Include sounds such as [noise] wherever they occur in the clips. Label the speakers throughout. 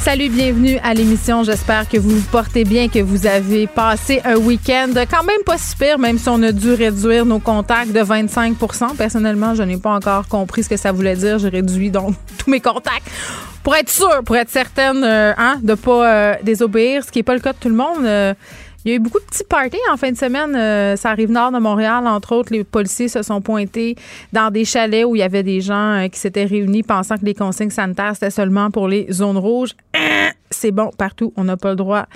Speaker 1: Salut, bienvenue à l'émission. J'espère que vous vous portez bien, que vous avez passé un week-end quand même pas super, même si on a dû réduire nos contacts de 25% Personnellement, je n'ai pas encore compris ce que ça voulait dire. J'ai réduit donc [laughs] tous mes contacts pour être sûre, pour être certaine euh, hein, de pas euh, désobéir, ce qui n'est pas le cas de tout le monde. Euh, il y a eu beaucoup de petits parties en fin de semaine. Euh, ça arrive nord de Montréal, entre autres. Les policiers se sont pointés dans des chalets où il y avait des gens euh, qui s'étaient réunis pensant que les consignes sanitaires, c'était seulement pour les zones rouges. Hein? C'est bon partout. On n'a pas le droit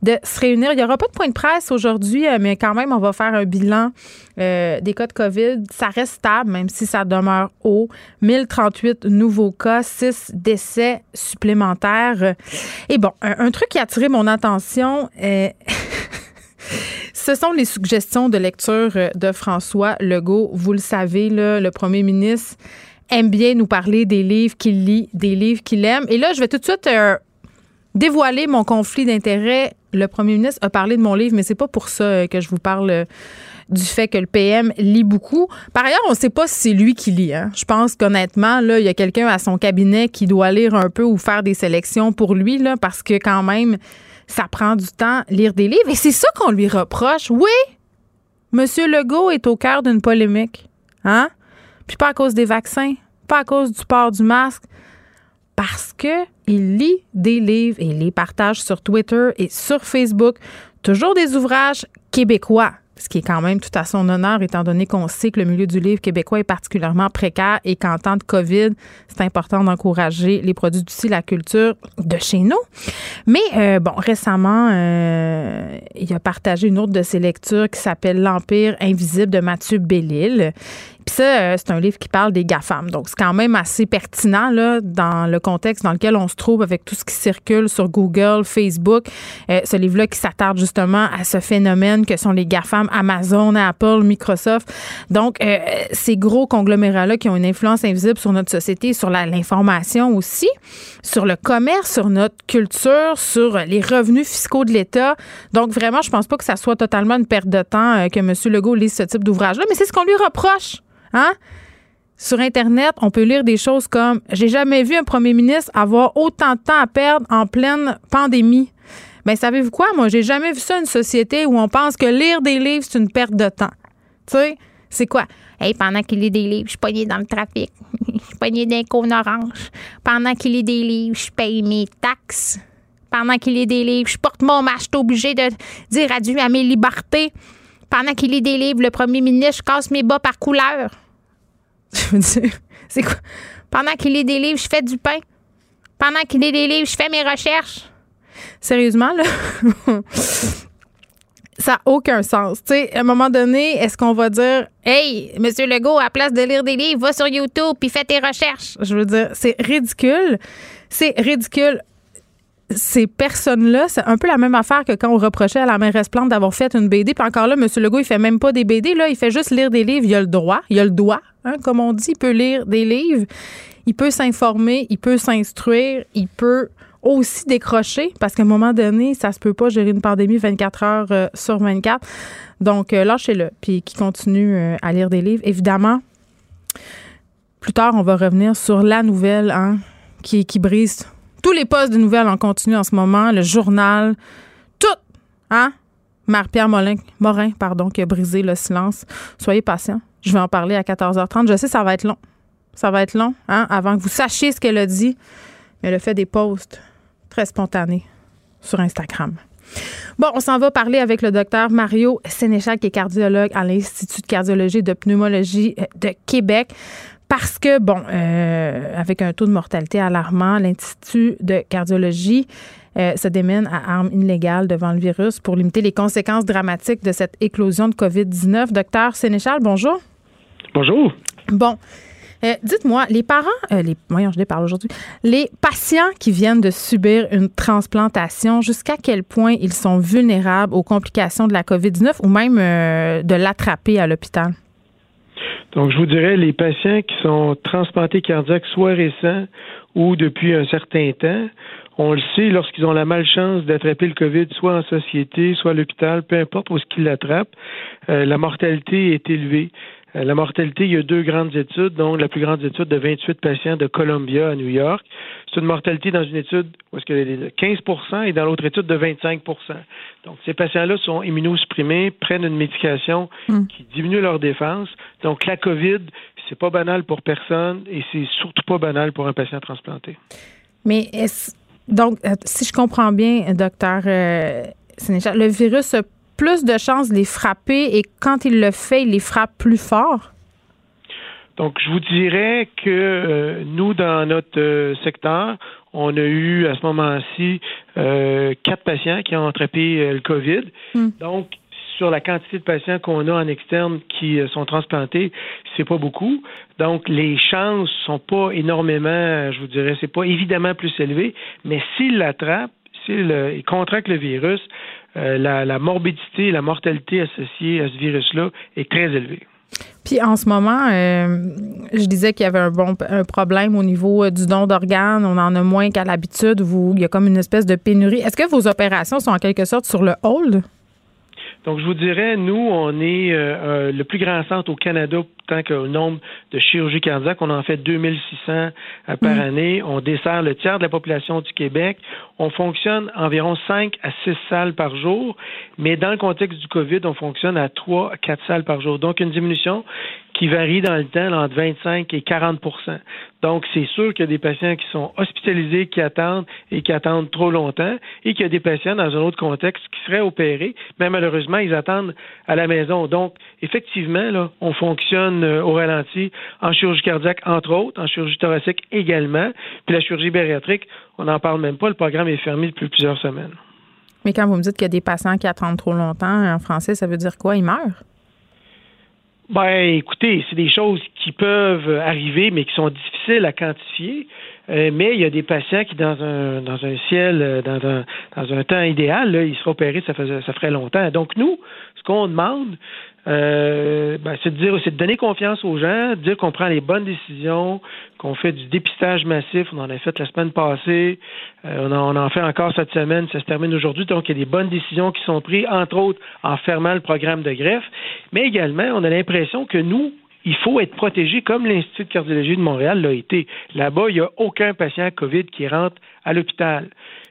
Speaker 1: de se réunir. Il n'y aura pas de point de presse aujourd'hui, euh, mais quand même, on va faire un bilan des cas de COVID. Ça reste stable, même si ça demeure haut. 1038 nouveaux cas, 6 décès supplémentaires. Et bon, un, un truc qui a attiré mon attention, [laughs] Ce sont les suggestions de lecture euh, de François Legault. Vous le savez, le premier ministre aime bien nous parler des livres qu'il lit, des livres qu'il aime. Et là, je vais tout de suite euh, dévoiler mon conflit d'intérêts. Le premier ministre a parlé de mon livre, mais c'est pas pour ça euh, que je vous parle du fait que le PM lit beaucoup. Par ailleurs, on ne sait pas si c'est lui qui lit. Hein. Je pense qu'honnêtement, là, il y a quelqu'un à son cabinet qui doit lire un peu ou faire des sélections pour lui, parce que quand même, ça prend du temps lire des livres et c'est ça qu'on lui reproche. Oui, Monsieur Legault est au cœur d'une polémique. Hein? Puis pas à cause des vaccins, pas à cause du port du masque, parce que il lit des livres et les partage sur Twitter et sur Facebook, toujours des ouvrages québécois ce qui est quand même tout à son honneur, étant donné qu'on sait que le milieu du livre québécois est particulièrement précaire et qu'en temps de COVID, c'est important d'encourager les produits d'ici, la culture de chez nous. Mais euh, bon, récemment, euh, il a partagé une autre de ses lectures qui s'appelle L'Empire invisible de Mathieu Bellil. Puis ça, euh, c'est un livre qui parle des GAFAM. Donc, c'est quand même assez pertinent là, dans le contexte dans lequel on se trouve avec tout ce qui circule sur Google, Facebook. Euh, ce livre-là qui s'attarde justement à ce phénomène que sont les GAFAM, Amazon, Apple, Microsoft. Donc, euh, ces gros conglomérats-là qui ont une influence invisible sur notre société, sur l'information aussi, sur le commerce, sur notre culture, sur les revenus fiscaux de l'État. Donc, vraiment, je pense pas que ça soit totalement une perte de temps que M. Legault lise ce type d'ouvrage-là, mais c'est ce qu'on lui reproche. Hein? Sur Internet, on peut lire des choses comme J'ai jamais vu un premier ministre avoir autant de temps à perdre en pleine pandémie. Bien, savez-vous quoi? Moi, j'ai jamais vu ça une société où on pense que lire des livres, c'est une perte de temps. Tu sais, c'est quoi? Hey, pendant qu'il lit des livres, je suis pogné dans le trafic. [laughs] Je suis pogné d'un cône orange. Pendant qu'il lit des livres, je paye mes taxes. Pendant qu'il lit des livres, je porte mon masque, je suis obligé de dire adieu à mes libertés. Pendant qu'il lit des livres, le premier ministre, je casse mes bas par couleur. [laughs] Je veux dire, c'est quoi? Pendant qu'il lit des livres, je fais du pain. Pendant qu'il lit des livres, je fais mes recherches. Sérieusement, là? [laughs] ça n'a aucun sens. Tu sais, à un moment donné, est-ce qu'on va dire Hey, Monsieur Legault, à place de lire des livres, va sur YouTube puis fais tes recherches? Je veux dire, c'est ridicule. C'est ridicule ces personnes-là, c'est un peu la même affaire que quand on reprochait à la mairesse Plante d'avoir fait une BD. Puis encore là, M. Legault, il fait même pas des BD, là, il fait juste lire des livres. Il a le droit, il a le doigt, hein, comme on dit, il peut lire des livres, il peut s'informer, il peut s'instruire, il peut aussi décrocher, parce qu'à un moment donné, ça se peut pas gérer une pandémie 24 heures euh, sur 24. Donc, euh, lâchez-le, puis qui continue euh, à lire des livres. Évidemment, plus tard, on va revenir sur la nouvelle hein, qui, qui brise tous les postes de nouvelles en continu en ce moment, le journal, tout, hein? Marie-Pierre Morin, pardon, qui a brisé le silence. Soyez patient. Je vais en parler à 14h30. Je sais, ça va être long. Ça va être long, hein, avant que vous sachiez ce qu'elle a dit. Mais elle fait des posts très spontanés sur Instagram. Bon, on s'en va parler avec le docteur Mario Sénéchal, qui est cardiologue à l'Institut de cardiologie et de pneumologie euh, de Québec parce que, bon, euh, avec un taux de mortalité alarmant, l'Institut de cardiologie euh, se démène à armes illégales devant le virus pour limiter les conséquences dramatiques de cette éclosion de COVID-19. Docteur Sénéchal, bonjour.
Speaker 2: Bonjour.
Speaker 1: Bon. Euh, dites-moi, les parents, les, voyons, je les parle aujourd'hui, les patients qui viennent de subir une transplantation, jusqu'à quel point ils sont vulnérables aux complications de la COVID-19 ou même de l'attraper à l'hôpital?
Speaker 2: Donc, je vous dirais, les patients qui sont transplantés cardiaques, soit récents ou depuis un certain temps, on le sait, lorsqu'ils ont la malchance d'attraper le COVID, soit en société, soit à l'hôpital, peu importe où est-ce qu'ils l'attrapent, euh, la mortalité est élevée. Euh, la mortalité, il y a deux grandes études, donc la plus grande étude de 28 patients de Columbia à New York. C'est une mortalité dans une étude où est-ce a 15% et dans l'autre étude de 25% Donc, ces patients-là sont immunosupprimés, prennent une médication hmm. qui diminue leur défense. Donc, la COVID, c'est pas banal pour personne et c'est surtout pas banal pour un patient transplanté.
Speaker 1: Mais est-ce donc, euh, si je comprends bien, docteur euh, le virus a plus de chances de les frapper et quand il le fait, il les frappe plus fort?
Speaker 2: Donc, je vous dirais que euh, nous, dans notre secteur, on a eu à ce moment-ci quatre patients qui ont attrapé le COVID. Hmm. Donc, sur la quantité de patients qu'on a en externe qui euh, sont transplantés, c'est pas beaucoup. Donc, les chances sont pas énormément, je vous dirais, c'est pas évidemment plus élevé, mais s'ils l'attrapent, s'ils contractent le virus, euh, la, morbidité, la mortalité associée à ce virus-là est très élevée.
Speaker 1: Puis en ce moment, euh, je disais qu'il y avait un bon un problème au niveau du don d'organes. On en a moins qu'à l'habitude. il y a comme une espèce de pénurie. Est-ce que vos opérations sont en quelque sorte sur le hold?
Speaker 2: Donc, je vous dirais, nous, on est euh, euh, le plus grand centre au Canada tant que nombre de chirurgies cardiaques. On en fait 2600 euh, par mm. année. On dessert le tiers de la population du Québec. On fonctionne environ 5 à 6 salles par jour, mais dans le contexte du COVID, on fonctionne à 3 à 4 salles par jour. Donc, une diminution qui varie dans le temps entre 25 et 40% Donc, c'est sûr qu'il y a des patients qui sont hospitalisés, qui attendent et qui attendent trop longtemps, et qu'il y a des patients dans un autre contexte qui seraient opérés, mais malheureusement, ils attendent à la maison. Donc, effectivement, là, on fonctionne euh, au ralenti en chirurgie cardiaque, entre autres, en chirurgie thoracique également, puis la chirurgie bariatrique, on n'en parle même pas, le programme est fermé depuis plusieurs semaines.
Speaker 1: Mais quand vous me dites qu'il y a des patients qui attendent trop longtemps, en français, ça veut dire quoi? Ils meurent?
Speaker 2: Ben, écoutez, c'est des choses qui peuvent arriver, mais qui sont difficiles à quantifier. Euh, mais il y a des patients qui, dans un dans un ciel, euh, dans un dans un temps idéal, là, ils seraient opérés, ça faisait ça ferait longtemps. Donc nous, ce qu'on demande, euh, ben, c'est de dire, c'est de donner confiance aux gens, de dire qu'on prend les bonnes décisions, qu'on fait du dépistage massif. On en a fait la semaine passée, euh, on, en, on, en, fait encore cette semaine. Ça se termine aujourd'hui. Donc, il y a des bonnes décisions qui sont prises, entre autres en fermant le programme de greffe, mais également, on a l'impression que nous, il faut être protégé comme l'Institut de cardiologie de Montréal l'a été. Là-bas, il n'y a aucun patient COVID qui rentre à l'hôpital.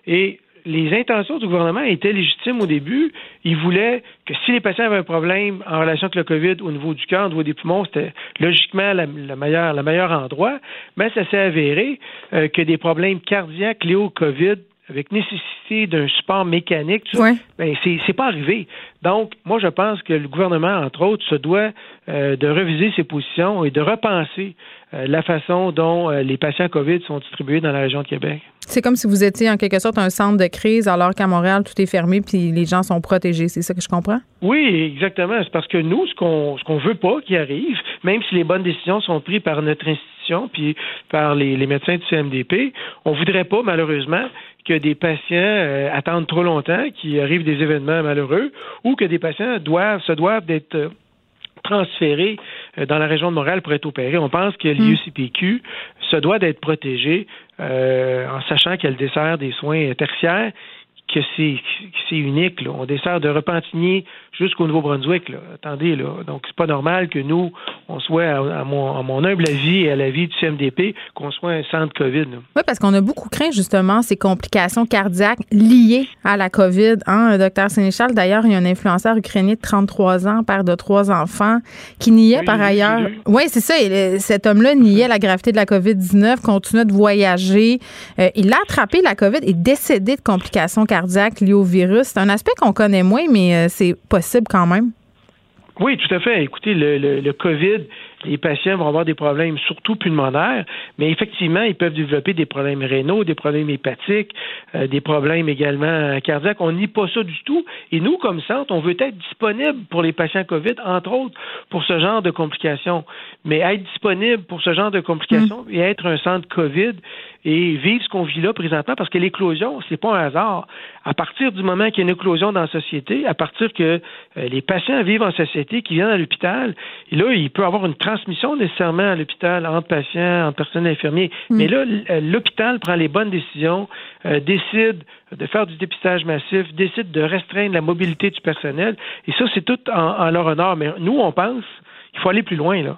Speaker 2: Et les intentions du gouvernement étaient légitimes au début. Ils voulaient que si les patients avaient un problème en relation avec le COVID au niveau du cœur, au niveau des poumons, c'était logiquement le meilleur, le meilleur endroit. Mais ça s'est avéré euh, que des problèmes cardiaques liés au COVID avec nécessité d'un support mécanique, tout ben, c'est pas arrivé. Donc, moi, je pense que le gouvernement, entre autres, se doit euh, de reviser ses positions et de repenser euh, la façon dont euh, les patients COVID sont distribués dans la région de Québec.
Speaker 1: C'est comme si vous étiez en quelque sorte un centre de crise alors qu'à Montréal, tout est fermé puis les gens sont protégés. C'est ça que je comprends?
Speaker 2: Oui, exactement. C'est parce que nous, ce qu'on ce qu'on veut pas qui arrive, même si les bonnes décisions sont prises par notre institution puis par les, les médecins du CMDP, on voudrait pas, malheureusement, que des patients euh, attendent trop longtemps, qu'il arrive des événements malheureux, ou que des patients doivent, se doivent d'être euh, transférés euh, dans la région de Montréal pour être opérés. On pense que l'IUCPQ se doit d'être protégé en sachant qu'elle dessert des soins tertiaires que c'est unique. Là. On dessert de Repentigny jusqu'au Nouveau-Brunswick. Attendez, là. Donc, c'est pas normal que nous, on soit, à, mon, humble avis et à l'avis du CMDP, qu'on soit un centre COVID.
Speaker 1: Oui, parce qu'on a beaucoup craint, justement, ces complications cardiaques liées à la COVID. Hein, docteur Sénéchal, d'ailleurs, il y a un influenceur ukrainien de 33 ans, père de trois enfants, qui niait par ailleurs. Oui, c'est ça. cet homme-là niait la gravité de la COVID-19, continuait de voyager. Euh, il a attrapé la COVID et décédé de complications cardiaques liées au virus. C'est un aspect qu'on connaît moins, mais euh, c'est possible quand même?
Speaker 2: Oui, tout à fait. Écoutez, le, le, COVID, les patients vont avoir des problèmes surtout pulmonaires, mais effectivement, ils peuvent développer des problèmes rénaux, des problèmes hépatiques, euh, des problèmes également cardiaques. On nie pas ça du tout. Et nous, comme centre, on veut être disponible pour les patients COVID, entre autres, pour ce genre de complications. Mais être disponible pour ce genre de complications mm. et être un centre COVID, et vivre ce qu'on vit là présentement parce que l'éclosion, c'est pas un hasard. À partir du moment qu'il y a une éclosion dans la société, à partir que euh, les patients vivent en société, qui viennent à l'hôpital, et là, il peut y avoir une transmission nécessairement à l'hôpital entre patients, entre personnes infirmiers. Mm. Mais là, euh, l'hôpital prend les bonnes décisions, euh, décide de faire du dépistage massif, décide de restreindre la mobilité du personnel. Et ça, c'est tout en, leur honneur. Mais nous, on pense qu'il faut aller plus loin, là.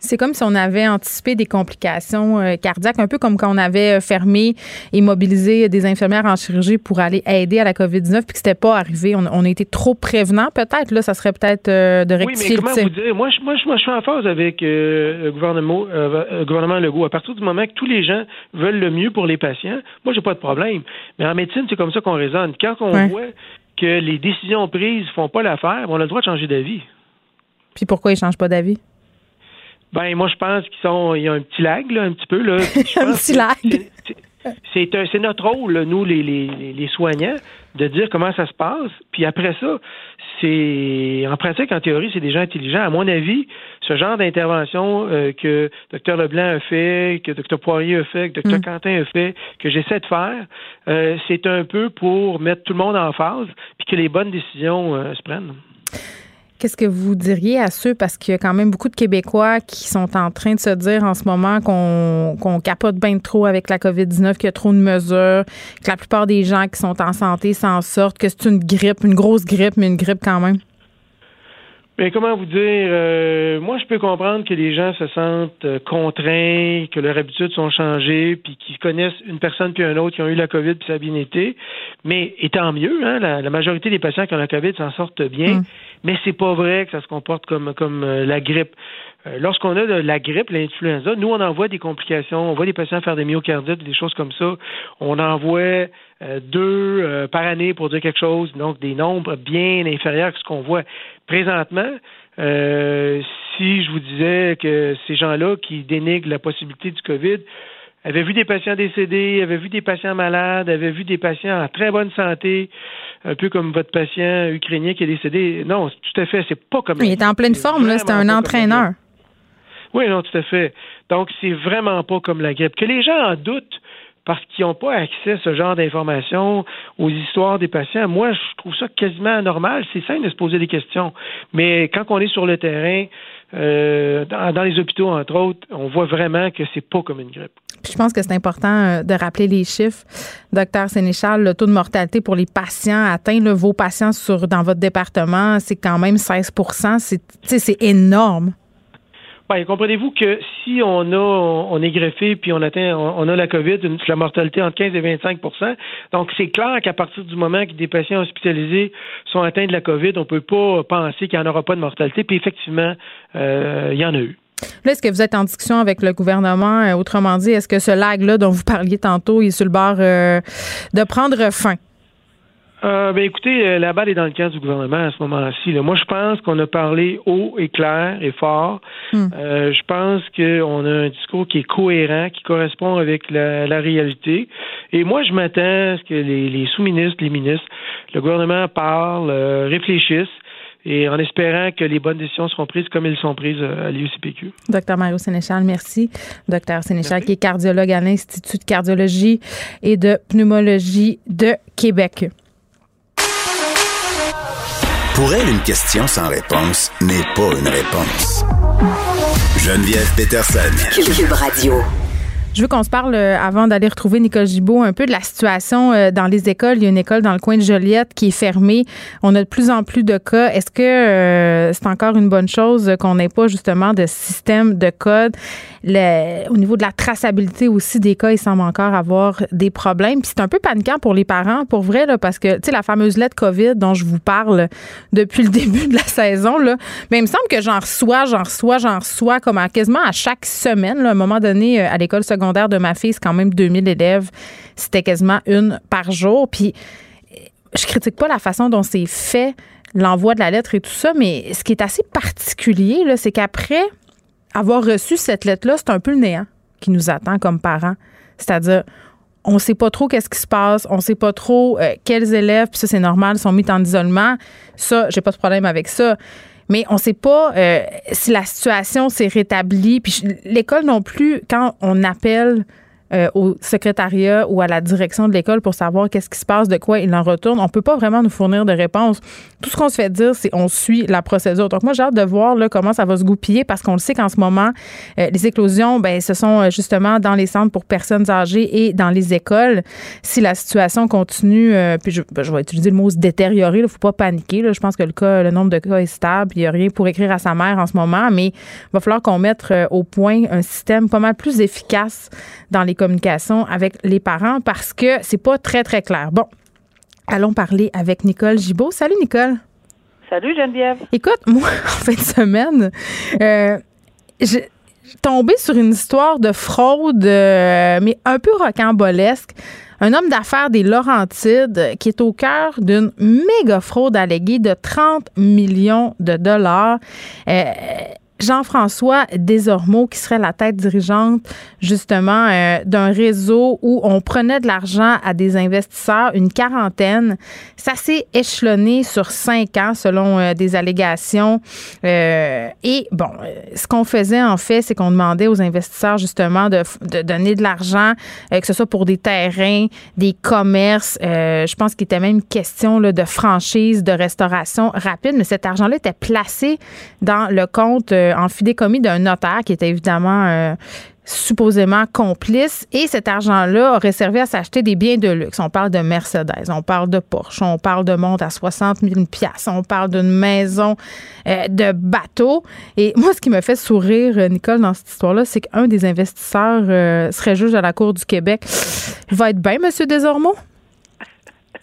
Speaker 1: C'est comme si on avait anticipé des complications euh, cardiaques, un peu comme quand on avait euh, fermé et mobilisé des infirmières en chirurgie pour aller aider à la COVID-19, puis que c'était pas arrivé. On, a été trop prévenant, peut-être. Là, ça serait peut-être de rectifier
Speaker 2: oui, mais comment vous dire? Moi, je, moi, je, suis en phase avec le gouvernement, le gouvernement Legault. À partir du moment que tous les gens veulent le mieux pour les patients, moi, j'ai pas de problème. Mais en médecine, c'est comme ça qu'on raisonne. Quand on voit que les décisions prises font pas l'affaire, on a le droit de changer d'avis.
Speaker 1: Puis pourquoi ils changent pas d'avis?
Speaker 2: Ben moi je pense qu'ils sont il y a un petit lag là, un petit peu là. [laughs]
Speaker 1: un petit lag.
Speaker 2: C'est notre rôle, nous, les, les, les, soignants, de dire comment ça se passe. Puis après ça, c'est en pratique, en théorie, c'est des gens intelligents. À mon avis, ce genre d'intervention euh, que Dr Leblanc a fait, que Dr Poirier a fait, que Dr mm. Quentin a fait, que j'essaie de faire, euh, c'est un peu pour mettre tout le monde en phase, puis que les bonnes décisions euh, se prennent.
Speaker 1: Qu'est-ce que vous diriez à ceux, parce qu'il y a quand même beaucoup de Québécois qui sont en train de se dire en ce moment qu'on capote bien trop avec la COVID-19, qu'il y a trop de mesures, que la plupart des gens qui sont en santé s'en sortent, que c'est une grippe, une grosse grippe, mais une grippe quand même?
Speaker 2: Mais comment vous dire, euh, moi je peux comprendre que les gens se sentent euh, contraints, que leurs habitudes sont changées, puis qu'ils connaissent une personne puis un autre qui ont eu la COVID puis ça a bien été. Mais étant mieux, hein, la, majorité des patients qui ont la COVID s'en sortent bien. Mm. Mais c'est pas vrai que ça se comporte comme comme euh, la grippe. Lorsqu'on a de la grippe, l'influenza, nous on envoie des complications, on voit des patients faire des myocardites, des choses comme ça. On envoie deux par année pour dire quelque chose, donc des nombres bien inférieurs que ce qu'on voit présentement, euh, si je vous disais que ces gens-là qui dénigrent la possibilité du COVID avaient vu des patients décédés, avaient vu des patients malades, avaient vu des patients en très bonne santé, un peu comme votre patient ukrainien qui est décédé. Non, tout à fait, c'est pas comme.
Speaker 1: Il est en pleine forme, là, c'est un entraîneur.
Speaker 2: Oui, non, tout à fait. Donc, c'est vraiment pas comme la grippe. Que les gens en doutent, parce qu'ils n'ont pas accès à ce genre d'informations, aux histoires des patients. Moi, je trouve ça quasiment anormal. C'est simple de se poser des questions. Mais quand on est sur le terrain, euh, dans, les hôpitaux, entre autres, on voit vraiment que c'est pas comme une grippe.
Speaker 1: je pense que c'est important euh, de rappeler les chiffres. Docteur Sénéchal, le taux de mortalité pour les patients atteints, vos patients dans votre département, c'est quand même 16% C'est énorme.
Speaker 2: Comprenez-vous que si on a, on est greffé puis on atteint, on, a la COVID, la mortalité entre 15 et 25% Donc, c'est clair qu'à partir du moment que des patients hospitalisés sont atteints de la COVID, on peut pas penser qu'il n'y en aura pas de mortalité. Puis effectivement, euh, il y en a eu.
Speaker 1: Là, est-ce que vous êtes en discussion avec le gouvernement? Euh, autrement dit, est-ce que ce lag-là dont vous parliez tantôt est sur le bord euh, de prendre fin?
Speaker 2: Euh, ben écoutez, euh, la balle est dans le camp du gouvernement à ce moment-ci. Moi, je pense qu'on a parlé haut et clair et fort. Hmm. Euh, je pense qu'on a un discours qui est cohérent, qui correspond avec la, réalité. Et moi, je m'attends à ce que les, sous-ministres, les ministres, le gouvernement parlent, réfléchissent et en espérant que les bonnes décisions seront prises comme elles sont prises à l'IUCPQ.
Speaker 1: Docteur Mario Sénéchal, merci. Docteur Sénéchal, qui est cardiologue à l'Institut de cardiologie et de pneumologie de Québec.
Speaker 3: Pour elle, une question sans réponse n'est pas une réponse. Geneviève Peterson.
Speaker 4: Cube Radio.
Speaker 1: Je veux qu'on se parle, euh, avant d'aller retrouver Nicole Gibault, un peu de la situation euh, dans les écoles. Il y a une école dans le coin de Joliette qui est fermée. On a de plus en plus de cas. Est-ce que euh, c'est encore une bonne chose qu'on n'ait pas justement de système de code? Au niveau de la traçabilité aussi des cas, il semble encore avoir des problèmes. Puis c'est un peu paniquant pour les parents, pour vrai, là, parce que, tu sais, la fameuse lettre COVID dont je vous parle depuis le [laughs] début de la saison, là, mais il me semble que j'en reçois, j'en reçois, j'en reçois comme à, quasiment à chaque semaine. à un moment donné, à l'école secondaire, secondaire de ma fille, c'est quand même 2000 élèves. C'était quasiment une par jour. Puis je critique pas la façon dont c'est fait, l'envoi de la lettre et tout ça, mais ce qui est assez particulier, c'est qu'après avoir reçu cette lettre-là, c'est un peu le néant qui nous attend comme parents. C'est-à-dire, on sait pas trop qu'est-ce qui se passe, on sait pas trop euh, quels élèves, puis ça c'est normal, sont mis en isolement. Ça, j'ai pas de problème avec ça mais on ne sait pas euh, si la situation s'est rétablie. Puis l'école non plus, quand on appelle euh, au secrétariat ou à la direction de l'école pour savoir qu'est-ce qui se passe, de quoi il en retourne. On peut pas vraiment nous fournir de réponses. Tout ce qu'on se fait dire, c'est on suit la procédure. Donc moi, j'ai hâte de voir là, comment ça va se goupiller parce qu'on le sait qu'en ce moment, euh, les éclosions, ben, ce sont euh, justement dans les centres pour personnes âgées et dans les écoles. Si la situation continue, puis je, ben, je, vais utiliser le mot se détériorer, il faut pas paniquer. Là. Je pense que le cas, le nombre de cas est stable. Il n'y a rien pour écrire à sa mère en ce moment, mais il va falloir qu'on mette au point un système pas mal plus efficace dans les communication avec les parents parce que c'est pas très, très clair. Bon, allons parler avec Nicole Gibault. Salut, Nicole.
Speaker 5: Salut, Geneviève.
Speaker 1: Écoute, [laughs] moi, en fin de semaine, euh, j'ai tombé sur une histoire de fraude, euh, mais un peu rocambolesque. Un homme d'affaires des Laurentides qui est au cœur d'une méga fraude alléguée de 30 millions de dollars. Euh, Jean-François Desormeaux, qui serait la tête dirigeante justement euh, d'un réseau où on prenait de l'argent à des investisseurs, une quarantaine. Ça s'est échelonné sur cinq ans selon euh, des allégations. Euh, et bon, ce qu'on faisait en fait, c'est qu'on demandait aux investisseurs justement de, donner de l'argent, que ce soit pour des terrains, des commerces. je pense qu'il était même question là, de franchise, de restauration rapide, mais cet argent-là était placé dans le compte en fidécommis d'un notaire qui était évidemment euh, supposément complice et cet argent-là aurait servi à s'acheter des biens de luxe. On parle de Mercedes, on parle de Porsche, on parle de montre à 60 000 on parle d'une maison euh, de bateau. Et [laughs] moi, ce qui me fait sourire, euh, Nicole, dans cette histoire-là, c'est qu'un des investisseurs serait juge à la Cour du Québec. Il va être bien, M. Desormeaux?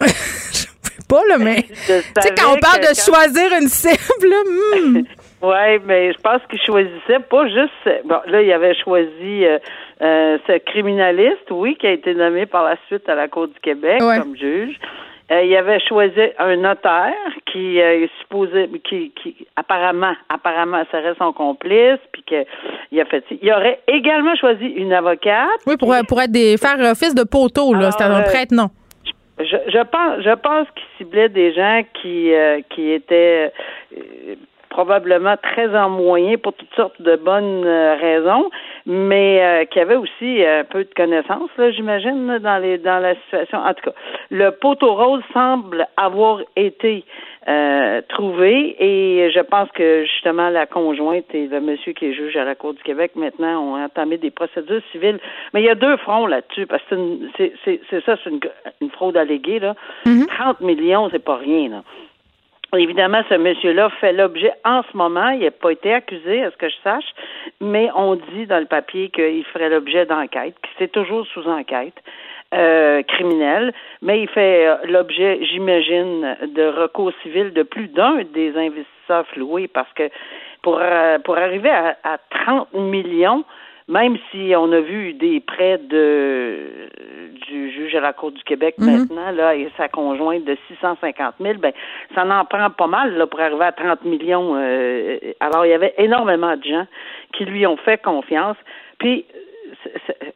Speaker 1: [laughs] Je pas, là, mais. Tu sais, quand on parle de choisir une cible, hmm. [laughs]
Speaker 5: Oui, mais je pense qu'il choisissait pas juste. Bon, là, il avait choisi euh, euh, ce criminaliste, oui, qui a été nommé par la suite à la Cour du Québec comme juge. Euh, il avait choisi un notaire qui euh, supposé, qui, qui apparemment, apparemment serait son complice, puis que il a fait. Il aurait également choisi une avocate.
Speaker 1: Oui, pour, pour être des faire office de poteau là, c'était un prêtre, non.
Speaker 5: Je, je pense, je pense qu'il ciblait des gens qui qui étaient probablement très en moyen pour toutes sortes de bonnes euh, raisons, mais euh, qui avait aussi un peu de connaissances, là, j'imagine, dans les dans la situation. En tout cas, le poteau rose semble avoir été euh, trouvé et je pense que justement la conjointe et le monsieur qui est juge à la Cour du Québec maintenant ont entamé des procédures civiles. Mais il y a deux fronts là-dessus parce que c'est c'est ça, c'est une, une, fraude alléguée là. 30 mm-hmm. millions, c'est pas rien là. Évidemment, ce monsieur-là fait l'objet en ce moment, il n'a pas été accusé, à ce que je sache, mais on dit dans le papier qu'il ferait l'objet d'enquête, que c'est toujours sous enquête. Euh, criminelle, mais il fait euh, l'objet, j'imagine, de recours civil de plus d'un des investisseurs floués parce que pour, euh, pour arriver à, à 30 millions, même si on a vu des prêts de du juge à la Cour du Québec mhm. maintenant, là, et sa conjointe de 650 000, ben, ça en prend pas mal, là, pour arriver à 30 millions. Euh, alors, il y avait énormément de gens qui lui ont fait confiance. Puis,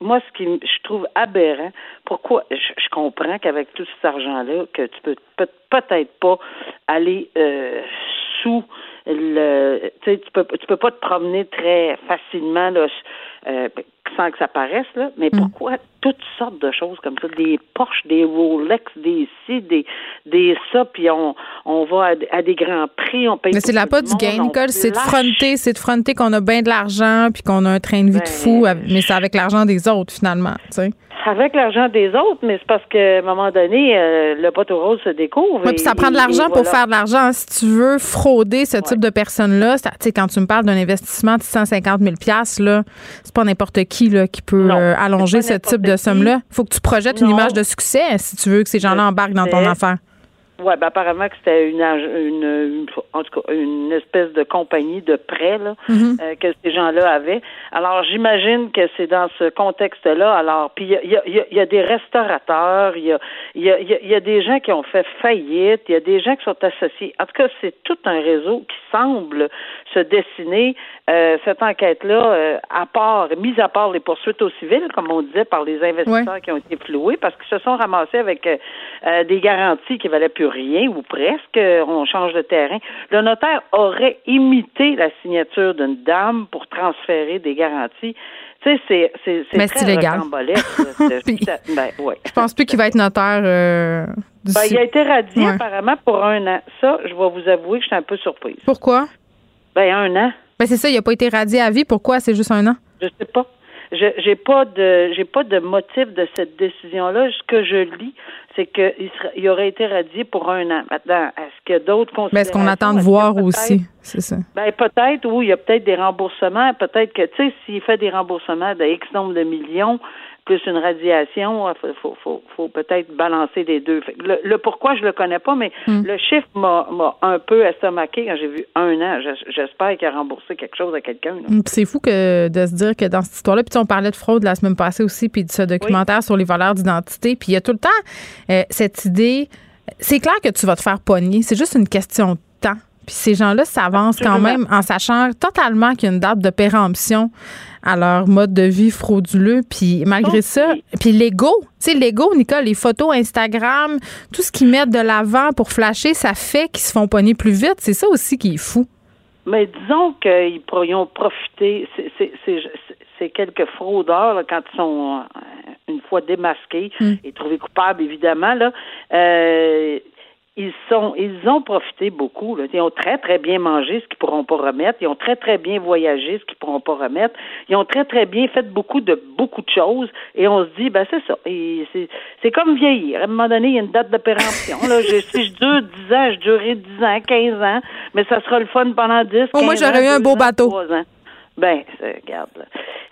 Speaker 5: moi, ce qui je trouve aberrant, pourquoi je, comprends qu'avec tout cet argent-là, que tu peux peut-être pas aller euh, sous le tu sais tu peux tu peux pas te promener très facilement là euh, sans que ça paraisse, là. Mais mm. pourquoi toutes sortes de choses comme ça, des Porsche, des Rolex, des ci, des, des ça, puis on, on va à, des grands prix, on paye.
Speaker 1: Mais c'est la pas du gain, Nicole, c'est de fronter, c'est de fronter qu'on a bien de l'argent, puis qu'on a un train de vie de fou, ben, mais c'est avec l'argent des autres, finalement, tu sais
Speaker 5: avec l'argent des autres, mais c'est parce qu'à un moment donné, euh, le poteau rose se découvre.
Speaker 1: Oui, puis ça prend de l'argent pour faire de l'argent. Si tu veux frauder ce type de personnes-là, tu sais, quand tu me parles d'un investissement de 150 000 là, c'est pas n'importe qui là, qui peut euh, allonger ce type de somme-là? Il faut que tu projettes une image de succès si tu veux que ces gens-là embarquent dans ton affaire.
Speaker 5: Oui, ben apparemment que c'était une, une, en tout cas une espèce de compagnie de prêt là, mm-hmm. euh, que ces gens-là avaient. Alors j'imagine que c'est dans ce contexte-là. Alors puis il y a, y, a, y a, des restaurateurs, il y a, y, a, y a des gens qui ont fait faillite, il y a des gens qui sont associés. En tout cas, c'est tout un réseau qui semble se dessiner. Euh, cette enquête-là, euh, à part, mise à part les poursuites au civil, comme on disait, par les investisseurs qui ont été floués, parce qu'ils se sont ramassés avec des garanties qui valaient plus plus rien ou presque, on change de terrain. Le notaire aurait imité la signature d'une dame pour transférer des garanties. Tu sais, c'est c'est
Speaker 1: c'est illégal. [laughs] Puis-
Speaker 5: ben, ouais.
Speaker 1: Je pense plus qu'il va être notaire euh,
Speaker 5: Ben, il a été radié
Speaker 1: Ouais.
Speaker 5: apparemment pour un an. Ça, je vais vous avouer que je suis un peu surprise.
Speaker 1: Pourquoi?
Speaker 5: Ben, un an.
Speaker 1: Ben c'est ça, il a pas été radié à vie. Pourquoi? C'est juste un an?
Speaker 5: Je sais pas. Je j'ai pas de j'ai pas de motif de cette décision-là. Ce que je lis, c'est qu'il aurait été radié pour un an. Maintenant, est-ce qu'il y a d'autres
Speaker 1: Ben,
Speaker 5: considérations?
Speaker 1: ce qu'on attend de
Speaker 5: Est-ce
Speaker 1: voir aussi, c'est ça.
Speaker 5: Ben peut-être, oui, il y a peut-être des remboursements. Peut-être que, tu sais, s'il fait des remboursements de X nombre de millions, plus une radiation, il faut, faut, faut, faut peut-être balancer les deux. Le, le pourquoi, je le connais pas, mais
Speaker 1: Hmm.
Speaker 5: le chiffre m'a un peu estomaqué quand j'ai vu un an. J'es- J'espère qu'il a remboursé quelque chose à quelqu'un.
Speaker 1: Puis C'est fou que de se dire que dans cette histoire-là, puis on parlait de fraude la semaine passée aussi, puis de ce documentaire sur les valeurs d'identité, puis il y a tout le temps euh, cette idée. C'est clair que tu vas te faire pogner, c'est juste une question de temps. Puis ces gens-là s'avancent quand même en sachant totalement qu'il y a une date de péremption à leur mode de vie frauduleux. Puis malgré
Speaker 5: Oh,
Speaker 1: ça,
Speaker 5: oui.
Speaker 1: puis l'ego, tu sais, l'ego, Nicole, les photos Instagram, tout ce qu'ils mettent de l'avant pour flasher, ça fait qu'ils se font pogner plus vite. C'est ça aussi qui est fou.
Speaker 5: Mais disons qu'ils pourrions profiter, c'est- quelques fraudeurs, là, quand ils sont euh, une fois démasqués
Speaker 1: Hmm.
Speaker 5: et trouvés coupables, évidemment, là, euh, ils sont ils ont profité beaucoup. Là. Ils ont très, très bien mangé, ce qu'ils pourront pas remettre. Ils ont très, très bien voyagé, ce qu'ils pourront pas remettre. Ils ont très, très bien fait beaucoup de beaucoup de choses. Et on se dit, ben c'est ça. Et c'est, c'est comme vieillir. À un moment donné, il y a une date de péremption. Là, je, si je dure 10 ans, je durerai 10 ans, 15 ans, mais ça sera le fun pendant 10,
Speaker 1: Au moins,
Speaker 5: 15
Speaker 1: j'aurais
Speaker 5: ans,
Speaker 1: eu un beau
Speaker 5: ans,
Speaker 1: bateau.
Speaker 5: ans. Ben, c'est- regarde, là.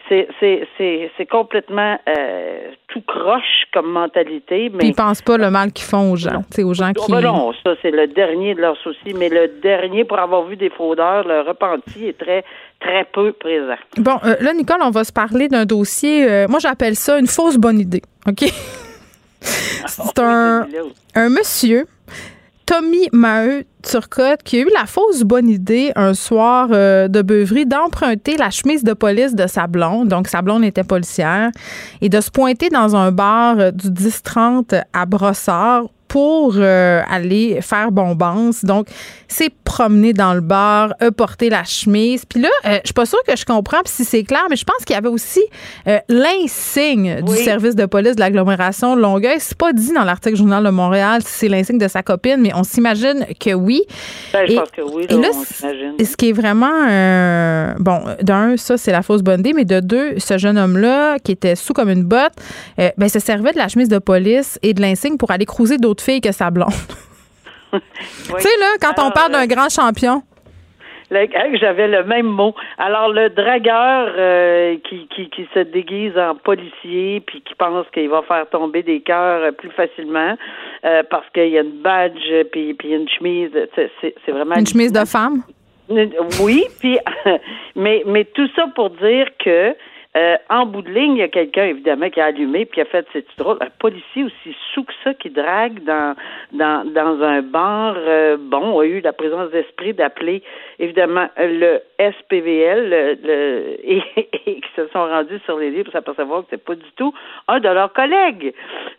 Speaker 5: C'est, c'est, c'est, c'est complètement euh, tout croche comme mentalité, mais
Speaker 1: Puis ils pensent pas le mal qu'ils font aux gens, sais, aux gens
Speaker 5: Oh,
Speaker 1: qui.
Speaker 5: ben non, ça c'est le dernier de leurs soucis, mais le dernier pour avoir vu des fraudeurs, le repenti est très très peu présent.
Speaker 1: Bon, euh, là, Nicole, on va se parler d'un dossier. euh, moi, j'appelle ça une fausse bonne idée. OK? C'est un, un monsieur, Tommy Maheu Turcotte, qui a eu la fausse bonne idée un soir euh, de beuverie d'emprunter la chemise de police de sa blonde. Donc, sa blonde était policière. Et de se pointer dans un bar euh, du 10-30 à Brossard pour euh, aller faire bombance. Donc, s'est promené dans le bar, a porté la chemise. Puis là, euh, je suis pas sûre que je comprends si c'est clair, mais je pense qu'il y avait aussi euh, l'insigne du service de police de l'agglomération de Longueuil. C'est pas dit dans l'article Journal de Montréal si c'est l'insigne de sa copine, mais on s'imagine que oui.
Speaker 5: Ben, je
Speaker 1: Et-
Speaker 5: pense que oui,
Speaker 1: et
Speaker 5: là,
Speaker 1: là,
Speaker 5: on.
Speaker 1: Et ce qui est vraiment euh, bon, d'un, ça c'est la fausse bonne idée, mais de deux, ce jeune homme-là qui était sous comme une botte, euh, ben se servait de la chemise de police et de l'insigne pour aller cruiser d'autres filles que sa blonde. [laughs]
Speaker 5: Oui.
Speaker 1: Tu sais là, quand on parle d'un
Speaker 5: euh,
Speaker 1: grand champion.
Speaker 5: Hey, J'avais le même mot. Alors, le dragueur euh, qui, qui, qui se déguise en policier puis qui pense qu'il va faire tomber des cœurs euh, plus facilement euh, parce qu'il y a une badge puis, puis une chemise, c'est vraiment...
Speaker 1: Une chemise de femme?
Speaker 5: Oui, puis [laughs] mais mais tout ça pour dire que euh, en bout de ligne, il y a quelqu'un évidemment qui a allumé puis qui a fait c'est drôle, un policier aussi sous que ça qui drague dans dans dans un bar euh, bon a eu la présence d'esprit d'appeler évidemment le SPVL le, le- [laughs] et, et qui se sont rendus sur les lieux pour s'apercevoir que c'est pas du tout un de leurs collègues,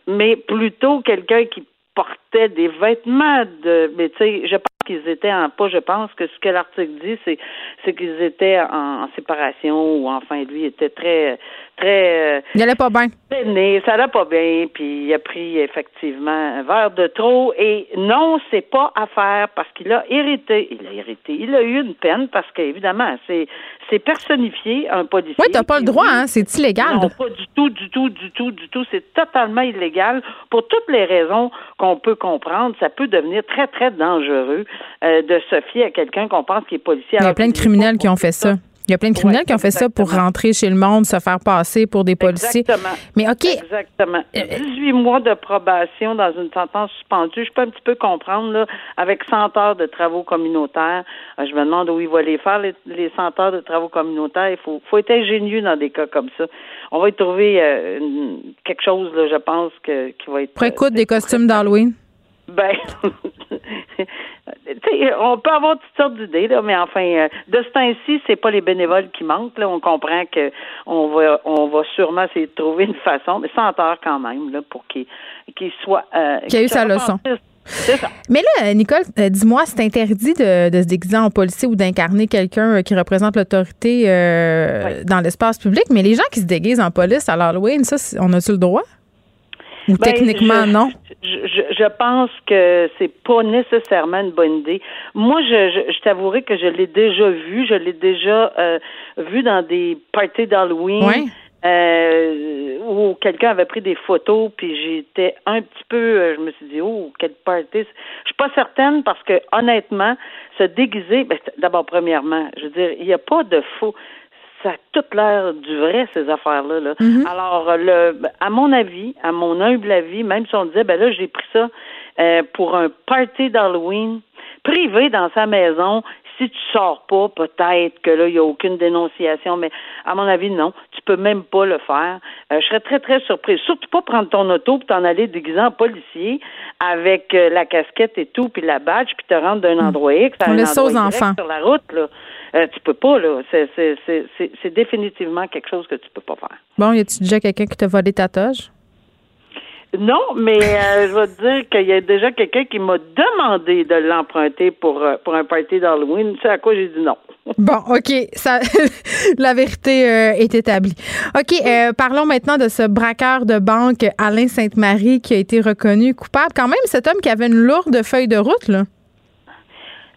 Speaker 5: mais plutôt quelqu'un qui portait des vêtements de mais tu sais je qu'ils étaient en pas je pense que ce que l'article dit c'est c'est qu'ils étaient en, séparation ou enfin lui était très très euh,
Speaker 1: Il allait pas bien.
Speaker 5: peiné, ça allait pas bien puis il a pris effectivement un verre de trop et non c'est pas à faire parce qu'il a hérité il a hérité il a eu une peine parce qu'évidemment c'est c'est personnifié un policier
Speaker 1: Oui, t'as pas le droit, hein, c'est illégal.
Speaker 5: non, pas du tout, du tout, du tout, du tout. C'est totalement illégal pour toutes les raisons qu'on peut comprendre. Ça peut devenir très, très dangereux euh, de se fier à quelqu'un qu'on pense qui est policier.
Speaker 1: Il y a plein de criminels qui ont fait ça. Il y a plein de criminels
Speaker 5: Ouais,
Speaker 1: qui ont fait ça pour rentrer chez le monde, se faire passer pour des policiers.
Speaker 5: Exactement.
Speaker 1: Mais OK,
Speaker 5: Exactement.
Speaker 1: Euh,
Speaker 5: 18 mois de probation dans une sentence suspendue. Je peux un petit peu comprendre, là, avec 100 heures de travaux communautaires. Euh, Je me demande où il va les faire, les, les 100 heures de travaux communautaires. Il faut, faut être ingénieux dans des cas comme ça. On va y trouver euh, une- quelque chose, là, je pense, que, qui va être...
Speaker 1: pour
Speaker 5: euh,
Speaker 1: des costumes d'Halloween?
Speaker 5: Ben, [laughs] on peut avoir toutes sortes d'idées, là, mais enfin, euh, de ce temps-ci, c'est pas les bénévoles qui manquent. Là, on comprend que on va, on va sûrement essayer de trouver une façon, mais sans tort quand même, là, pour qu'il qu'il soit. Euh,
Speaker 1: Qu'il a eu sa leçon.
Speaker 5: ça.
Speaker 1: Mais là, Nicole, euh, dis-moi, c'est interdit de, de se déguiser en policier ou d'incarner quelqu'un qui représente l'autorité euh, dans l'espace public, mais les gens qui se déguisent en police à l'Halloween, ça, on a-tu le droit? Ou
Speaker 5: Ben,
Speaker 1: techniquement,
Speaker 5: je-
Speaker 1: non?
Speaker 5: Je, je- pense que c'est pas nécessairement une bonne idée. Moi, je, je, je t'avouerai que je l'ai déjà vu. Je l'ai déjà euh, vu dans des parties d'Halloween. Euh, où quelqu'un avait pris des photos, puis j'étais un petit peu, euh, je me suis dit, oh, quelle party. Je suis pas certaine parce que, honnêtement, se déguiser, ben, d'abord, premièrement, je veux dire, il n'y a pas de faux. Ça a toute l'air du vrai, ces affaires-là. Là. Alors, le, à mon avis, à mon humble avis, même si on disait, ben là, j'ai pris ça euh, pour un party d'Halloween privé dans sa maison, si tu sors pas, peut-être que là, il n'y a aucune dénonciation, mais à mon avis, non. Tu peux même pas le faire. Euh, je serais très, très surprise. Surtout pas prendre ton auto puis t'en aller déguisé en policier avec euh, la casquette et tout, puis la badge, puis te rendre d'un endroit X à
Speaker 1: On
Speaker 5: un
Speaker 1: laisse ça
Speaker 5: endroit
Speaker 1: aux enfants.
Speaker 5: sur la route, là. Euh, tu peux pas, là. C'est, définitivement quelque chose que tu peux pas faire.
Speaker 1: Bon, y a-tu déjà quelqu'un qui t'a volé ta toge?
Speaker 5: Non, mais euh, je vais te dire qu'il y a déjà quelqu'un qui m'a demandé de l'emprunter pour, euh, pour un party d'Halloween. C'est à quoi j'ai dit non. [laughs]
Speaker 1: Bon, OK. Ça, [laughs] la vérité euh, est établie. OK, euh, parlons maintenant de ce braqueur de banque, Alain Sainte-Marie, qui a été reconnu coupable. Quand même, cet homme qui avait une lourde feuille de route, là.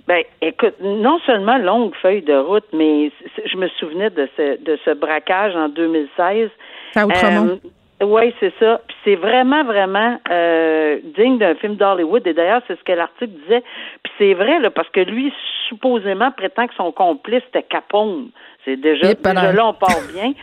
Speaker 5: Ben, écoute, non seulement longue feuille de route, mais je me souvenais de ce, de ce braquage en 2016.
Speaker 1: À Outremont.
Speaker 5: oui, c'est ça. Puis c'est vraiment, vraiment euh, digne d'un film d'Hollywood. Et d'ailleurs, c'est ce que l'article disait. Puis c'est vrai, là, parce que lui, supposément, prétend que son complice était Capone. C'est déjà, là, on part bien.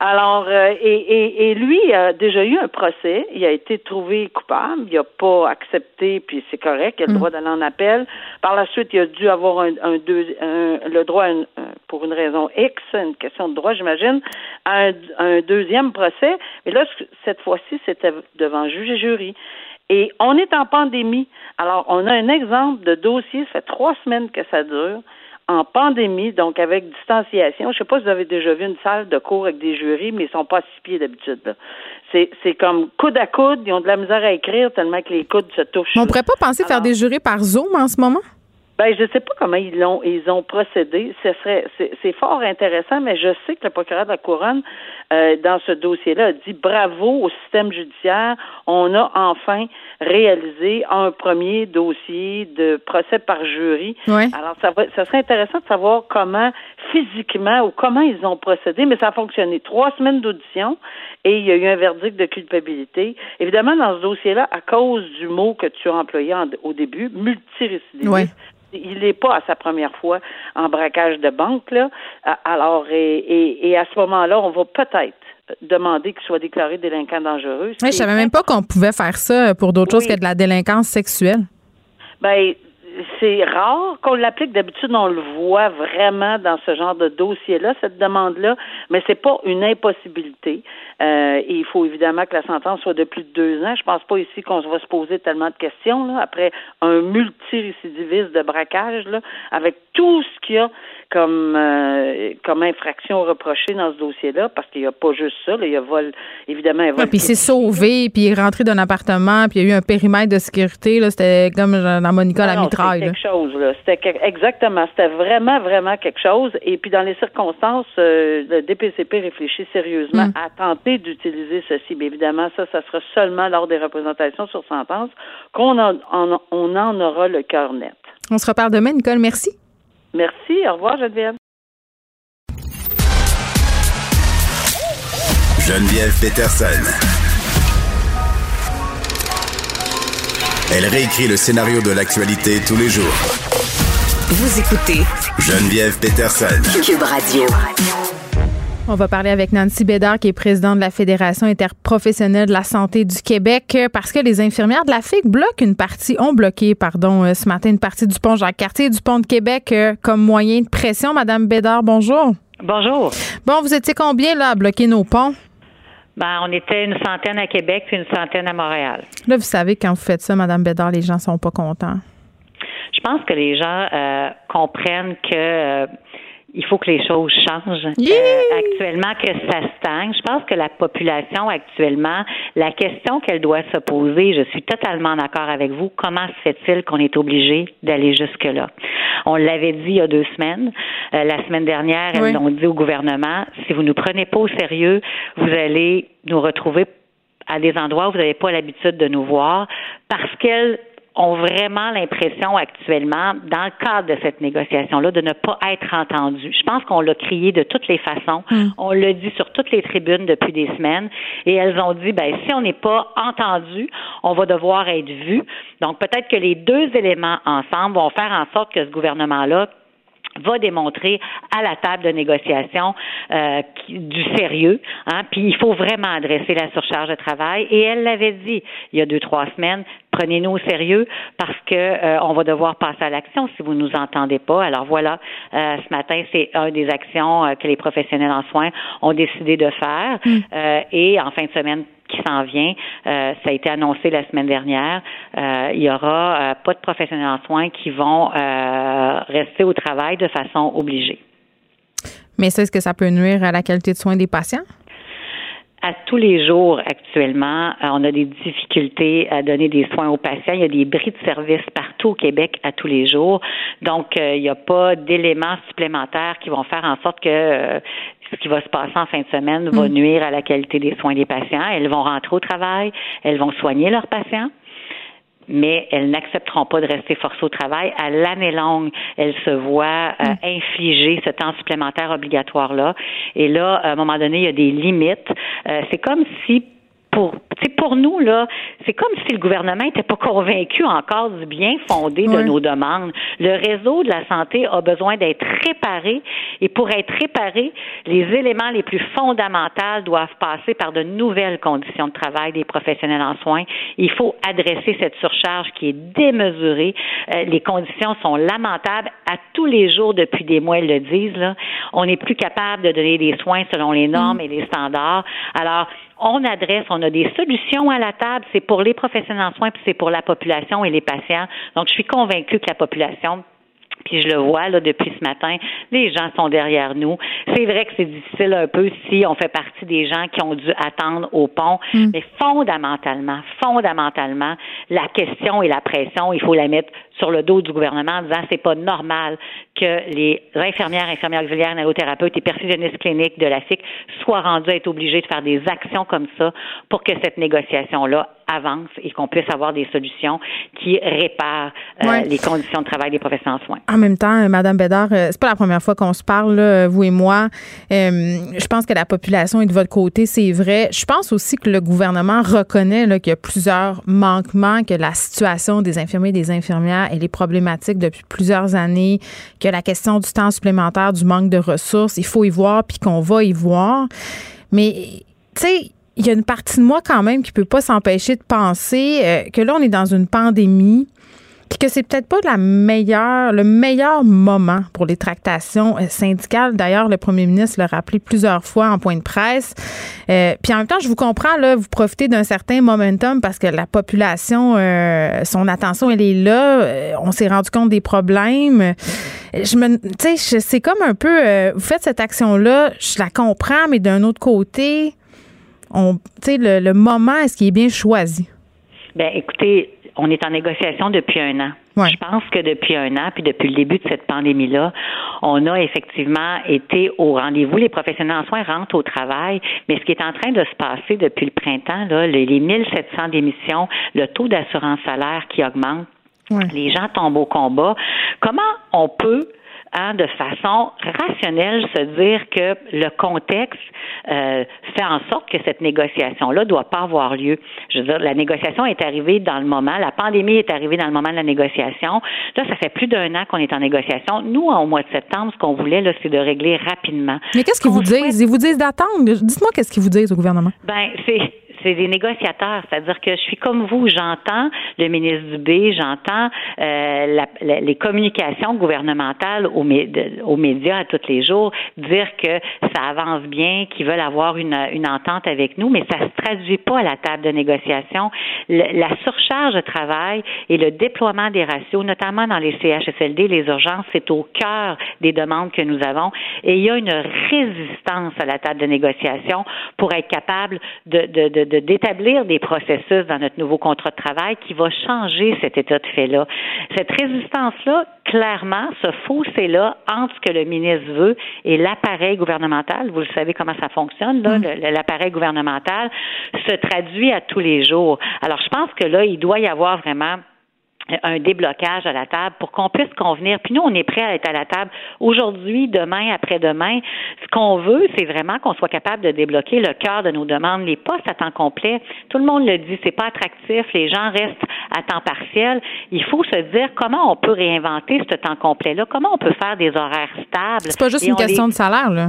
Speaker 5: Alors, euh, et, et, et lui a déjà eu un procès. Il a été trouvé coupable. Il n'a pas accepté, puis c'est correct. Il a le droit d'aller en appel. Par la suite, il a dû avoir un, un, deux, un- le droit, un- pour une raison X, une question de droit, j'imagine, à un, un deuxième procès. Mais là, ce- cette fois-ci, c'était devant juge et jury. Et on est en pandémie. Alors, on a un exemple de dossier, ça fait trois semaines que ça dure, en pandémie, donc avec distanciation. Je sais pas si vous avez déjà vu une salle de cours avec des jurys, mais ils sont pas à six pieds d'habitude. C'est, comme coude à coude, ils ont de la misère à écrire tellement que les coudes se touchent.
Speaker 1: On pourrait pas penser faire des jurés par Zoom en ce moment?
Speaker 5: Ben, je sais pas comment ils l'ont, ils ont procédé. Ce serait, c'est, fort intéressant, mais je sais que le procureur de la couronne, euh, dans ce dossier-là, a dit bravo au système judiciaire. On a enfin réalisé un premier dossier de procès par jury.
Speaker 1: Ouais.
Speaker 5: Alors, ça, va, ça serait intéressant de savoir comment, physiquement, ou comment ils ont procédé, mais ça a fonctionné. Trois semaines d'audition et il y a eu un verdict de culpabilité. Évidemment, dans ce dossier-là, à cause du mot que tu as employé en- au début, multirécidiviste,
Speaker 1: Ouais.
Speaker 5: Il n'est pas à sa première fois en braquage de banque, là. A- Alors, et, et, et à ce moment-là, on va peut-être demander qu'il soit déclaré délinquant dangereux. qui
Speaker 1: je savais même pas qu'on pouvait faire ça pour d'autres
Speaker 5: Oui.
Speaker 1: choses que de la délinquance sexuelle.
Speaker 5: Ben, c'est rare qu'on l'applique. D'habitude, on le voit vraiment dans ce genre de dossier-là, cette demande-là, mais c'est pas une impossibilité. Euh, il faut évidemment que la sentence soit de plus de deux ans. Je pense pas ici qu'on va se poser tellement de questions là, après un multirécidiviste de braquage, là, avec tout ce qu'il y a comme euh, comme infraction reprochée dans ce dossier-là, parce qu'il n'y a pas juste ça. Là, il y a vol, évidemment, un vol.
Speaker 1: Ouais, puis il s'est sauvé, puis il est rentré d'un appartement, puis il y a eu un périmètre de sécurité. là, C'était comme dans Monica la
Speaker 5: Non,
Speaker 1: mitraille.
Speaker 5: C'était quelque chose, là. C'était exactement. C'était vraiment, vraiment quelque chose. Et puis, dans les circonstances, euh, le DPCP réfléchit sérieusement
Speaker 1: Mm.
Speaker 5: à tenter d'utiliser ceci. Mais évidemment, ça, ça sera seulement lors des représentations sur sentence qu'on en, en- on en aura le cœur net.
Speaker 1: On se reparle demain, Nicole. Merci.
Speaker 5: Merci. Au revoir, Geneviève.
Speaker 3: Geneviève Peterson. Elle réécrit le scénario de l'actualité tous les jours.
Speaker 4: Vous écoutez
Speaker 3: Geneviève Peterson.
Speaker 4: Cube Radio.
Speaker 1: On va parler avec Nancy Bédard, qui est présidente de la Fédération interprofessionnelle de la santé du Québec, euh, parce que les infirmières de la FIC bloquent une partie, ont bloqué, pardon, euh, ce matin, une partie du pont Jacques-Cartier et du pont de Québec euh, comme moyen de pression. Madame Bédard, bonjour.
Speaker 6: Bonjour.
Speaker 1: Bon, vous étiez combien, là, à bloquer nos ponts?
Speaker 6: Ben, on était une centaine à Québec puis une centaine à Montréal.
Speaker 1: Là, vous savez, quand vous faites ça, Madame Bédard, les gens sont pas contents.
Speaker 6: Je pense que les gens euh, comprennent que euh, il faut que les choses changent. Euh, actuellement, que ça stagne. Je pense que la population actuellement, la question qu'elle doit se poser, je suis totalement d'accord avec vous, comment se fait-il qu'on est obligé d'aller jusque-là? On l'avait dit il y a deux semaines. Euh, la semaine dernière, elles ont dit au gouvernement, si vous ne nous prenez pas au sérieux, vous allez nous retrouver à des endroits où vous n'avez pas l'habitude de nous voir parce qu'elles ont vraiment l'impression actuellement, dans le cadre de cette négociation-là, de ne pas être entendues. Je pense qu'on l'a crié de toutes les façons. Mm. On l'a dit sur toutes les tribunes depuis des semaines. Et elles ont dit, ben, si on n'est pas entendu, on va devoir être vu. Donc, peut-être que les deux éléments ensemble vont faire en sorte que ce gouvernement-là va démontrer à la table de négociation euh, du sérieux. Hein, puis il faut vraiment adresser la surcharge de travail. Et elle l'avait dit il y a deux trois semaines. Prenez-nous au sérieux parce que euh, on va devoir passer à l'action si vous nous entendez pas. Alors voilà, euh, ce matin c'est une des actions que les professionnels en soins ont décidé de faire. Mm. et en fin de semaine qui s'en vient. Euh, ça a été annoncé la semaine dernière. Euh, il y aura euh, pas de professionnels en soins qui vont rester au travail de façon obligée.
Speaker 1: Mais est-ce que ça peut nuire à la qualité de soins des patients?
Speaker 6: à tous les jours actuellement, on a des difficultés à donner des soins aux patients. Il y a des bris de service partout au Québec à tous les jours. Donc, il n'y a pas d'éléments supplémentaires qui vont faire en sorte que ce qui va se passer en fin de semaine va mm. nuire à la qualité des soins des patients. Elles vont rentrer au travail, elles vont soigner leurs patients mais elles n'accepteront pas de rester forcées au travail. À l'année longue, elles se voient euh, mm. infliger ce temps supplémentaire obligatoire-là. Et là, à un moment donné, il y a des limites. Euh, c'est comme si pour pour nous là, c'est comme si le gouvernement n'était pas convaincu encore du bien fondé de nos demandes. Le réseau de la santé a besoin d'être réparé et pour être réparé, les éléments les plus fondamentaux doivent passer par de nouvelles conditions de travail des professionnels en soins. Il faut adresser cette surcharge qui est démesurée. Euh, les conditions sont lamentables à tous les jours depuis des mois, ils le disent là. On n'est plus capable de donner des soins selon les normes mm. et les standards. Alors on adresse, on a des solutions à la table, c'est pour les professionnels en soins, puis c'est pour la population et les patients. Donc, je suis convaincue que la population puis je le vois là depuis ce matin, les gens sont derrière nous. C'est vrai que c'est difficile un peu si on fait partie des gens qui ont dû attendre au pont, mm. mais fondamentalement, fondamentalement, la question et la pression, il faut la mettre sur le dos du gouvernement en disant c'est pas normal que les infirmières, infirmières auxiliaires, nalothérapeutes et perfusionnistes cliniques de la FIC soient rendus à être obligés de faire des actions comme ça pour que cette négociation-là avance et qu'on puisse avoir des solutions qui réparent euh, les conditions de travail des professionnels en soins.
Speaker 1: En même temps, euh, Madame Bédard, euh, c'est pas la première fois qu'on se parle, vous et moi. je pense que la population est de votre côté, c'est vrai. Je pense aussi que le gouvernement reconnaît qu'il y a plusieurs manquements, que la situation des infirmiers et des infirmières elle est problématique depuis plusieurs années, que la question du temps supplémentaire, du manque de ressources, il faut y voir, puis qu'on va y voir. Mais, tu sais, il y a une partie de moi quand même qui peut pas s'empêcher de penser euh, que là, on est dans une pandémie puis que c'est peut-être pas la meilleure, le meilleur moment pour les tractations euh, syndicales. D'ailleurs, le premier ministre l'a rappelé plusieurs fois en point de presse. Euh, puis en même temps, je vous comprends, là, vous profitez d'un certain momentum parce que la population, euh, son attention, elle est là. on s'est rendu compte des problèmes. Je me, tu sais, c'est comme un peu, vous faites cette action-là, je la comprends, mais d'un autre côté, on, tu sais, le, le moment, est-ce qu'il est bien choisi?
Speaker 6: Ben, écoutez, on est en négociation depuis un an. Je pense que depuis un an, puis depuis le début de cette pandémie-là, on a effectivement été au rendez-vous. Les professionnels en soins rentrent au travail, mais ce qui est en train de se passer depuis le printemps, là, les 1700 démissions, le taux d'assurance salaire qui augmente, les gens tombent au combat. Comment on peut Hein, de façon rationnelle se dire que le contexte euh, fait en sorte que cette négociation-là doit pas avoir lieu. Je veux dire, la négociation est arrivée dans le moment, la pandémie est arrivée dans le moment de la négociation. Là, ça fait plus d'un an qu'on est en négociation. Nous, au mois de septembre, ce qu'on voulait, là, c'est de régler rapidement.
Speaker 1: Mais qu'est-ce qu'ils vous disent? Ils vous disent d'attendre. Dites-moi qu'est-ce qu'ils vous disent au gouvernement.
Speaker 6: Ben, c'est c'est des négociateurs, c'est-à-dire que je suis comme vous, j'entends le ministre Dubé, j'entends euh, les communications gouvernementales aux, aux, médias à tous les jours dire que ça avance bien, qu'ils veulent avoir une, une entente avec nous, mais ça se traduit pas à la table de négociation. la surcharge de travail et le déploiement des ratios, notamment dans les CHSLD, les urgences, c'est au cœur des demandes que nous avons. Et il y a une résistance à la table de négociation pour être capable de, d'établir des processus dans notre nouveau contrat de travail qui va changer cet état de fait-là. Cette résistance-là, clairement, ce fossé-là entre ce que le ministre veut et l'appareil gouvernemental, vous le savez comment ça fonctionne, là, mm. l'appareil gouvernemental se traduit à tous les jours. Alors, je pense que là, il doit y avoir vraiment un déblocage à la table pour qu'on puisse convenir. Puis nous, on est prêt à être à la table aujourd'hui, demain, après-demain. Ce qu'on veut, c'est vraiment qu'on soit capable de débloquer le cœur de nos demandes. Les postes à temps complet, tout le monde le dit, c'est pas attractif. Les gens restent à temps partiel. Il faut se dire comment on peut réinventer ce temps complet-là. Comment on peut faire des horaires stables.
Speaker 1: C'est pas juste une question de salaire, là.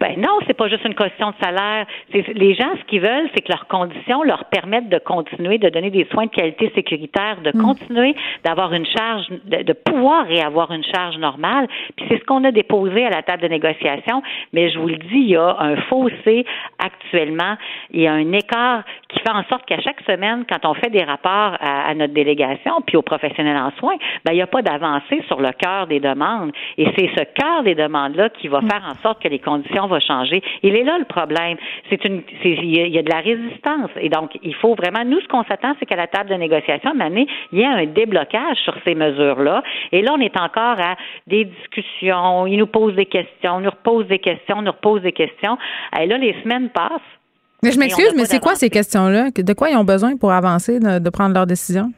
Speaker 6: Ben non, c'est pas juste une question de salaire. les gens, ce qu'ils veulent, c'est que leurs conditions leur permettent de continuer de donner des soins de qualité sécuritaire, de mm. continuer d'avoir une charge, de, pouvoir réavoir une charge normale. Puis c'est ce qu'on a déposé à la table de négociation. Mais je vous le dis, il y a un fossé actuellement. Il y a un écart qui fait en sorte qu'à chaque semaine, quand on fait des rapports à, notre délégation, puis aux professionnels en soins, ben il n'y a pas d'avancée sur le cœur des demandes. Et c'est ce cœur des demandes-là qui va mm. faire en sorte que les conditions va changer. Il est là le problème. C'est une, il y a de la résistance. Et donc, il faut vraiment, nous, ce qu'on s'attend, c'est qu'à la table de négociation, année, il y a un déblocage sur ces mesures-là. Et là, on est encore à des discussions. Ils nous posent des questions, on nous repose des questions, on nous repose des questions. Et là, les semaines passent.
Speaker 1: Mais je m'excuse, mais c'est quoi ces questions-là? De quoi ils ont besoin pour avancer, de prendre leurs décisions?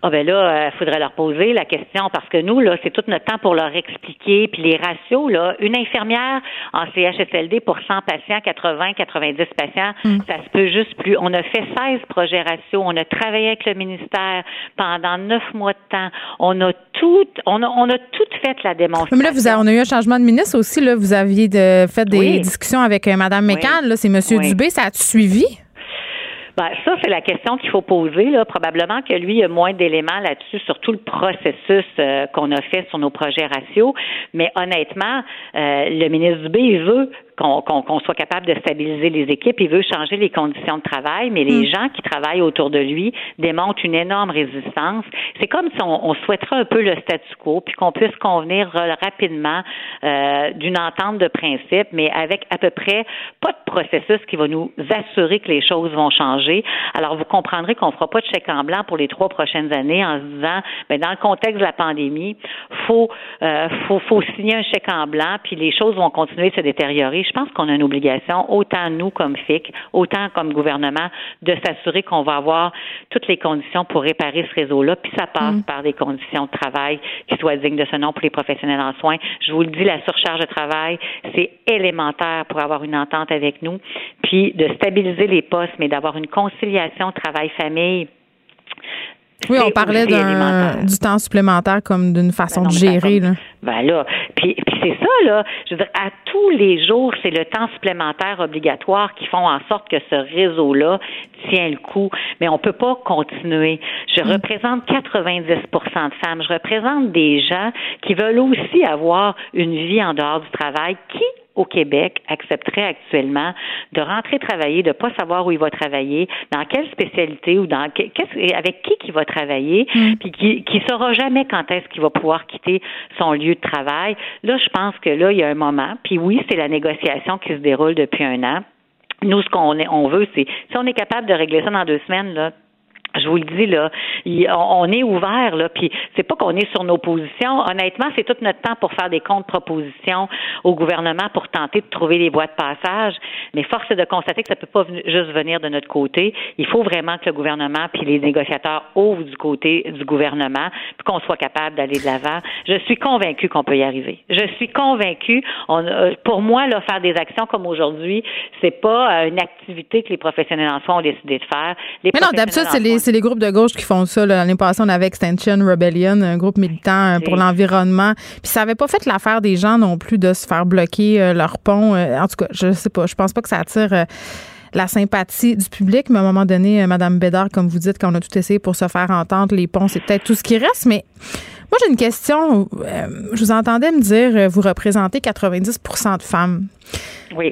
Speaker 6: Ah ben là, il euh, faudrait leur poser la question parce que nous, là, c'est tout notre temps pour leur expliquer. Puis les ratios, là, une infirmière en CHSLD pour 100 patients, 80, 90 patients, hmm. ça se peut juste plus. On a fait 16 projets ratios. On a travaillé avec le ministère pendant neuf mois de temps. On a tout, on a, on a tout fait la démonstration.
Speaker 1: Mais là, vous avez, on a eu un changement de ministre aussi. Là, vous aviez de, fait des discussions avec euh, Mme McCann. Là, c'est M. Dubé. Ça a-tu suivi?
Speaker 6: Ben, ça, c'est la question qu'il faut poser. Là. Probablement que lui a moins d'éléments là-dessus sur tout le processus euh, qu'on a fait sur nos projets ratios. Mais honnêtement, euh, le ministre Dubé, il veut qu'on soit capable de stabiliser les équipes. Il veut changer les conditions de travail, mais les mm. gens qui travaillent autour de lui démontrent une énorme résistance. C'est comme si on, souhaiterait un peu le statu quo, puis qu'on puisse convenir rapidement euh, d'une entente de principe, mais avec à peu près pas de processus qui va nous assurer que les choses vont changer. Alors, vous comprendrez qu'on fera pas de chèque en blanc pour les trois prochaines années en se disant, mais ben, dans le contexte de la pandémie, faut, euh, faut, faut signer un chèque en blanc, puis les choses vont continuer de se détériorer je pense qu'on a une obligation, autant nous comme FIC, autant comme gouvernement, de s'assurer qu'on va avoir toutes les conditions pour réparer ce réseau-là. Puis ça passe mm. par des conditions de travail qui soient dignes de ce nom pour les professionnels en soins. Je vous le dis, la surcharge de travail, c'est élémentaire pour avoir une entente avec nous. Puis de stabiliser les postes, mais d'avoir une conciliation travail-famille
Speaker 1: oui, on parlait du temps supplémentaire comme d'une façon ben de gérer. Là.
Speaker 6: Ben là, puis, puis c'est ça, là. Je veux dire, à tous les jours, c'est le temps supplémentaire obligatoire qui font en sorte que ce réseau-là tient le coup. Mais on peut pas continuer. Je mm. représente 90% de femmes. Je représente des gens qui veulent aussi avoir une vie en dehors du travail, qui au Québec accepterait actuellement de rentrer travailler, de pas savoir où il va travailler, dans quelle spécialité ou dans avec qui il va travailler, mm. puis qui qui saura jamais quand est-ce qu'il va pouvoir quitter son lieu de travail. Là, je pense que là, il y a un moment. Puis oui, c'est la négociation qui se déroule depuis un an. Nous, ce qu'on on veut, c'est si on est capable de régler ça dans deux semaines, là, je vous le dis là, on est ouvert là, puis c'est pas qu'on est sur nos positions. Honnêtement, c'est tout notre temps pour faire des contre-propositions au gouvernement pour tenter de trouver les voies de passage. Mais force est de constater que ça peut pas juste venir de notre côté. Il faut vraiment que le gouvernement puis les négociateurs ouvrent du côté du gouvernement, puis qu'on soit capable d'aller de l'avant. Je suis convaincue qu'on peut y arriver. Je suis convaincue. On, euh, pour moi, là, faire des actions comme aujourd'hui, c'est pas euh, une activité que les professionnels en soins ont décidé de faire.
Speaker 1: Mais non, d'habitude, c'est les c'est les groupes de gauche qui font ça. L'année passée, on avait Extension Rebellion, un groupe militant euh, pour l'environnement. Puis ça n'avait pas fait l'affaire des gens non plus de se faire bloquer euh, leur pont. Euh, en tout cas, je sais pas. Je pense pas que ça attire la sympathie du public. Mais à un moment donné, Madame Bédard, comme vous dites, quand on a tout essayé pour se faire entendre, les ponts, c'est peut-être tout ce qui reste. Mais moi, j'ai une question. je vous entendais me dire, vous représentez 90% de femmes.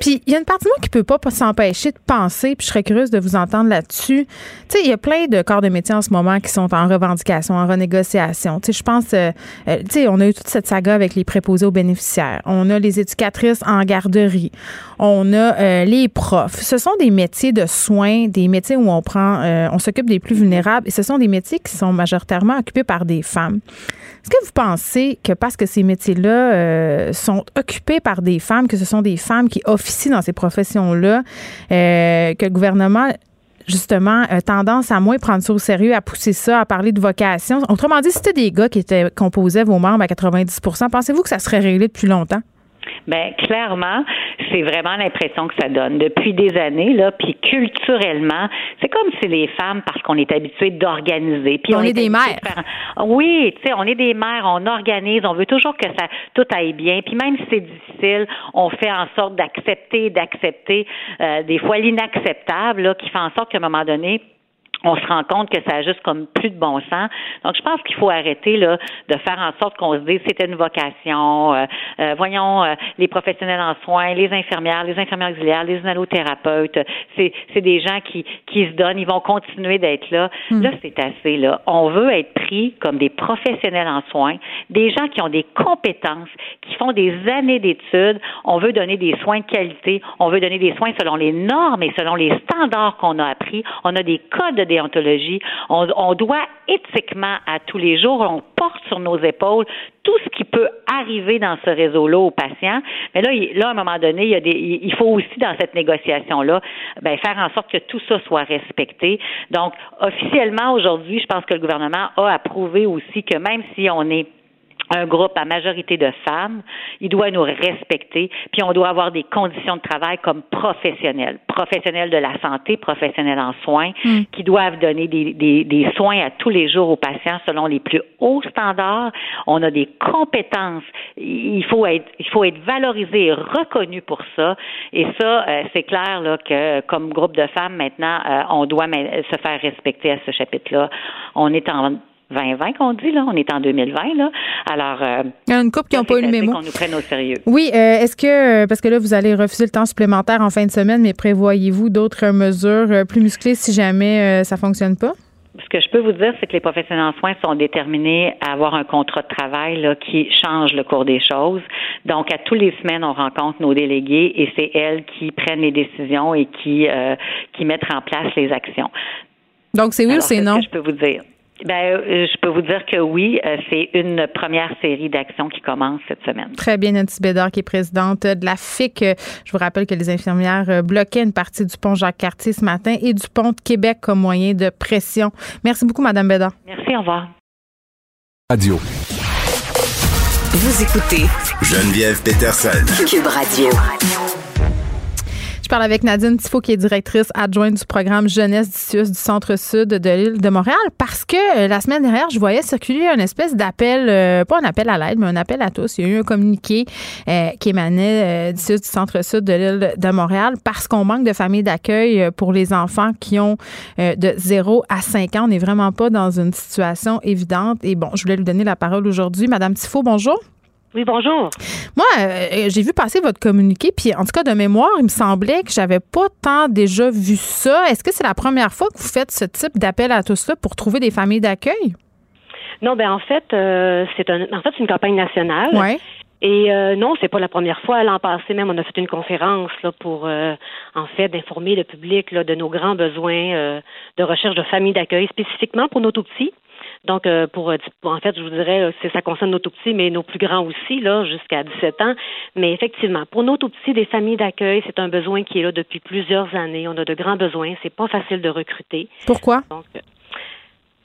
Speaker 1: Puis il y a une partie de moi qui peut pas s'empêcher de penser, puis je serais curieuse de vous entendre là-dessus. Tu sais, il y a plein de corps de métier en ce moment qui sont en revendication, en renégociation. Tu sais, je pense, euh, euh, tu sais, on a eu toute cette saga avec les préposés aux bénéficiaires. On a les éducatrices en garderie. On a euh, les profs. Ce sont des métiers de soins, des métiers où on prend, on s'occupe des plus vulnérables, et ce sont des métiers qui sont majoritairement occupés par des femmes. Est-ce que vous pensez que parce que ces métiers-là sont occupés par des femmes, que ce sont des femmes qui officient dans ces professions-là, euh, que le gouvernement justement a tendance à moins prendre ça au sérieux, à pousser ça, à parler de vocation. Autrement dit, si c'était des gars qui étaient composaient vos membres à 90% pensez-vous que ça serait réglé depuis longtemps?
Speaker 6: Ben clairement, c'est vraiment l'impression que ça donne depuis des années là. Puis culturellement, c'est comme si les femmes, parce qu'on est habitué d'organiser. Puis
Speaker 1: on, est, des mères.
Speaker 6: Oui, tu sais, on est des mères, on organise, on veut toujours que ça tout aille bien. Puis même si c'est difficile, on fait en sorte d'accepter, d'accepter euh, des fois l'inacceptable, là, qui fait en sorte qu'à un moment donné on se rend compte que ça a juste comme plus de bon sens. Donc, je pense qu'il faut arrêter là de faire en sorte qu'on se dise c'était une vocation. Euh, euh, voyons euh, les professionnels en soins, les infirmières, les infirmières auxiliaires, les analothérapeutes. C'est c'est des gens qui qui se donnent. Ils vont continuer d'être là. Hmm. Là, c'est assez là. On veut être pris comme des professionnels en soins, des gens qui ont des compétences, qui font des années d'études. On veut donner des soins de qualité. On veut donner des soins selon les normes et selon les standards qu'on a appris. On a des codes de déontologie. On, doit éthiquement, à tous les jours, on porte sur nos épaules tout ce qui peut arriver dans ce réseau-là aux patients. Mais là, là, à un moment donné, il, y a des, il faut aussi, dans cette négociation-là, ben, faire en sorte que tout ça soit respecté. Donc, officiellement, aujourd'hui, je pense que le gouvernement a approuvé aussi que même si on est un groupe à majorité de femmes, il doit nous respecter, puis on doit avoir des conditions de travail comme professionnels, professionnels de la santé, professionnels en soins, hmm. qui doivent donner des, des, des, soins à tous les jours aux patients selon les plus hauts standards. On a des compétences. Il faut être, il faut être valorisé et reconnu pour ça. Et ça, euh, c'est clair là, que comme groupe de femmes maintenant, euh, on doit se faire respecter à ce chapitre-là. On est en 2020 qu'on dit, là. On est en 2020, là. Alors. Euh,
Speaker 1: Il y a une couple qui n'ont pas eu le mémo.
Speaker 6: qu'on nous prenne au sérieux.
Speaker 1: Oui. Euh, est-ce que, euh, parce que là, vous allez refuser le temps supplémentaire en fin de semaine, mais prévoyez-vous d'autres mesures plus musclées si jamais ça ne fonctionne pas?
Speaker 6: Ce que je peux vous dire, c'est que les professionnels en soins sont déterminés à avoir un contrat de travail là, qui change le cours des choses. Donc, à tous les semaines, on rencontre nos délégués et c'est elles qui prennent les décisions et qui, qui mettent en place les actions.
Speaker 1: Donc, c'est oui ou c'est non?
Speaker 6: Que je peux vous dire? Ben, euh, je peux vous dire que oui, euh, c'est une première série d'actions qui commence cette semaine.
Speaker 1: Très bien, Nancy Bédard, qui est présidente de la FIC. Je vous rappelle que les infirmières euh, bloquaient une partie du pont Jacques-Cartier ce matin et du pont de Québec comme moyen de pression. Merci beaucoup, Madame Bédard.
Speaker 6: Merci, au revoir.
Speaker 3: Radio.
Speaker 4: Vous écoutez
Speaker 3: Geneviève Peterson.
Speaker 4: Cube Radio.
Speaker 1: Je parle avec Nadine Tifo, qui est directrice adjointe du programme Jeunesse du du Centre-Sud de l'île de Montréal, parce que euh, la semaine dernière, je voyais circuler une espèce d'appel, euh, pas un appel à l'aide, mais un appel à tous. Il y a eu un communiqué euh, qui émanait du du Centre-Sud de l'île de Montréal parce qu'on manque de familles d'accueil pour les enfants qui ont de 0 à 5 ans. On n'est vraiment pas dans une situation évidente. Et bon, je voulais lui donner la parole aujourd'hui. Madame Tifo, bonjour.
Speaker 7: Oui, bonjour.
Speaker 1: Moi, euh, j'ai vu passer votre communiqué, puis en tout cas, de mémoire, il me semblait que j'avais pas tant déjà vu ça. Est-ce que c'est la première fois que vous faites ce type d'appel à tous là pour trouver des familles d'accueil?
Speaker 7: Non, ben en fait, euh, c'est un, en fait, une campagne nationale.
Speaker 1: Ouais.
Speaker 7: Et euh, non, c'est pas la première fois. L'an passé même, on a fait une conférence là pour en fait d'informer le public là, de nos grands besoins de recherche de familles d'accueil, spécifiquement pour nos tout petits. Donc, euh, pour, en fait, je vous dirais, ça concerne nos tout petits, mais nos plus grands aussi, là, jusqu'à 17 ans. Mais effectivement, pour nos tout petits, des familles d'accueil, c'est un besoin qui est là depuis plusieurs années. On a de grands besoins. C'est pas facile de recruter.
Speaker 1: Pourquoi?
Speaker 7: Donc, euh,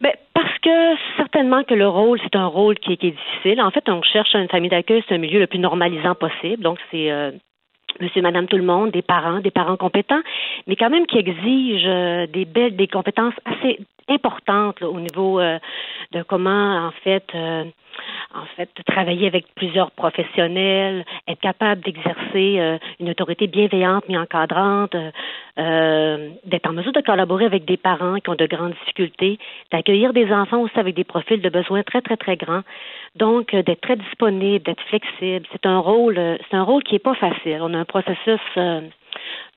Speaker 7: ben, parce que certainement que le rôle, c'est un rôle qui est, qui est, difficile. En fait, on cherche une famille d'accueil, c'est un milieu le plus normalisant possible. Donc, c'est euh, monsieur, madame, tout le monde, des parents, des parents compétents, mais quand même qui exigent euh, des belles, des compétences assez importante au niveau de comment en fait en fait, travailler avec plusieurs professionnels, être capable d'exercer euh, une autorité bienveillante mais encadrante, euh, euh, d'être en mesure de collaborer avec des parents qui ont de grandes difficultés, d'accueillir des enfants aussi avec des profils de besoins très, très, très grands. Donc, d'être très disponible, d'être flexible. C'est un rôle, c'est un rôle qui n'est pas facile. On a un processus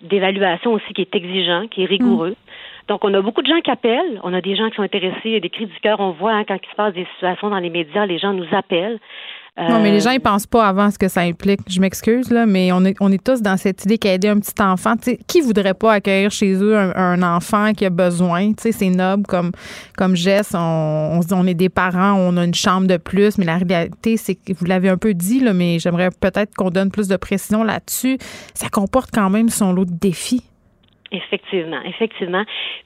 Speaker 7: d'évaluation aussi qui est exigeant, qui est rigoureux. Mm. Donc, on a beaucoup de gens qui appellent. On a des gens qui sont intéressés, des cris du cœur. On voit hein, quand il se passe des situations dans les médias, les gens nous appellent.
Speaker 1: Non, mais les gens, ils pensent pas avant ce que ça implique. Je m'excuse, là, mais on est, on est tous dans cette idée qu'aider un petit enfant, tu sais, qui voudrait pas accueillir chez eux un, enfant qui a besoin? Tu sais, c'est noble comme, comme geste. On, on, on est des parents, on a une chambre de plus, mais la réalité, c'est que vous l'avez un peu dit, là, mais j'aimerais peut-être qu'on donne plus de précision là-dessus. Ça comporte quand même son lot de défis.
Speaker 7: Effectivement, effectivement.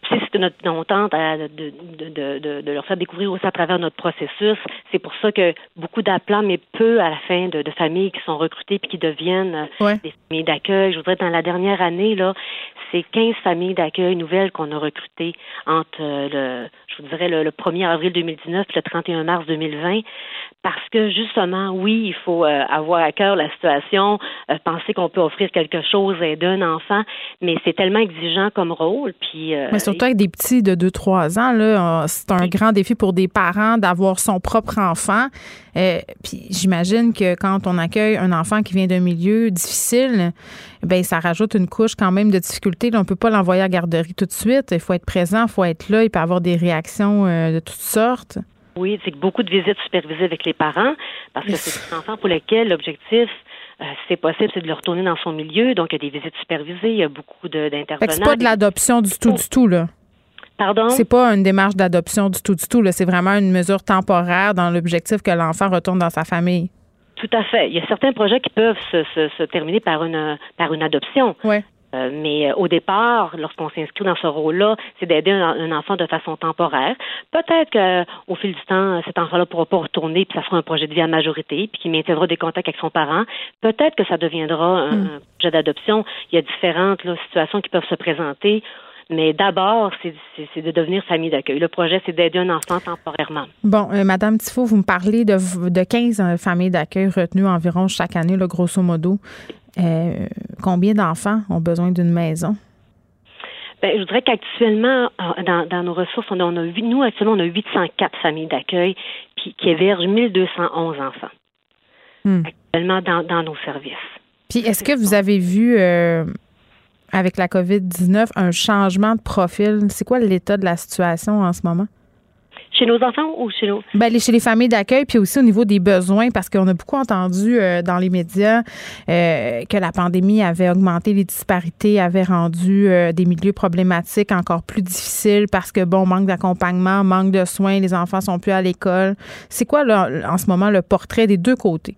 Speaker 7: C'est ce que notre, on tente de, de, de, de, leur faire découvrir aussi à travers notre processus. C'est pour ça que beaucoup d'appelants, mais peu à la fin de, familles qui sont recrutées puis qui deviennent euh, des familles d'accueil. Je voudrais dans la dernière année, là, c'est 15 familles d'accueil nouvelles qu'on a recrutées entre euh, le, je vous dirais, le, 1er avril 2019 et le 31 mars 2020 parce que justement, oui, il faut euh, avoir à cœur la situation, euh, penser qu'on peut offrir quelque chose à un enfant, mais c'est tellement exigeant comme rôle. Puis,
Speaker 1: mais surtout avec des petits de 2-3 ans, là, c'est un grand défi pour des parents d'avoir son propre enfant. puis j'imagine que quand on accueille un enfant qui vient d'un milieu difficile, ben ça rajoute une couche quand même de difficulté. on ne peut pas l'envoyer à garderie tout de suite. Il faut être présent, il faut être là, il peut avoir des réactions euh, de toutes sortes.
Speaker 7: Oui, c'est beaucoup de visites supervisées avec les parents parce que c'est des enfants pour lesquels l'objectif euh, si c'est possible, c'est de le retourner dans son milieu. Donc, il y a des visites supervisées, il y a beaucoup d'intervenants.
Speaker 1: C'est pas de l'adoption du tout, du tout, là.
Speaker 7: Pardon?
Speaker 1: C'est pas une démarche d'adoption du tout, du tout. C'est vraiment une mesure temporaire dans l'objectif que l'enfant retourne dans sa famille.
Speaker 7: Tout à fait. Il y a certains projets qui peuvent se, se, se terminer par une par une adoption.
Speaker 1: Ouais.
Speaker 7: Euh, mais euh, au départ, lorsqu'on s'inscrit dans ce rôle-là, c'est d'aider un, enfant de façon temporaire. Peut-être qu'au fil du temps, cet enfant-là pourra pas retourner, puis ça sera un projet de vie à majorité, puis qu'il maintiendra des contacts avec son parent. Peut-être que ça deviendra un, hmm. projet d'adoption. Il y a différentes situations qui peuvent se présenter. Mais d'abord, c'est de devenir famille d'accueil. Le projet, c'est d'aider un enfant temporairement.
Speaker 1: Bon, euh, Madame Tifo, vous me parlez de, de 15 euh, familles d'accueil retenues environ chaque année, là, grosso modo. Euh, combien d'enfants ont besoin d'une maison?
Speaker 7: Bien, je voudrais qu'actuellement, dans, nos ressources, on a, on a, nous, actuellement, on a 804 familles d'accueil qui, qui hébergent 1211 enfants. Hmm. Actuellement, dans, dans, nos services.
Speaker 1: Puis, est-ce que vous avez vu avec la COVID-19 un changement de profil? C'est quoi l'état de la situation en ce moment?
Speaker 7: Chez nos enfants ou chez nos...
Speaker 1: Ben, chez les familles d'accueil, puis aussi au niveau des besoins, parce qu'on a beaucoup entendu euh, dans les médias euh, que la pandémie avait augmenté les disparités, avait rendu euh, des milieux problématiques encore plus difficiles parce que, bon, manque d'accompagnement, manque de soins, les enfants sont plus à l'école. C'est quoi, là, en ce moment, le portrait des deux côtés?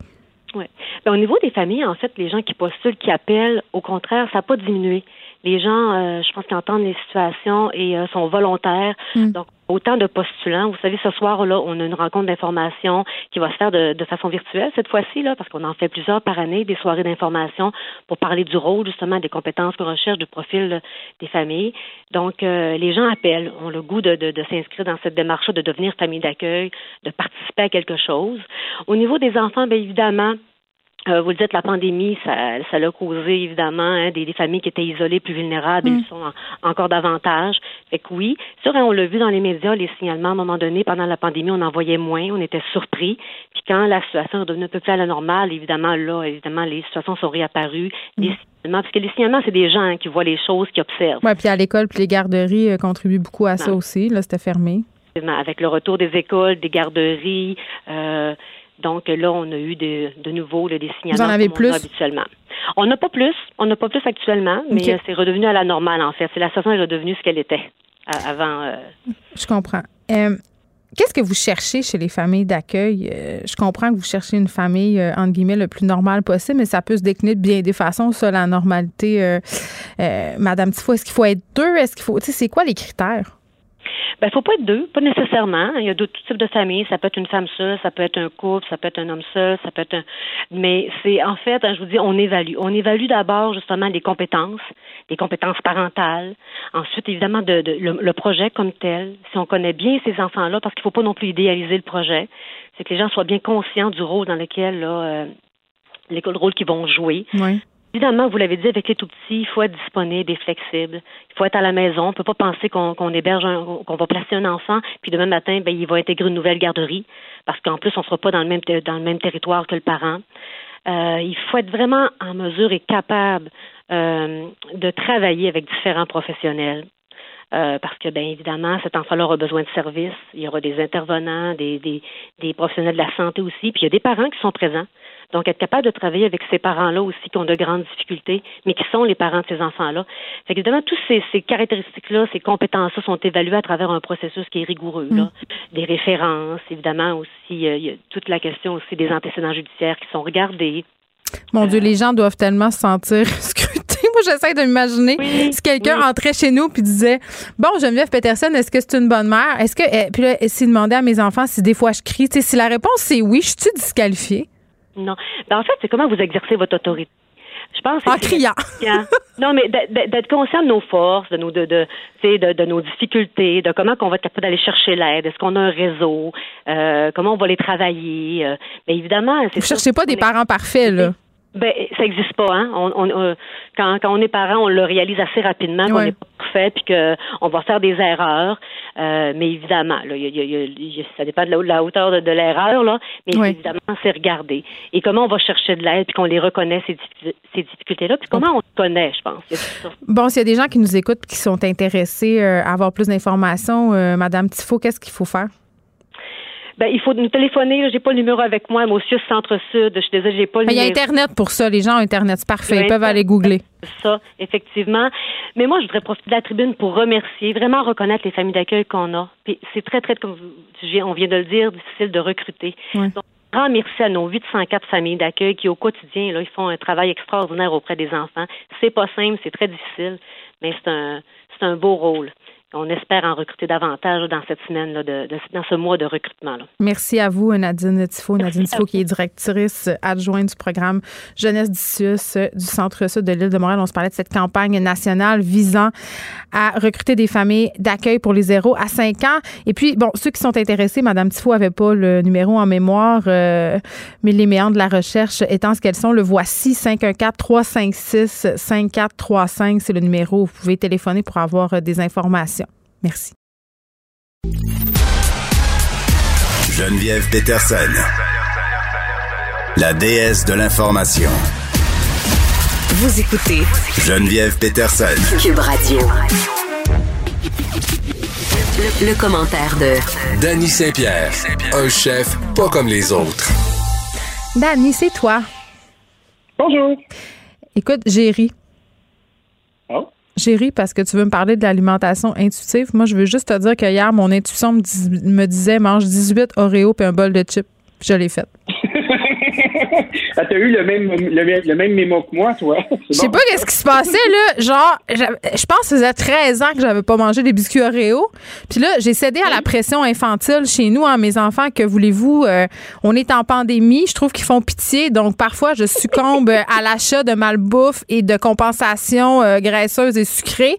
Speaker 7: Oui. Ben, au niveau des familles, en fait, les gens qui postulent, qui appellent, au contraire, ça n'a pas diminué. Les gens, euh, je pense qu'ils entendent les situations et euh, sont volontaires. Mm. Donc, autant de postulants. Vous savez, ce soir-là, on a une rencontre d'information qui va se faire de, façon virtuelle cette fois-ci, là, parce qu'on en fait plusieurs par année, des soirées d'information pour parler du rôle, justement, des compétences qu'on recherche, du profil des familles. Donc, euh, les gens appellent, ont le goût de, de, de s'inscrire dans cette démarche de devenir famille d'accueil, de participer à quelque chose. Au niveau des enfants, bien évidemment, euh, vous le dites, la pandémie, ça, ça l'a causé évidemment hein, des, familles qui étaient isolées, plus vulnérables, ils mm. sont encore davantage. Fait que oui, sûr, on l'a vu dans les médias, les signalements à un moment donné pendant la pandémie, on en voyait moins, on était surpris. Puis quand la situation est devenue un peu plus à la normale, évidemment là, évidemment les situations sont réapparues. Mm. Les parce que les signalements, c'est des gens hein, qui voient les choses, qui observent.
Speaker 1: Oui, puis à l'école, puis les garderies euh, contribuent beaucoup à ça aussi. Là, c'était fermé.
Speaker 7: Avec le retour des écoles, des garderies. Euh, donc là, on a eu de, de nouveau des signalements.
Speaker 1: Vous en avez plus?
Speaker 7: habituellement. On n'a pas plus. On n'a pas plus actuellement, mais c'est redevenu à la normale, en fait. C'est la situation est redevenue ce qu'elle était avant. Euh.
Speaker 1: Je comprends. Euh, qu'est-ce que vous cherchez chez les familles d'accueil? Euh, je comprends que vous cherchez une famille, entre guillemets, le plus normale possible, mais ça peut se décliner de bien des façons, ça, la normalité. Madame Tifo, est-ce qu'il faut être deux? Est-ce qu'il faut. Tu sais, c'est quoi les critères?
Speaker 7: Ben, faut pas être deux, pas nécessairement. Il y a d'autres types de familles. Ça peut être une femme seule, ça peut être un couple, ça peut être un homme seul, ça peut être un. Mais c'est en fait, je vous dis, on évalue. On évalue d'abord justement les compétences, les compétences parentales. Ensuite, évidemment, de, le, projet comme tel. Si on connaît bien ces enfants-là, parce qu'il faut pas non plus idéaliser le projet, c'est que les gens soient bien conscients du rôle dans lequel là, euh, le rôle qu'ils vont jouer.
Speaker 1: Oui.
Speaker 7: Évidemment, vous l'avez dit, avec les tout petits, il faut être disponible et flexible. Il faut être à la maison. On ne peut pas penser qu'on héberge, qu'on va placer un enfant, puis demain matin, ben, il va intégrer une nouvelle garderie, parce qu'en plus, on ne sera pas dans le même territoire que le parent. Euh, il faut être vraiment en mesure et capable euh, de travailler avec différents professionnels. Euh, parce que, bien évidemment, cet enfant-là aura besoin de services. Il y aura des intervenants, des professionnels de la santé aussi. Puis il y a des parents qui sont présents. Donc, être capable de travailler avec ces parents-là aussi qui ont de grandes difficultés, mais qui sont les parents de ces enfants-là. Fait évidemment, toutes ces, ces caractéristiques-là, ces compétences-là sont évaluées à travers un processus qui est rigoureux. Là. Mm. Des références, évidemment, aussi, euh, il y a toute la question aussi des antécédents judiciaires qui sont regardés.
Speaker 1: Mon Dieu, les gens doivent tellement se sentir [laughs] scrutés. Moi, j'essaie de m'imaginer si quelqu'un entrait chez nous puis disait Bon, Geneviève Peterson, est-ce que c'est une bonne mère? Est-ce que. Eh, puis là, s'il demandait à mes enfants si des fois je crie, si la réponse c'est oui, je suis disqualifiée?
Speaker 7: Non. Ben, en fait, c'est comment vous exercez votre autorité? Je pense
Speaker 1: en criant.
Speaker 7: non, mais d'être conscient de nos forces, de nos de, de, de, de nos difficultés, de comment on va être capable d'aller chercher l'aide. Est-ce qu'on a un réseau? Euh, Comment on va les travailler? Euh, Mais évidemment,
Speaker 1: vous cherchez pas des parents parfaits là.
Speaker 7: Ben, ça n'existe pas, hein. On, on, euh, quand, quand on est parent, on le réalise assez rapidement qu'on n'est pas parfait, puis qu'on va faire des erreurs. Euh, mais évidemment, là, y a, y a, ça dépend de la, hauteur de, l'erreur, là. Mais évidemment, c'est regarder. Et comment on va chercher de l'aide, puis qu'on les reconnaît ces, ces difficultés-là, puis comment on les connaît, je pense.
Speaker 1: Bon, s'il y a des gens qui nous écoutent, qui sont intéressés euh, à avoir plus d'informations, Madame Tifo, qu'est-ce qu'il faut faire?
Speaker 7: Ben, il faut nous téléphoner. J'ai pas le numéro avec moi, Monsieur Centre-Sud. Je suis désolée, j'ai pas le numéro.
Speaker 1: Il y a Internet pour ça. Les gens ont Internet. C'est parfait. Ils peuvent aller googler.
Speaker 7: Ça, effectivement. Mais moi, je voudrais profiter de la tribune pour remercier, vraiment reconnaître les familles d'accueil qu'on a. Puis c'est très, très, comme on vient de le dire, difficile de recruter. Donc, grand merci à nos 804 familles d'accueil qui, au quotidien, là, ils font un travail extraordinaire auprès des enfants. C'est pas simple, c'est très difficile, mais c'est un, c'est un beau rôle on espère en recruter davantage dans cette semaine, là, de, dans ce mois de recrutement. Là.
Speaker 1: Merci à vous, Nadine Tifo. Nadine Tifo, qui est directrice adjointe du programme Jeunesse d'Issus du Centre-Sud de l'île de Montréal. On se parlait de cette campagne nationale visant à recruter des familles d'accueil pour les 0 à 5 ans. Et puis, bon, ceux qui sont intéressés, Madame Tifo n'avait pas le numéro en mémoire, euh, mais les méandres de la recherche étant ce qu'elles sont, le voici 514-356-5435. C'est le numéro où vous pouvez téléphoner pour avoir euh, des informations. Merci.
Speaker 3: Geneviève Peterson, la déesse de l'information.
Speaker 4: Vous écoutez
Speaker 3: Geneviève Peterson,
Speaker 4: Cube Radio. Le, commentaire de
Speaker 8: Danny Saint-Pierre, un chef pas comme les autres.
Speaker 1: Danny, c'est toi.
Speaker 9: Bonjour.
Speaker 1: Écoute, j'ai ri.
Speaker 9: Oh?
Speaker 1: Ri parce que tu veux me parler de l'alimentation intuitive. Moi, je veux juste te dire que hier, mon intuition me, disait mange 18 Oreos et un bol de chips. Je l'ai fait. [laughs] [laughs]
Speaker 9: ah, t'as eu le même, le, même mémo que moi, toi. [laughs]
Speaker 1: Je sais pas qu'est-ce qui se passait, là. Genre, je pense que ça faisait 13 ans que j'avais pas mangé des biscuits Oreo. Puis là, j'ai cédé à la pression infantile chez nous, hein, mes enfants. Que voulez-vous? Euh, on est en pandémie. Je trouve qu'ils font pitié. Donc, parfois, je succombe à l'achat de malbouffe et de compensation euh, graisseuse et sucrée.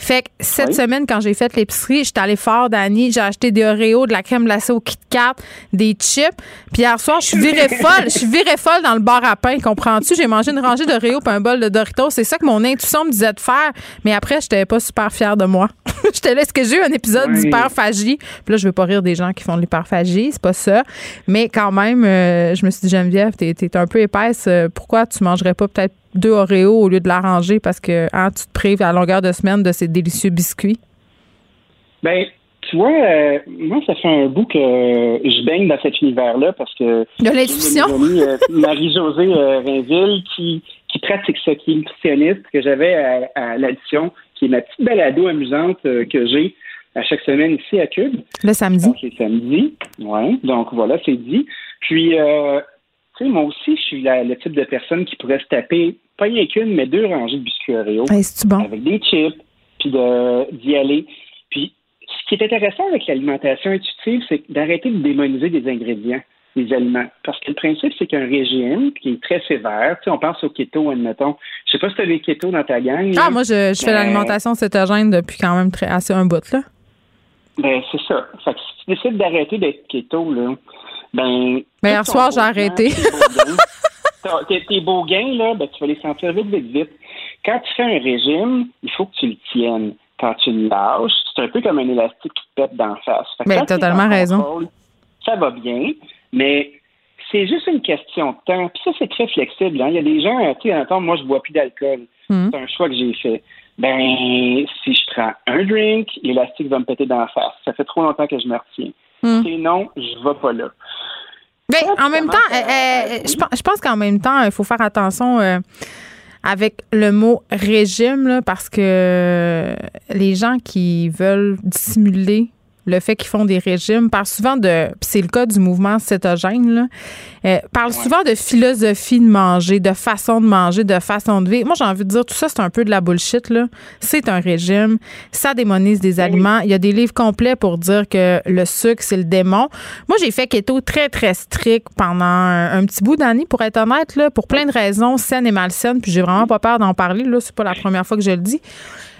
Speaker 1: Fait que cette semaine, quand j'ai fait l'épicerie, j'étais allée fort, Dani. J'ai acheté des Oreos, de la crème glacée au Kit Kat, des chips. Puis hier soir, je suis virée folle. Je suis virée folle dans le bar à pain, comprends-tu? J'ai mangé une rangée d'Oreos puis un bol de Doritos. C'est ça que mon intuition me disait de faire. Mais après, j'étais pas super fière de moi. [laughs] j'étais là, est-ce que j'ai eu un épisode d'hyperphagie? Puis là, je veux pas rire des gens qui font de l'hyperphagie, c'est pas ça. Mais quand même, euh, je me suis dit, Geneviève, t'es, es un peu épaisse. Euh, pourquoi tu mangerais pas peut-être deux Oreos au lieu de l'arranger parce que hein, tu te prives à longueur de semaine de ces délicieux biscuits?
Speaker 9: Ben, tu vois, euh, moi, ça fait un bout que je baigne dans cet univers-là parce que.
Speaker 1: De l'intuition.
Speaker 9: Euh, Marie-Josée euh, Rainville qui, qui pratique ça, qui est nutritionniste, que j'avais à, l'addition, qui est ma petite balado amusante que j'ai à chaque semaine ici à Cube.
Speaker 1: Le samedi.
Speaker 9: Donc, c'est samedi. Oui. Donc, voilà, c'est dit. Puis, tu sais, moi aussi, je suis le type de personne qui pourrait se taper, pas rien qu'une, mais deux rangées de biscuits Oreo.
Speaker 1: bon?
Speaker 9: Avec des chips, puis d'y aller. Ce qui est intéressant avec l'alimentation intuitive, c'est d'arrêter de démoniser des ingrédients, des aliments. Parce que le principe, c'est qu'un régime qui est très sévère, tu sais, on pense au keto, admettons. Je sais pas si tu as des keto dans ta gang.
Speaker 1: Ah, moi, je, je fais l'alimentation cétogène depuis quand même très, assez un bout, là.
Speaker 9: Ben, c'est ça. Fait que si tu décides d'arrêter d'être keto, là, ben.
Speaker 1: Mais hier soir, j'ai arrêté.
Speaker 9: Tes beaux gains, [laughs] là, ben, tu vas les sentir vite, vite, vite. Quand tu fais un régime, il faut que tu le tiennes. Quand tu le lâches, c'est un peu comme un élastique qui te pète d'en face.
Speaker 1: Ben, totalement raison.
Speaker 9: ça va bien, mais c'est juste une question de temps. Puis ça, c'est très flexible. Hein. Il y a des gens, tu sais, moi, je bois plus d'alcool. Hmm. C'est un choix que j'ai fait. Ben, si je prends un drink, l'élastique va me péter d'en face. Ça fait trop longtemps que je me retiens. Hmm. Sinon, je vais pas là.
Speaker 1: Mais en même temps, euh, euh, je, pense qu'en même temps, il faut faire attention euh, avec le mot régime, parce que les gens qui veulent dissimuler le fait qu'ils font des régimes, parlent souvent de, c'est le cas du mouvement cétogène, là, euh, parle souvent de philosophie de manger, de façon de manger, de façon de vivre. Moi, j'ai envie de dire, tout ça, c'est un peu de la bullshit. Là. C'est un régime, ça démonise des aliments. Il y a des livres complets pour dire que le sucre, c'est le démon. Moi, j'ai fait keto très, très strict pendant un, petit bout d'année, pour être honnête, là, pour plein de raisons, saines et malsaines, puis j'ai vraiment pas peur d'en parler. Là, c'est pas la première fois que je le dis.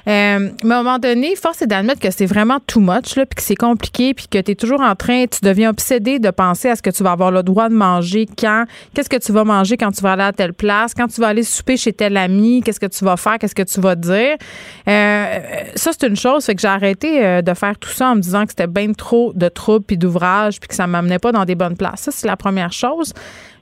Speaker 1: Euh, mais à un moment donné, force est d'admettre que c'est vraiment too much, là, puis que c'est compliqué, puis que tu es toujours en train, tu deviens obsédé de penser à ce que tu vas avoir le droit de manger quand, qu'est-ce que tu vas manger quand tu vas aller à telle place, quand tu vas aller souper chez tel ami, qu'est-ce que tu vas faire, qu'est-ce que tu vas dire. Euh, ça, c'est une chose, fait que j'ai arrêté euh, de faire tout ça en me disant que c'était bien trop de troubles puis d'ouvrages, puis que ça m'amenait pas dans des bonnes places. Ça, c'est la première chose.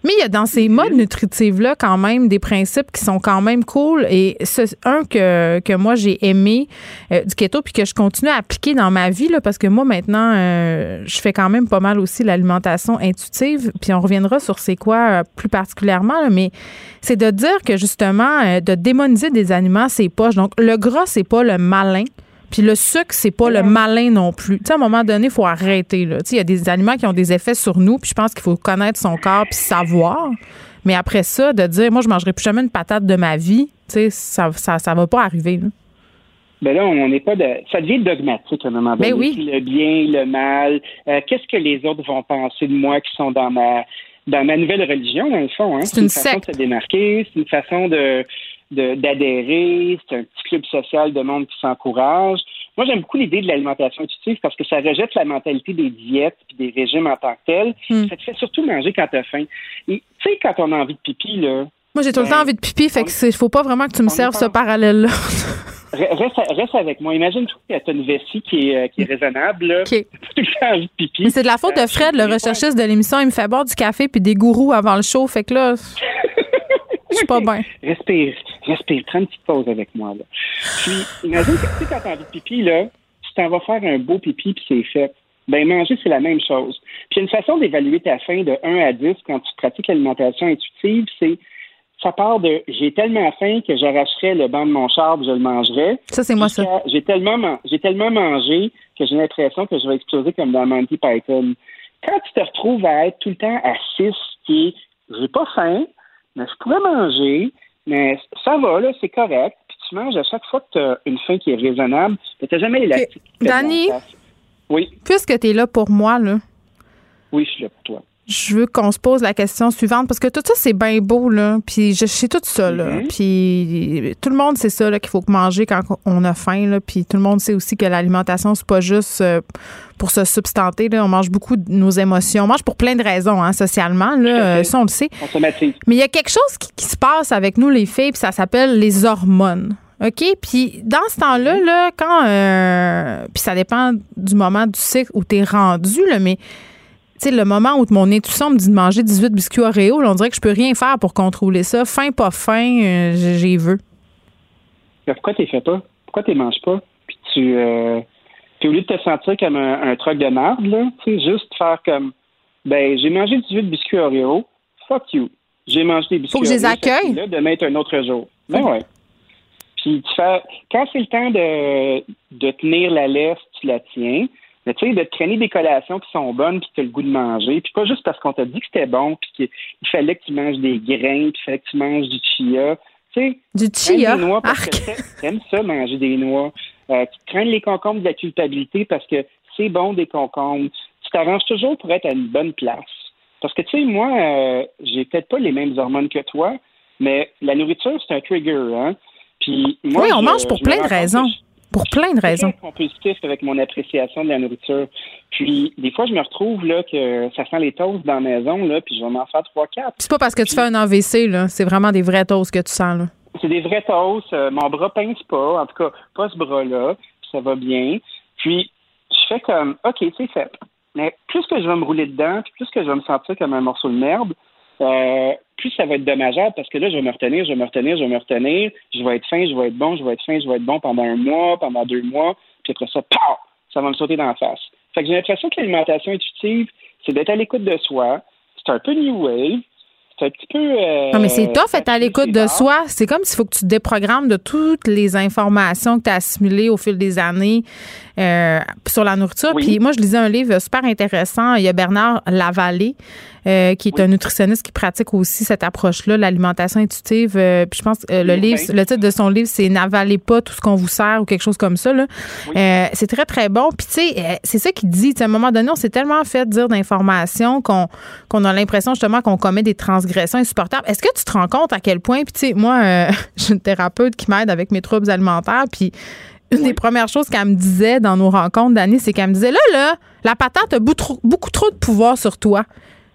Speaker 1: Mais il y a dans ces modes nutritifs-là quand même des principes qui sont quand même cool. Et un que, que moi j'ai aimé euh, du keto puis que je continue à appliquer dans ma vie là, parce que moi maintenant euh, je fais quand même pas mal aussi l'alimentation intuitive. Puis on reviendra sur c'est quoi euh, plus particulièrement, mais c'est de dire que justement de démoniser des aliments c'est poche. Donc le gras c'est pas le malin. Puis le sucre, c'est pas le malin non plus. Tu sais, à un moment donné, il faut arrêter. Tu sais, il y a des aliments qui ont des effets sur nous, puis je pense qu'il faut connaître son corps puis savoir. Mais après ça, de dire, moi, je mangerai plus jamais une patate de ma vie, tu sais, ça, ça, ça va pas arriver. Là.
Speaker 9: Ben là, on n'est pas de. Ça devient dogmatique à un moment ben donné.
Speaker 1: oui.
Speaker 9: Le bien, le mal. Euh, qu'est-ce que les autres vont penser de moi qui sont dans ma dans ma nouvelle religion, dans le fond. Hein?
Speaker 1: C'est une,
Speaker 9: façon de se démarquer, c'est une façon de d'adhérer, c'est un petit club social de monde qui s'encourage. Moi, j'aime beaucoup l'idée de l'alimentation intuitive parce que ça rejette la mentalité des diètes et des régimes en tant que tels. Hmm. Ça te fait surtout manger quand tu as faim. tu sais, quand on a envie de pipi, là.
Speaker 1: Moi, j'ai tout le temps ben, envie de pipi, fait que faut pas vraiment que tu me serves ce parallèle-là.
Speaker 9: Reste, avec moi. Imagine que tu as une vessie qui est, euh, qui est raisonnable. Là.
Speaker 1: Okay. [laughs]
Speaker 9: envie de pipi.
Speaker 1: C'est de la faute de Fred, le recherchiste de l'émission. Il me fait boire du café puis des gourous avant le show. Fait que là, [laughs] je suis pas bien.
Speaker 9: Respire, respire. Prends une petite pause avec moi. Là. Puis, imagine que tu quand t'as envie de pipi, là, tu t'en vas faire un beau pipi puis c'est fait. Ben, manger, c'est la même chose. Puis, une façon d'évaluer ta faim de 1 à 10 quand tu pratiques l'alimentation intuitive, c'est ça part de j'ai tellement faim que j'arracherais le banc de mon char et je le mangerais.
Speaker 1: Ça, c'est moi, ça.
Speaker 9: J'ai tellement, j'ai tellement mangé que j'ai l'impression que je vais exploser comme dans Monty Python. Quand tu te retrouves à être tout le temps à 6, qui est j'ai pas faim, mais je pourrais manger, mais ça va, là, c'est correct. Puis tu manges à chaque fois que tu as une faim qui est raisonnable, mais tu jamais élastique.
Speaker 1: Danny,
Speaker 9: oui.
Speaker 1: puisque tu es là pour moi, là.
Speaker 9: Oui, je suis là pour toi
Speaker 1: je veux qu'on se pose la question suivante parce que tout ça c'est bien beau là, puis je sais tout ça là, mm-hmm. puis tout le monde sait ça là qu'il faut manger quand on a faim là, puis tout le monde sait aussi que l'alimentation c'est pas juste euh, pour se substanter là, on mange beaucoup de nos émotions, on mange pour plein de raisons hein, socialement là, ça on le sait. Mais il y a quelque chose qui, se passe avec nous les filles, puis ça s'appelle les hormones. OK? Puis dans ce temps-là, là, quand. Euh, puis ça dépend du moment du cycle où tu es rendu, là, mais sais, le moment où mon intuition me dit de manger 18 biscuits Oreo, on dirait que je peux rien faire pour contrôler ça. Fin, pas fin, euh, j'ai veux.
Speaker 9: Pourquoi tu fais pas? Pourquoi tu manges pas? Puis tu, euh, au lieu de te sentir comme un, un truc de merde, là, tu sais, juste faire comme, ben, j'ai mangé 18 biscuits Oreo, fuck you. J'ai mangé des biscuits
Speaker 1: Faut que je les accueille.
Speaker 9: Là, de mettre un autre jour. Ben ouais. Puis tu fais, quand c'est le temps de, de tenir la laisse, tu la tiens. Mais tu sais, de traîner des collations qui sont bonnes puis que tu as le goût de manger, puis pas juste parce qu'on t'a dit que c'était bon puis qu'il fallait que tu manges des grains puis il fallait que tu manges du chia. Tu sais,
Speaker 1: du chia?
Speaker 9: Des noix parce que t'aimes ça, manger des noix. euh, tu crains les concombres de la culpabilité parce que c'est bon des concombres. Tu t'arranges toujours pour être à une bonne place. Parce que, tu sais, moi, euh, j'ai peut-être pas les mêmes hormones que toi, mais la nourriture, c'est un trigger, hein. Puis moi,
Speaker 1: oui, on
Speaker 9: je-
Speaker 1: mange pour plein de raisons.
Speaker 9: je-
Speaker 1: Pour plein de raisons.
Speaker 9: très compulsif avec mon appréciation de la nourriture. Puis, des fois, je me retrouve là que ça sent les toasts dans la maison, là, puis je vais m'en faire trois, quatre.
Speaker 1: C'est pas parce que tu fais un AVC, là. C'est vraiment des vrais toasts que tu sens, là.
Speaker 9: C'est des vrais toasts. euh, mon bras pince pas, en tout cas, pas ce bras-là. puis ça va bien. Puis, je fais comme, OK, c'est fait. Mais plus que je vais me rouler dedans, puis plus que je vais me sentir comme un morceau de merde, euh, plus ça va être dommageable parce que là, je vais me retenir, je vais me retenir, je vais me retenir. Je vais être fin, je vais être bon, je vais être fin, je vais être bon pendant un mois, pendant deux mois. Puis après ça, pow! Ça va me sauter dans la face. Fait que j'ai l'impression que l'alimentation intuitive, c'est d'être à l'écoute de soi. C'est un peu new wave. C'est un petit peu. euh,
Speaker 1: Non, mais c'est tough être à l'écoute de soi. C'est comme s'il faut que tu te déprogrammes de toutes les informations que tu as assimilées au fil des années euh, sur la nourriture.
Speaker 9: Oui.
Speaker 1: Puis moi, je lisais un livre super intéressant. Il y a Bernard Lavallée, euh, qui est un nutritionniste qui pratique aussi cette approche-là, l'alimentation intuitive. Euh, puis je pense que le
Speaker 9: Oui,
Speaker 1: livre, le titre de son livre, c'est N'avalez pas tout ce qu'on vous sert ou quelque chose comme ça. là. Euh, c'est très, très bon. Puis, tu sais, euh, c'est ça qu'il dit. À un moment donné, on s'est tellement fait dire d'informations qu'on qu'on a l'impression justement qu'on commet des transgressions insupportables. Est-ce que tu te rends compte à quel point, puis tu sais, moi, euh, [laughs] j'ai une thérapeute qui m'aide avec mes troubles alimentaires, puis une des premières choses qu'elle me disait dans nos rencontres d'année, c'est qu'elle me disait, là, là, la patate a beaucoup trop, de pouvoir sur toi.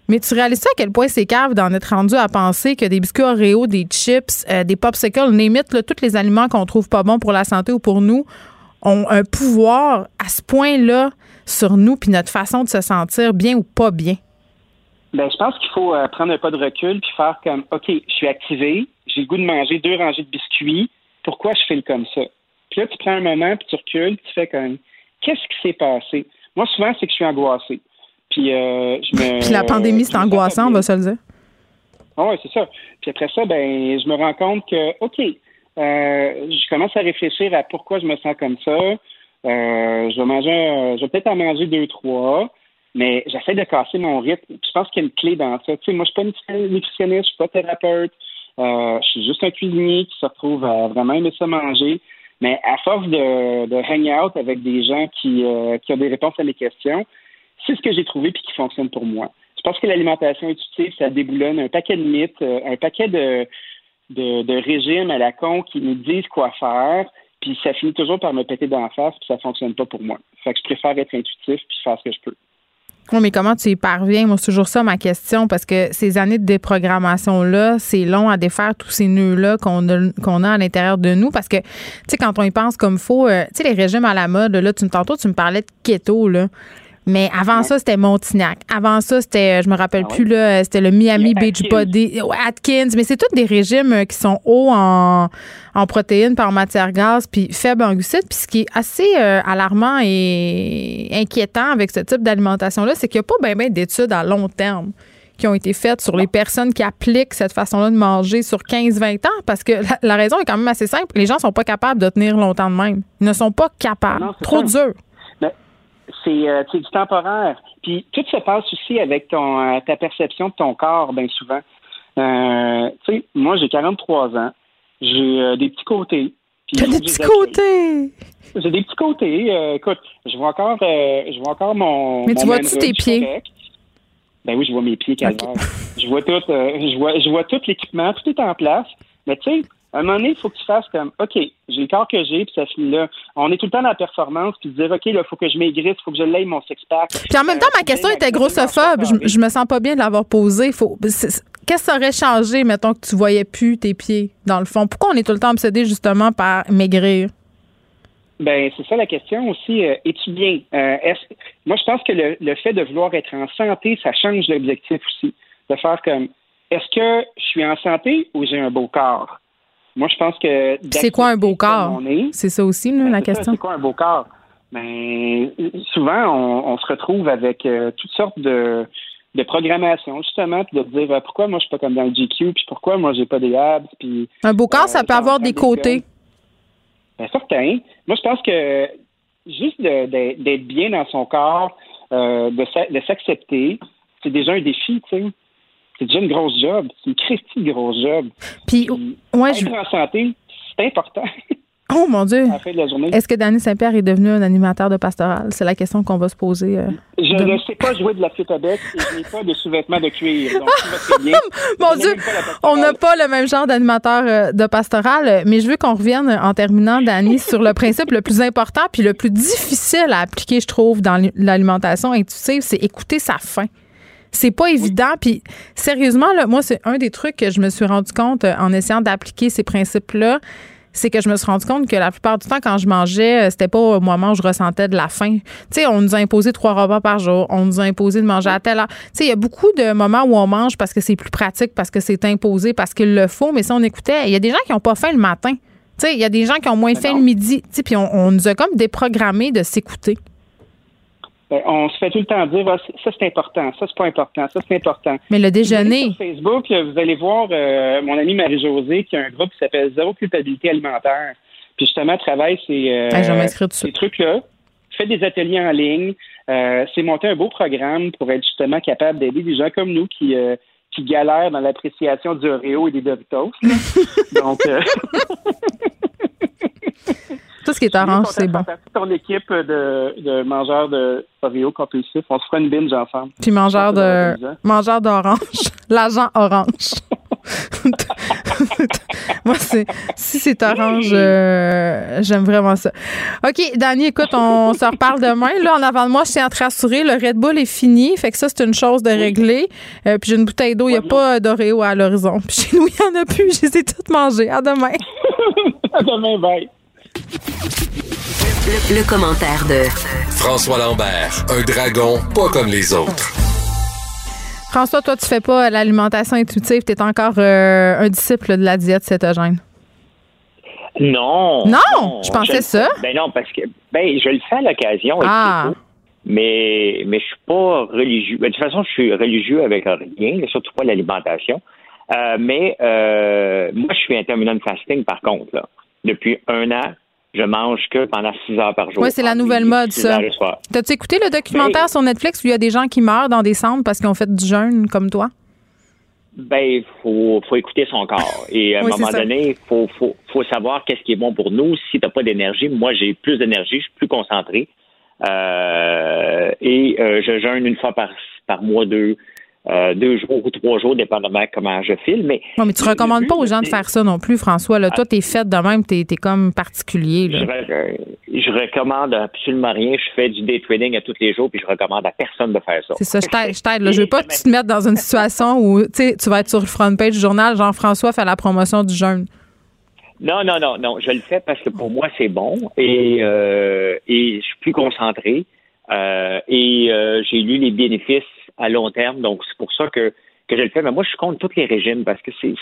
Speaker 1: Mais tu réalises ça à quel point c'est cave d'en être rendu à penser que des biscuits Oreo, des chips, euh, des popsicles, là, tous les aliments qu'on trouve pas bons pour la santé ou pour nous ont un pouvoir à ce point-là sur nous puis notre façon de se sentir bien ou pas bien?
Speaker 9: Ben, je pense qu'il faut euh, prendre un pas de recul puis faire comme, OK, je suis activé, j'ai le goût de manger deux rangées de biscuits, pourquoi je fais comme ça? Puis là, tu prends un moment, puis tu recules, puis tu fais comme, qu'est-ce qui s'est passé? Moi, souvent, c'est que je suis angoissé. Puis, euh, je me.
Speaker 1: Puis la pandémie, c'est angoissant, on va se le dire.
Speaker 9: Ah ouais, c'est ça. Puis après ça, ben, je me rends compte que, OK, euh, je commence à réfléchir à pourquoi je me sens comme ça. Euh, je vais manger, je vais peut-être en manger deux, trois, mais j'essaie de casser mon rythme. Puis je pense qu'il y a une clé dans ça. Tu sais, moi, je suis pas nutritionniste, je suis pas thérapeute. Je suis juste un cuisinier qui se retrouve à vraiment aimer ça manger. Mais à force de, hang out avec des gens qui, euh, qui ont des réponses à mes questions, c'est ce que j'ai trouvé puis qui fonctionne pour moi. Je pense que l'alimentation intuitive, ça déboulonne un paquet de mythes, euh, un paquet de, de, de régimes à la con qui nous disent quoi faire, puis ça finit toujours par me péter dans la face, puis ça fonctionne pas pour moi. Fait que je préfère être intuitif puis faire ce que je peux.
Speaker 1: Oui, mais comment tu y parviens? Moi, c'est toujours ça ma question, parce que ces années de déprogrammation-là, c'est long à défaire tous ces nœuds-là qu'on a, qu'on a à l'intérieur de nous. Parce que, tu sais, quand on y pense comme faut, euh, tu sais, les régimes à la mode, là, tu, me- tantôt, tu me parlais de keto, là. Mais avant ça, c'était Montignac. Avant ça, c'était, euh, je me rappelle
Speaker 9: Ah
Speaker 1: plus, là, c'était le Miami Beach
Speaker 9: Atkins.
Speaker 1: Body, ouais, Atkins. Mais c'est tous des régimes euh, qui sont hauts en, en protéines, par matière grasse, puis faibles en glucides. Puis ce qui est assez euh, alarmant et inquiétant avec ce type d'alimentation-là, c'est qu'il n'y a pas bien ben d'études à long terme qui ont été faites sur les personnes qui appliquent cette façon-là de manger sur 15-20 ans, parce que la, la raison est quand même assez simple. Les gens sont pas capables de tenir longtemps de même. Ils ne sont pas capables.
Speaker 9: Non,
Speaker 1: Trop dur.
Speaker 9: C'est euh, du temporaire. Puis tout se passe aussi avec ton euh, ta perception de ton corps, bien souvent. Euh, tu sais, moi j'ai 43 ans, j'ai des petits côtés.
Speaker 1: T'as des petits côtés.
Speaker 9: J'ai des petits côtés. écoute, je vois encore, je vois encore mon.
Speaker 1: Mais
Speaker 9: mon
Speaker 1: tu vois-tu tes pieds?
Speaker 9: correct. Ben oui, je vois mes pieds, calvaire. Je vois tout, je vois, je vois tout l'équipement, tout est en place. Mais tu sais, à un moment donné, il faut que tu fasses comme, OK, j'ai le corps que j'ai, puis ça finit là. On est tout le temps dans la performance, puis dire, OK, là, il faut que je maigrisse, il faut que je l'aille mon six-pack.
Speaker 1: Puis en même temps,
Speaker 9: Euh,
Speaker 1: ma question
Speaker 9: j'aille
Speaker 1: était grossophobe. Je, je me sens pas bien de l'avoir posée. Faut, Qu'est-ce que ça aurait changé, mettons, que tu voyais plus tes pieds, dans le fond? Pourquoi on est tout le temps obsédé, justement, par maigrir?
Speaker 9: Ben, c'est ça la question aussi. Euh, Es-tu bien? Euh, Moi, je pense que le, le fait de vouloir être en santé, ça change l'objectif aussi. De faire comme, est-ce que je suis en santé ou j'ai un beau corps? Moi, je pense que...
Speaker 1: C'est quoi un beau corps? C'est ça aussi, là,
Speaker 9: ben,
Speaker 1: la question.
Speaker 9: C'est quoi un beau corps? Ben, souvent, on, on se retrouve avec euh, toutes sortes de, de programmation, justement, puis de se dire euh, pourquoi moi je suis pas comme dans le GQ, puis pourquoi moi j'ai pas des abs, puis
Speaker 1: Un beau corps,
Speaker 9: Euh,
Speaker 1: ça peut avoir des
Speaker 9: des
Speaker 1: côtés.
Speaker 9: ben, certain. Moi, je pense que juste d'être bien dans son corps, euh, de s'accepter, c'est déjà un défi, tu sais. C'est déjà une grosse job. C'est une christie grosse job.
Speaker 1: Puis, ouais, je,
Speaker 9: en santé, c'est important. [laughs]
Speaker 1: Oh mon Dieu. Est-ce que Danny Saint-Pierre est devenu un animateur de pastoral? C'est la question qu'on va se poser. euh.
Speaker 9: Je ne sais pas jouer de la flûte à bec et je n'ai pas de sous-vêtements de cuir. Donc, bien. [laughs]
Speaker 1: Mon Dieu, on n'a pas le même genre d'animateur euh, de pastoral, mais je veux qu'on revienne en terminant, Dani, sur le principe le plus important puis le plus difficile à appliquer, je trouve, dans l'alimentation intuitive, c'est écouter sa faim. C'est pas évident. Puis sérieusement, là, moi, c'est un des trucs que je me suis rendu compte euh, en essayant d'appliquer ces principes-là. C'est que je me suis rendu compte que la plupart du temps, quand je mangeais, euh, c'était pas au moment où je ressentais de la faim. Tu sais, on nous a imposé trois repas par jour. On nous a imposé de manger à telle heure. Tu sais, il y a beaucoup de moments où on mange parce que c'est plus pratique, parce que c'est imposé, parce qu'il le faut. Mais si on écoutait, il y a des gens qui n'ont pas faim le matin. Tu sais, il y a des gens qui ont moins faim
Speaker 9: non.
Speaker 1: le midi. Tu sais, puis on, on nous a comme déprogrammé de s'écouter.
Speaker 9: Ben, on se fait tout le temps dire Ah, ça c'est important, ça c'est pas important, ça c'est important.
Speaker 1: Mais le déjeuner,
Speaker 9: Sur Facebook, là, vous allez voir euh, mon amie Marie-Josée qui a un groupe qui s'appelle Zéro culpabilité alimentaire. Puis justement, elle travaille ces, euh,
Speaker 1: Ah,
Speaker 9: ces trucs-là. Fait des ateliers en ligne. Euh, c'est monté un beau programme pour être justement capable d'aider des gens comme nous qui, euh, qui galèrent dans l'appréciation du Oreo et des Doritos. [laughs] Donc, euh, [laughs]
Speaker 1: tout ce qui est orange, c'est bon.
Speaker 9: Ton équipe de, de mangeurs de Oreo compulsifs, on se fera une binge ensemble.
Speaker 1: Puis mangeur de mangeur d'orange, [laughs] l'agent orange. [laughs] Moi, c'est si c'est orange, euh, j'aime vraiment ça. OK, Dani, écoute, on se reparle demain. Là, en avant de moi, je tiens à te rassurer, le Red Bull est fini. Fait que ça, c'est une chose de régler. Euh, puis j'ai une bouteille d'eau, il n'y a pas d'Oreo à l'horizon. Puis chez nous, il n'y en a plus. Je les ai toutes mangées. À demain. [laughs]
Speaker 9: À demain, bye.
Speaker 4: Le, le commentaire de
Speaker 8: François Lambert, un dragon pas comme les autres.
Speaker 1: François, toi, tu fais pas l'alimentation intuitive. Tu es encore euh, un disciple de la diète cétogène.
Speaker 10: Non.
Speaker 1: Non, je pensais ça.
Speaker 10: Ben non, parce que ben je le fais à l'occasion. et
Speaker 1: Ah.
Speaker 10: Mais mais je suis pas religieux. Ben, de toute façon, je suis religieux avec rien, surtout pas l'alimentation. Euh, mais euh, moi, je suis intermittent fasting par contre. Là. Depuis un an, je mange que pendant six heures par jour.
Speaker 1: Oui, c'est la
Speaker 10: Entre
Speaker 1: nouvelle mode, ça. T'as-tu écouté le documentaire
Speaker 10: Ben-
Speaker 1: sur Netflix où il y a des gens qui meurent dans des centres parce qu'ils ont fait du jeûne comme toi?
Speaker 10: Ben, faut, faut écouter son corps. Et à un [laughs]
Speaker 1: Oui,
Speaker 10: moment
Speaker 1: ça.
Speaker 10: donné, faut, faut, faut savoir qu'est-ce qui est bon pour nous. Si t'as pas d'énergie, moi j'ai plus d'énergie, je suis plus concentré. Euh, et euh, je jeûne une fois par, par mois, deux, euh, deux jours ou trois jours, dépendamment comment je file. Mais
Speaker 1: Non, mais tu recommandes pas aux gens de faire ça non plus, François. Là. Toi, t'es fait de même, t'es es comme particulier.
Speaker 10: je,
Speaker 1: Là.
Speaker 10: je recommande absolument rien. Je fais du day trading à tous les jours, puis je recommande à personne de faire ça.
Speaker 1: C'est ça, je t'aide. je veux pas que tu te mettes dans une situation où tu tu vas être sur le front page du journal, Jean-François fait la promotion du jeûne.
Speaker 10: Non, non, non, non. Je le fais parce que pour moi, c'est bon et, euh, et je suis plus concentré. Euh, et euh, j'ai lu les bénéfices à long terme, donc c'est pour ça que, que je le fais. Mais moi, je suis contre tous les régimes parce que c'est,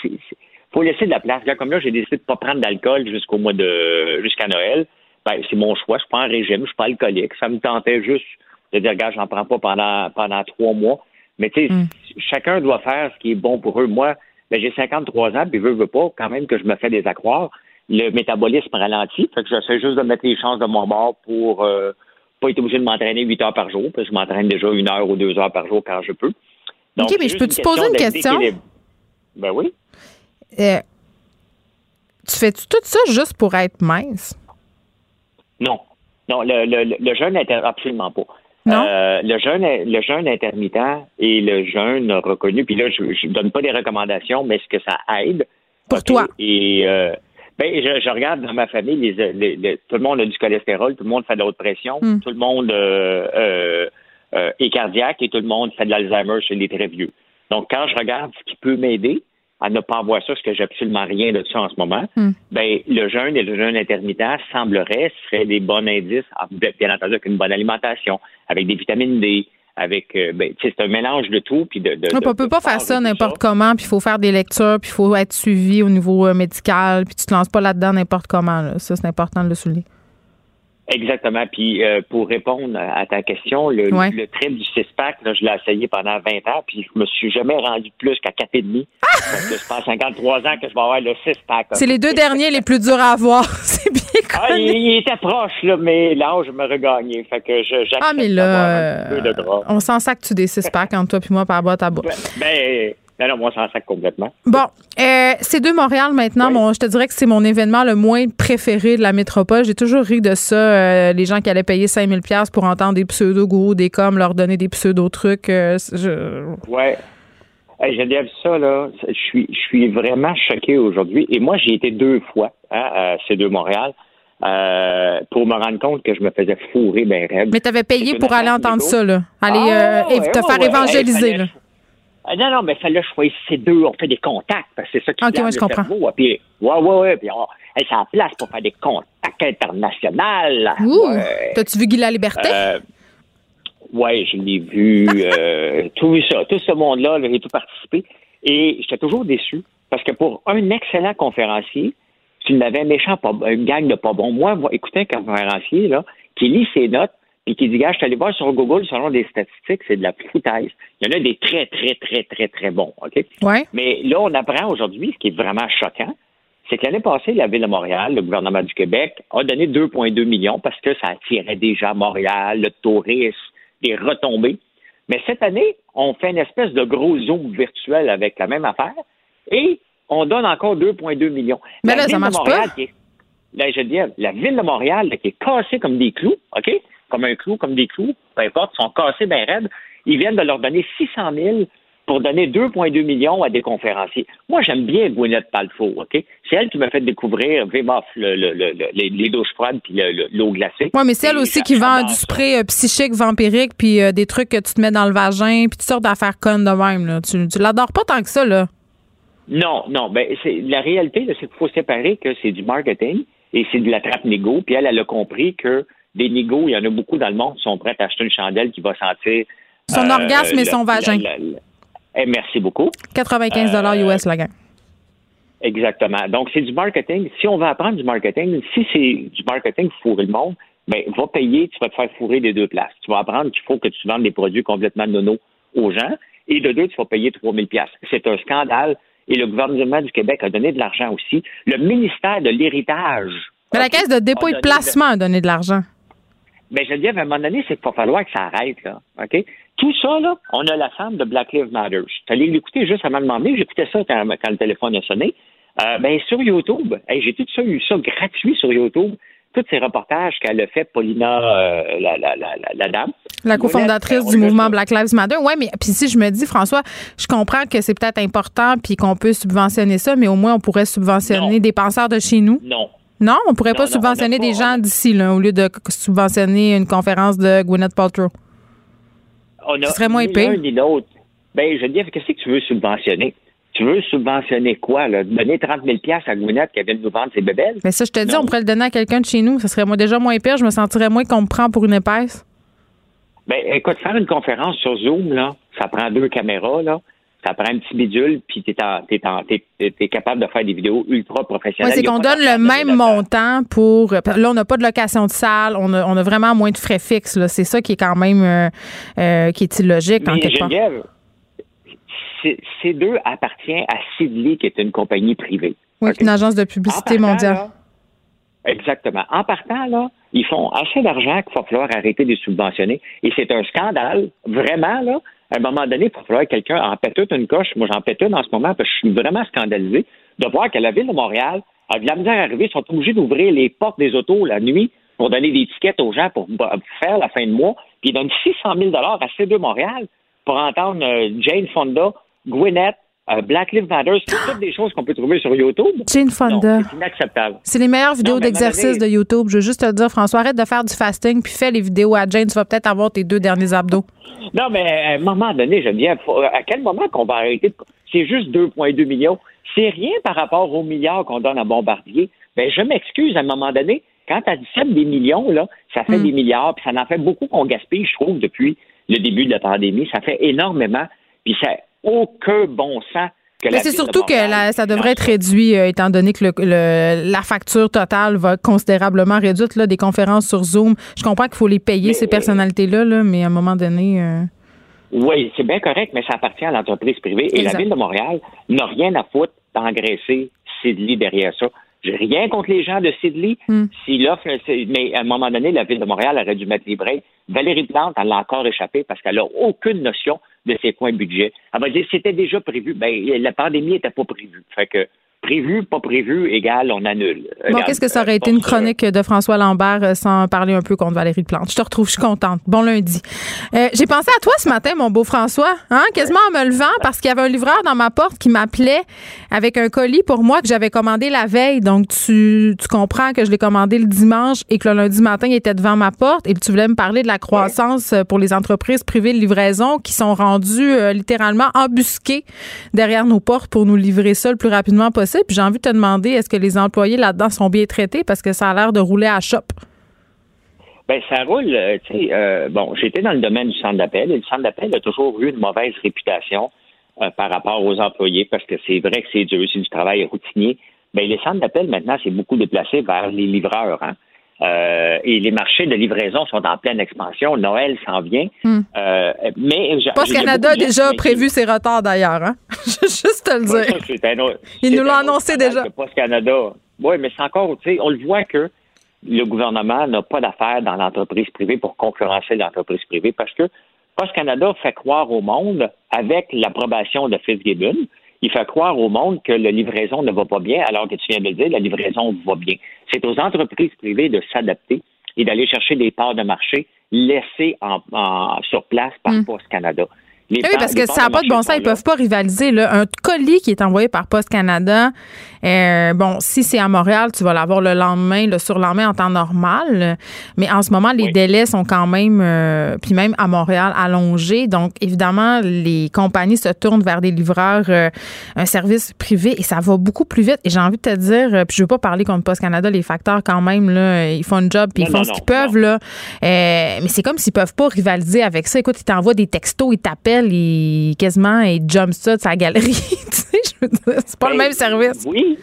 Speaker 10: faut laisser de la place. Regarde, comme là, j'ai décidé de pas prendre d'alcool jusqu'au mois de jusqu'à Noël. Ben, c'est mon choix. Je suis pas en régime, je suis pas alcoolique. Ça me tentait juste de dire, regarde, j'en prends pas pendant pendant trois mois. Mais tu sais,
Speaker 1: Mm.
Speaker 10: chacun doit faire ce qui est bon pour eux. Moi, ben, j'ai 53 ans, puis veux, veux pas, quand même que je me fais des accroires. Le métabolisme ralentit, fait que j'essaie juste de mettre les chances de mon bord pour euh, pas être obligé de m'entraîner 8 heures par jour, parce que je m'entraîne déjà une heure ou deux heures par jour quand je peux. Donc,
Speaker 1: OK, mais je peux te poser une question?
Speaker 10: Ben oui.
Speaker 1: Euh, tu fais-tu tout ça juste pour être mince?
Speaker 10: Non. Non, le, le, le jeûne inter... absolument pas.
Speaker 1: Non?
Speaker 10: Euh, le jeûne le jeûne intermittent et le jeûne reconnu, puis là, je ne donne pas des recommandations, mais est-ce que ça aide?
Speaker 1: Pour toi.
Speaker 10: Et euh, ben, je, je regarde dans ma famille, les, les- les- tout le monde a du cholestérol, tout le monde fait de la haute pression,
Speaker 1: Hmm.
Speaker 10: tout le monde euh, euh, euh, est cardiaque et tout le monde fait de l'Alzheimer chez les très vieux. Donc, quand je regarde ce qui peut m'aider à ne pas avoir ça, parce que j'ai absolument rien de ça en ce moment,
Speaker 1: Hmm.
Speaker 10: ben, le jeûne et le jeûne intermittent semblerait seraient des bons indices, ah, bien bien entendu avec une bonne alimentation, avec des vitamines D, avec, euh, ben, c'est un mélange de tout. Puis de, de,
Speaker 1: On
Speaker 10: de-
Speaker 1: peut pas faire ça n'importe comment, puis il faut faire des lectures, puis il faut être suivi au niveau euh, médical, puis tu te lances pas là-dedans n'importe comment. là. Ça, c'est important de le souligner.
Speaker 10: Exactement. Puis euh, pour répondre à ta question, le,
Speaker 1: Ouais.
Speaker 10: le trip du six-pack, là, je l'ai essayé pendant 20 ans, puis je me suis jamais rendu plus qu'à 4,5. Parce que c'est pas à 53 ans que je vais avoir le six-pack.
Speaker 1: C'est les deux derniers les plus durs à avoir. [laughs] c'est bien
Speaker 10: Ah,
Speaker 1: connu.
Speaker 10: il, il était proche, là, mais l'âge me regagnait. Fait que je,
Speaker 1: Ah, mais là,
Speaker 10: un petit peu de gras.
Speaker 1: on s'en sac tu des six packs entre toi puis moi par boîte à bois?
Speaker 10: Ben, Non, non, moi, s'en sac complètement.
Speaker 1: Bon, euh, c'est deux Montréal maintenant. Bon, je te dirais que c'est mon événement le moins préféré de la métropole. J'ai toujours ri de ça. euh, les gens qui allaient payer 5000 pièces pour entendre des pseudo-gourous, des coms, leur donner des pseudo-trucs. euh, je-
Speaker 10: Ouais. Hey, Geneviève, ça, là, je suis, je suis vraiment choqué aujourd'hui. Et moi, j'ai été deux fois hein, à C2 Montréal euh, pour me rendre compte que je me faisais fourrer ben raide.
Speaker 1: Mais t'avais payé pour aller entendre ça, là. Aller
Speaker 10: Ah,
Speaker 1: euh,
Speaker 10: ouais,
Speaker 1: te
Speaker 10: ouais,
Speaker 1: faire
Speaker 10: ouais.
Speaker 1: évangéliser,
Speaker 10: Hey,
Speaker 1: là.
Speaker 10: Ah, non, non, mais fallait choisir ces deux. On fait des contacts, parce que c'est ça qui
Speaker 1: Ok,
Speaker 10: plane
Speaker 1: ouais, je
Speaker 10: le
Speaker 1: comprends.
Speaker 10: cerveau, hein. Puis, ouais, ouais, ouais. Puis, on, hey, c'est en place pour faire des contacts internationaux.
Speaker 1: Ouh!
Speaker 10: Ouais.
Speaker 1: T'as-tu vu Guy la Liberté?
Speaker 10: Euh, ouais, je l'ai vu. euh, [laughs] tout vu ça. Tout ce monde-là, là, j'ai tout participé. Et j'étais toujours déçu. Parce que pour un excellent conférencier, tu n'avais un méchant, pas, une gang de pas bons. Moi, moi, écoutez un conférencier là, qui lit ses notes puis qui dit, gars, je suis allé voir sur Google selon des statistiques, c'est de la foutaise. Il y en a des très, très, très, très, très bons. OK?
Speaker 1: Ouais.
Speaker 10: Mais là, on apprend aujourd'hui, ce qui est vraiment choquant, c'est que l'année passée, la Ville de Montréal, le gouvernement du Québec, a donné 2,2 millions parce que ça attirait déjà Montréal, le tourisme, des retombées. Mais cette année, on fait une espèce de gros zoom virtuel avec la même affaire et on donne encore 2,2 millions.
Speaker 1: Mais
Speaker 10: La
Speaker 1: là, ça
Speaker 10: Ville de
Speaker 1: marche
Speaker 10: Montréal
Speaker 1: pas.
Speaker 10: qui est- là, je dire, la Ville de Montréal là, qui est cassée comme des clous, OK? Comme un clou, comme des clous, peu importe, ils sont cassés bien raides. Ils viennent de leur donner 600 000 pour donner 2,2 millions à des conférenciers. Moi, j'aime bien Gwyneth Paltrow, OK? C'est elle qui m'a fait découvrir Vimoff, le, le- le- le- les, douches froides puis le- le- l'eau glacée.
Speaker 1: Ouais, mais c'est elle aussi qui vend du spray euh, psychique, vampirique, puis euh, des trucs que tu te mets dans le vagin, puis toutes sortes d'affaires connes de même. Là. Tu, tu l'adores pas tant que ça, là.
Speaker 10: Non, non. Ben, c'est, la réalité, c'est qu'il faut séparer que c'est du marketing et c'est de la trappe négo. Puis elle, elle a compris que des négos, il y en a beaucoup dans le monde qui sont prêts à acheter une chandelle qui va sentir.
Speaker 1: Son
Speaker 10: euh,
Speaker 1: orgasme et son vagin.
Speaker 10: Eh, merci beaucoup.
Speaker 1: 95
Speaker 10: Euh,
Speaker 1: US, la gang.
Speaker 10: Exactement. Donc, c'est du marketing. Si on veut apprendre du marketing, si c'est du marketing pour fourrer le monde, ben, va payer, tu vas te faire fourrer des deux places. Tu vas apprendre qu'il faut que tu vendes des produits complètement nono aux gens. Et de deux, tu vas payer 3000 pièces. C'est un scandale. Et le gouvernement du Québec a donné de l'argent aussi. Le ministère de l'Héritage.
Speaker 1: Mais la caisse de dépôt et de placement a donné de l'argent.
Speaker 10: Ben, je veux dire, à un moment donné, c'est qu'il va falloir que ça arrête, là. OK? Tout ça, là, on a la femme de Black Lives Matter. Je suis allé l'écouter juste avant de m'emmener. J'écoutais ça quand, quand le téléphone a sonné. Euh, ben, sur YouTube, hey, j'ai tout ça, eu ça gratuit sur YouTube. Tous ces reportages qu'elle a fait, Paulina, euh, la, la, la, la, dame.
Speaker 1: La cofondatrice
Speaker 10: on
Speaker 1: du mouvement. Black Lives Matter. Oui, mais puis si je me dis, François, je comprends que c'est peut-être important puis qu'on peut subventionner ça, mais au moins on pourrait subventionner
Speaker 10: Non.
Speaker 1: des penseurs de chez nous.
Speaker 10: Non.
Speaker 1: Non, on pourrait
Speaker 10: Non,
Speaker 1: pas
Speaker 10: non,
Speaker 1: subventionner des gens d'ici, là, au lieu de subventionner une conférence de Gwyneth Paltrow.
Speaker 10: On a
Speaker 1: Ce serait moins
Speaker 10: ni
Speaker 1: pire.
Speaker 10: ni l'autre. Ben, je veux dire, qu'est-ce que tu veux subventionner? Tu veux subventionner quoi, là? Donner 30 000 à Gwyneth qui vient de nous vendre ses bébelles?
Speaker 1: Mais ça, je te dis, on pourrait le donner à quelqu'un de chez nous. Ça serait moi déjà moins pire. Je me sentirais moins qu'on me prend pour une épaisse.
Speaker 10: Ben, écoute, faire une conférence sur Zoom, là, ça prend deux caméras, là. Ça prend un petit bidule, puis t'es- t'es capable de faire des vidéos ultra
Speaker 1: Ouais,
Speaker 10: professionnelles.
Speaker 1: c'est
Speaker 10: y a
Speaker 1: qu'on donne le même montant pour. Là, on n'a pas de location de salle. On a, on a vraiment moins de frais fixes. C'est ça qui est quand même euh, euh, qui est illogique en quelque part.
Speaker 10: C'est- ces deux appartient à Sidley, qui est une compagnie privée.
Speaker 1: Oui, une agence de publicité
Speaker 10: partant,
Speaker 1: mondiale.
Speaker 10: là, exactement. En partant, là, ils font assez d'argent qu'il va falloir arrêter de les subventionner. Et c'est un scandale, vraiment, là. À un moment donné, il falloir que quelqu'un en pète toute une coche. Moi, j'en pète une en ce moment parce que je suis vraiment scandalisé de voir que la ville de Montréal de la misère à arriver. Ils sont obligés d'ouvrir les portes des autos la nuit pour donner des tickets aux gens pour bah, faire la fin de mois. Puis ils donnent 600 000 à C2 Montréal pour entendre euh, Jane Fonda, Gwyneth, euh, Black Lives Matter. C'est [gasps] toutes des choses qu'on peut trouver sur YouTube.
Speaker 1: Jane Fonda.
Speaker 10: C'est inacceptable.
Speaker 1: C'est les meilleures vidéos d'exercice de YouTube. Je veux juste te dire, François, arrête de faire du fasting puis fais les vidéos à Jane. Tu vas peut-être avoir tes deux derniers abdos.
Speaker 10: Non, mais à un moment donné, dis, faut- à quel moment qu'on va arrêter? de- C'est juste 2,2 millions. C'est rien par rapport aux milliards qu'on donne à Bombardier. Ben, je m'excuse, à un moment donné, quand tu additionnes des millions, là, ça fait
Speaker 1: Mm.
Speaker 10: des milliards, puis ça en fait beaucoup qu'on gaspille, je trouve, depuis le début de la pandémie. Ça fait énormément, puis ça aucun bon sens que la
Speaker 1: Mais c'est surtout que la- ça devrait être réduit, euh, étant donné que le- le- la facture totale va être considérablement réduite. Là, des conférences sur Zoom. Je comprends qu'il faut les payer,
Speaker 10: Mais-
Speaker 1: ces personnalités-là, là, mais à un moment donné. euh,
Speaker 10: Oui, c'est bien correct, mais ça appartient à l'entreprise privée. Et
Speaker 1: Exact.
Speaker 10: la Ville de Montréal n'a rien à foutre d'engraisser Sidley derrière ça. J'ai rien contre les gens de Sidley.
Speaker 1: Hmm.
Speaker 10: S'il offre, mais à un moment donné, la Ville de Montréal aurait dû mettre les breaks. Valérie Plante, elle l'a encore échappé parce qu'elle n'a aucune notion de quoi un budget. Elle va dire c'était déjà prévu. Ben, la pandémie n'était pas prévue. Fait que prévu, pas prévu, égal, on annule.
Speaker 1: Bon, qu'est-ce que ça aurait été une chronique de François Lambert euh, sans parler un peu contre Valérie Plante? Je te retrouve, je suis contente. Bon lundi. Euh, j'ai pensé à toi ce matin, mon beau François, hein, quasiment en me levant parce qu'il y avait un livreur dans ma porte qui m'appelait avec un colis pour moi que j'avais commandé la veille. Donc, tu, tu comprends que je l'ai commandé le dimanche et que le lundi matin, il était devant ma porte et tu voulais me parler de la croissance euh, pour les entreprises privées de livraison qui sont rendues littéralement embusquées derrière nos portes pour nous livrer ça le plus rapidement possible. Puis j'ai envie de te demander, est-ce que les employés là-dedans sont bien traités? Parce que ça a l'air de rouler à chope?
Speaker 10: Ben ça roule. Euh, tu sais, euh, bon, j'étais dans le domaine du centre d'appel et le centre d'appel a toujours eu une mauvaise réputation euh, par rapport aux employés parce que c'est vrai que c'est dur, c'est du travail routinier. Ben, les centres d'appel maintenant, c'est beaucoup déplacé vers les livreurs. Hein. Euh, et les marchés de livraison sont en pleine expansion. Noël s'en vient.
Speaker 1: Hmm. Euh, mais Post Canada a déjà prévu ses retards d'ailleurs. Hein? [laughs] Juste te le dire. Il nous l'a annoncé déjà.
Speaker 10: Post Canada. Oui, mais c'est encore, tu sais, on le voit que le gouvernement n'a pas d'affaires dans l'entreprise privée pour concurrencer l'entreprise privée parce que Post Canada fait croire au monde, avec l'approbation de Fitzgibbon, il fait croire au monde que la livraison ne va pas bien, alors que tu viens de le dire, la livraison va bien. C'est aux entreprises privées de s'adapter et d'aller chercher des parts de marché laissées en, sur place par hmm. Post Canada.
Speaker 1: Oui, parce que ça n'a pas de bon sens. Ils ne peuvent pas rivaliser. Là. Un colis qui est envoyé par Post Canada, euh, bon, si c'est à Montréal, tu vas l'avoir le lendemain, le surlendemain en temps normal. Mais en ce moment, les délais sont quand même, euh, puis même à Montréal, allongés. Donc, évidemment, les compagnies se tournent vers des livreurs, euh, un service privé, et ça va beaucoup plus vite. Et j'ai envie de te dire, puis je veux pas parler contre Post Canada, les facteurs quand même, là, ils font un job, puis ils font ce qu'ils peuvent, là. mais c'est comme s'ils peuvent pas rivaliser avec ça. Écoute, ils t'envoient des textos, ils t'appellent, quasiment, ils jump ça de sa galerie. [laughs] c'est pas le ben, même service.
Speaker 10: Oui.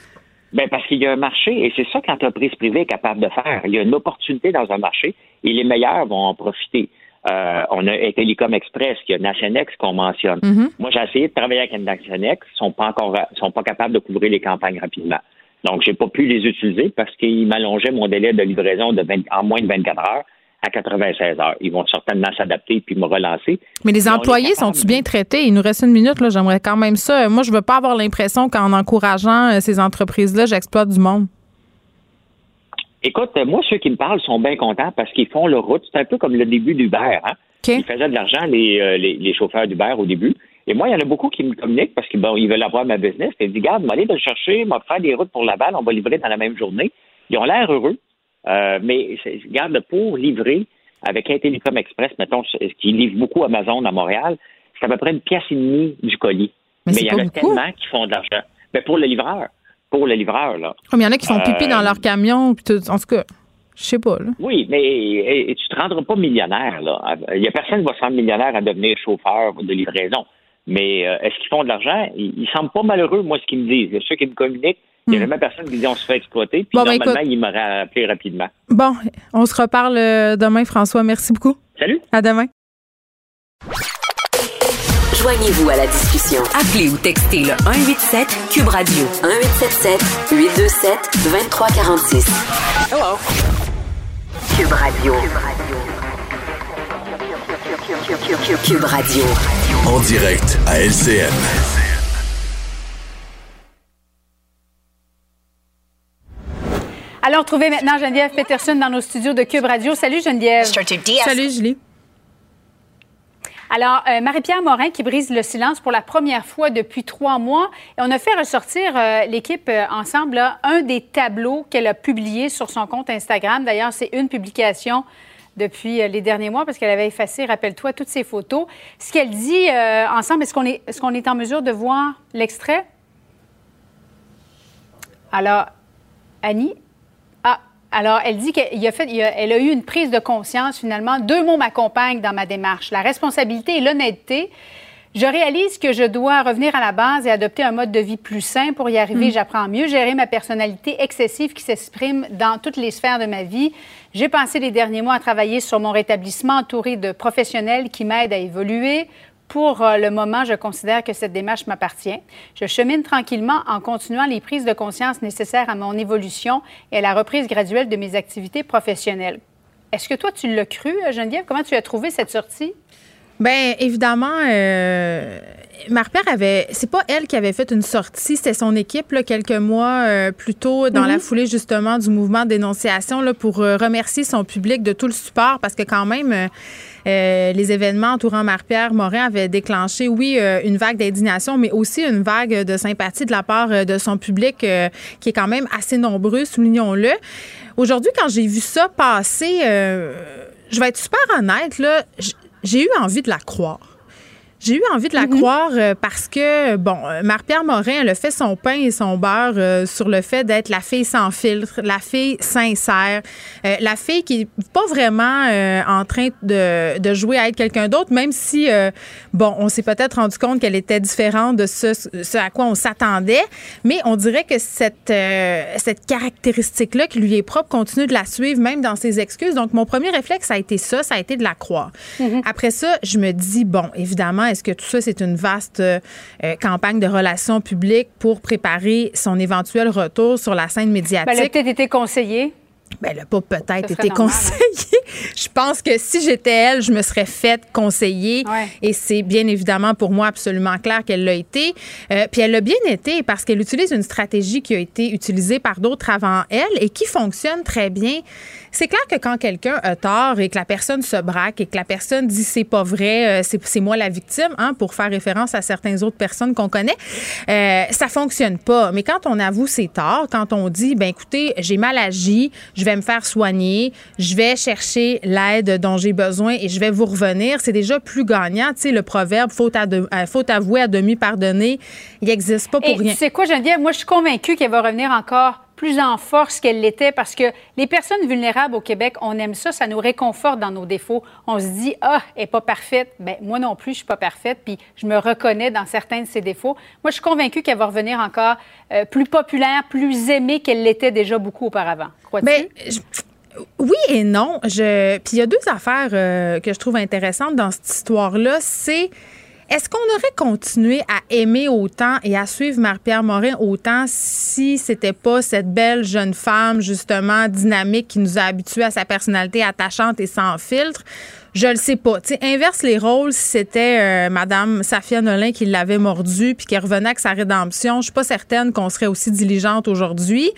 Speaker 10: Ben parce qu'il y a un marché et c'est ça que l'entreprise privée est capable de faire. Il y a une opportunité dans un marché et les meilleurs vont en profiter. Euh, on a Telecom Express, il y a Nationex qu'on mentionne.
Speaker 1: Mm-hmm.
Speaker 10: Moi, j'ai essayé de travailler avec Nationex, ils sont pas encore sont pas capables de couvrir les campagnes rapidement. Donc, j'ai pas pu les utiliser parce qu'ils m'allongeaient mon délai de livraison de en moins de 24 heures à 96 heures. Ils vont certainement s'adapter puis me relancer.
Speaker 1: Mais les employés sont-ils bien traités? Il nous reste une minute, là. J'aimerais quand même ça. Moi, je veux pas avoir l'impression qu'en encourageant euh, ces entreprises-là, j'exploite du monde.
Speaker 10: Écoute, moi, ceux qui me parlent sont bien contents parce qu'ils font leur route. C'est un peu comme le début d'Uber. Hein? Ils faisaient de l'argent, euh, les, les, chauffeurs d'Uber au début. Et moi, il y en a beaucoup qui me communiquent parce qu'ils bon, ils veulent avoir ma business. Ils disent, regarde, aller le chercher, m'a faire des routes pour Laval, on va livrer dans la même journée. Ils ont l'air heureux. Euh, mais regarde, pour livrer avec un Télécom Express, mettons, qui livre beaucoup Amazon à Montréal, c'est à peu près une pièce et demie du colis.
Speaker 1: Mais, il
Speaker 10: y en a tellement qui font de l'argent. Mais pour le livreur. Pour le livreur, là.
Speaker 1: il y en a qui font pipi dans euh, leur camion, en tout cas. Je sais pas. Là.
Speaker 10: Oui, mais et, tu te rendras pas millionnaire. Là. Il y a personne qui va se rendre millionnaire à devenir chauffeur de livraison. Mais euh, est-ce qu'ils font de l'argent? Ils, ils semblent pas malheureux, moi, ce qu'ils me disent. Ceux qui me communiquent, il n'y a hmm. jamais personne qui dit on se fait exploiter. Puis ben, normalement, il m'aurait appelé rapidement.
Speaker 1: Bon, on se reparle euh, demain, François. Merci beaucoup.
Speaker 10: Salut.
Speaker 1: À demain.
Speaker 4: Joignez-vous à la discussion. Appelez ou textez le 187 Cube Radio 1877 827 2346. Hello. Cube Radio. Cube Radio.
Speaker 3: En direct à LCN.
Speaker 11: Allons retrouver maintenant Geneviève Peterson dans nos studios de Cube Radio. Salut Geneviève.
Speaker 1: Salut Julie.
Speaker 11: Alors, euh, Marie-Pierre Morin qui brise le silence pour la première fois depuis trois mois. Et on a fait ressortir euh, l'équipe euh, ensemble un des tableaux qu'elle a publié sur son compte Instagram. D'ailleurs, c'est une publication depuis les derniers mois parce qu'elle avait effacé, rappelle-toi, toutes ses photos. Ce qu'elle dit ensemble, est-ce qu'on est, est, qu'on est en mesure de voir l'extrait? Alors, Annie, alors, elle dit qu'elle a, fait, elle a eu une prise de conscience finalement. Deux mots m'accompagnent dans ma démarche la responsabilité et l'honnêteté. Je réalise que je dois revenir à la base et adopter un mode de vie plus sain. Pour y arriver, mm. j'apprends à mieux gérer ma personnalité excessive qui s'exprime dans toutes les sphères de ma vie. J'ai passé les derniers mois à travailler sur mon rétablissement entouré de professionnels qui m'aident à évoluer. Pour euh, le moment, je considère que cette démarche m'appartient. Je chemine tranquillement en continuant les prises de conscience nécessaires à mon évolution et à la reprise graduelle de mes activités professionnelles. Est-ce que toi, tu l'as cru, Geneviève? Comment tu as trouvé cette sortie?
Speaker 1: Bien, évidemment, euh, Marie-Pierre avait. C'est pas elle qui avait fait une sortie, c'était son équipe, là, quelques mois euh, plus tôt, dans la
Speaker 11: Mhm.
Speaker 1: foulée, justement, du mouvement de dénonciation, là, pour euh, remercier son public de tout le support, parce que, quand même, euh, euh, les événements entourant Marie-Pierre Morin avaient déclenché, oui, euh, une vague d'indignation, mais aussi une vague de sympathie de la part de son public, euh, qui est quand même assez nombreux, soulignons-le. Aujourd'hui, quand j'ai vu ça passer, euh, je vais être super honnête, là, j'ai eu envie de la croire. J'ai eu envie de la croire euh, parce que, bon, euh, Marie-Pierre Morin, elle a fait son pain et son beurre euh, sur le fait d'être la fille sans filtre, la fille sincère, euh, la fille qui est pas vraiment euh, en train de, de jouer à être quelqu'un d'autre, même si, bon, on s'est peut-être rendu compte qu'elle était différente de ce, ce à quoi on s'attendait, mais on dirait que cette, cette caractéristique-là qui lui est propre continue de la suivre, même dans ses excuses. Donc, mon premier réflexe, ça a été ça, ça a été de la croire. Après ça, je me dis, bon, évidemment, est-ce que tout ça, c'est une vaste euh, euh, campagne de relations publiques pour préparer son éventuel retour sur la scène
Speaker 11: Ben,
Speaker 1: médiatique?
Speaker 11: elle a peut-être été conseillée.
Speaker 1: Ben, elle n'a pas peut-être été
Speaker 11: hein.
Speaker 1: conseillée. [laughs] Je pense que si j'étais elle, je me serais faite conseiller.
Speaker 11: Ouais.
Speaker 1: Et c'est bien évidemment pour moi absolument clair qu'elle l'a été. Euh, puis elle l'a bien été parce qu'elle utilise une stratégie qui a été utilisée par d'autres avant elle et qui fonctionne très bien. C'est clair que quand quelqu'un a tort et que la personne se braque et que la personne dit c'est pas vrai, euh, c'est c'est moi la victime, hein, pour faire référence à certaines autres personnes qu'on connaît, euh, ça fonctionne pas. Mais quand on avoue ses torts, quand on dit ben écoutez, j'ai mal agi, je vais me faire soigner, je vais chercher l'aide dont j'ai besoin et je vais vous revenir, c'est déjà plus gagnant. Tu sais, le proverbe de- euh, faute avouée à demi pardonnée, il n'existe pas pour
Speaker 11: Et
Speaker 1: rien.
Speaker 11: tu sais quoi, Geneviève? Moi, je suis convaincue qu'elle va revenir encore plus en force qu'elle l'était parce que les personnes vulnérables au Québec, on aime ça, ça nous réconforte dans nos défauts. On se dit, ah, elle n'est pas parfaite. Ben, moi non plus, je suis pas parfaite, puis je me reconnais dans certains de ses défauts. Moi, je suis convaincue qu'elle va revenir encore euh, plus populaire, plus aimée qu'elle l'était déjà beaucoup auparavant. Crois-tu?
Speaker 1: Ben, oui et non. Puis il y a deux affaires euh, que je trouve intéressantes dans cette histoire-là. C'est est-ce qu'on aurait continué à aimer autant et à suivre Marie-Pierre Morin autant si c'était pas cette belle jeune femme, justement, dynamique qui nous a habitués à sa personnalité attachante et sans filtre? Je le sais pas. Sais, inverse les rôles, si c'était euh, Madame Safia Nolin qui l'avait mordu puis qui revenait avec sa rédemption, je suis pas certaine qu'on serait aussi diligente aujourd'hui.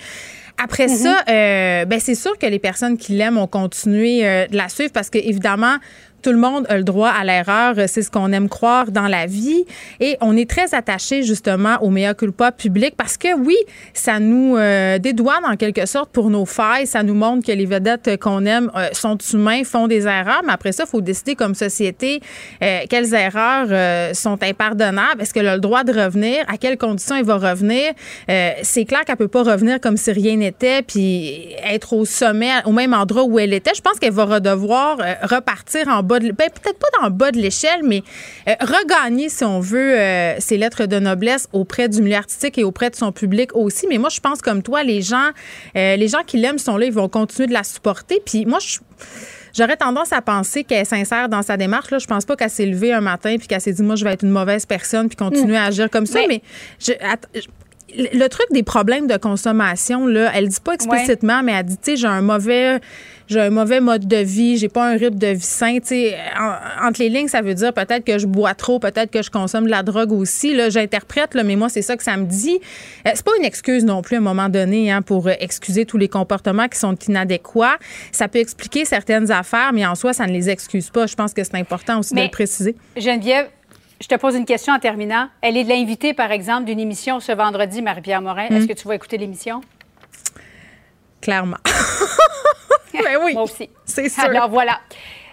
Speaker 1: Après ça, euh, ben c'est sûr que les personnes qui l'aiment ont continué euh, de la suivre parce que évidemment tout le monde a le droit à l'erreur, c'est ce qu'on aime croire dans la vie. Et on est très attaché justement au mea culpa public parce que oui, ça nous euh, dédouane en quelque sorte pour nos failles, ça nous montre que les vedettes qu'on aime euh, sont humains, font des erreurs, mais après ça, il faut décider comme société euh, quelles erreurs euh, sont impardonnables, est-ce qu'elle a le droit de revenir, à quelles conditions elle va revenir? C'est clair qu'elle peut pas revenir comme si rien n'était puis être au sommet, au même endroit où elle était. Je pense qu'elle va redevoir euh, repartir en bas de, ben, peut-être pas dans le bas de l'échelle, mais euh, regagner, si on veut, euh, ses lettres de noblesse auprès du milieu artistique et auprès de son public aussi. Mais moi, je pense comme toi, les gens, euh, les gens qui l'aiment sont là, ils vont continuer de la supporter. Puis moi, je J'aurais tendance à penser qu'elle est sincère dans sa démarche. Là, je pense pas qu'elle s'est levée un matin puis qu'elle s'est dit moi je vais être une mauvaise personne puis continuer à agir comme ça. Mais, je- le truc des problèmes de consommation là, elle dit pas explicitement, mais elle dit tu sais j'ai un mauvais j'ai un mauvais mode de vie, j'ai pas un rythme de vie sain. Tu sais, en- entre les lignes, ça veut dire peut-être que je bois trop, peut-être que je consomme de la drogue aussi. Là, j'interprète, là, mais moi, c'est ça que ça me dit. Euh, c'est pas une excuse non plus à un moment donné hein, pour euh, excuser tous les comportements qui sont inadéquats. Ça peut expliquer certaines affaires, mais en soi, ça ne les excuse pas. Je pense que c'est important aussi de le préciser.
Speaker 11: Geneviève, je te pose une question en terminant. Elle est de l'invitée, par exemple, d'une émission ce vendredi, Marie-Pierre Morin. Est-ce
Speaker 1: Mm.
Speaker 11: que tu vas écouter l'émission?
Speaker 1: Clairement. [laughs] ben oui.
Speaker 11: Moi aussi.
Speaker 1: C'est sûr.
Speaker 11: Alors voilà.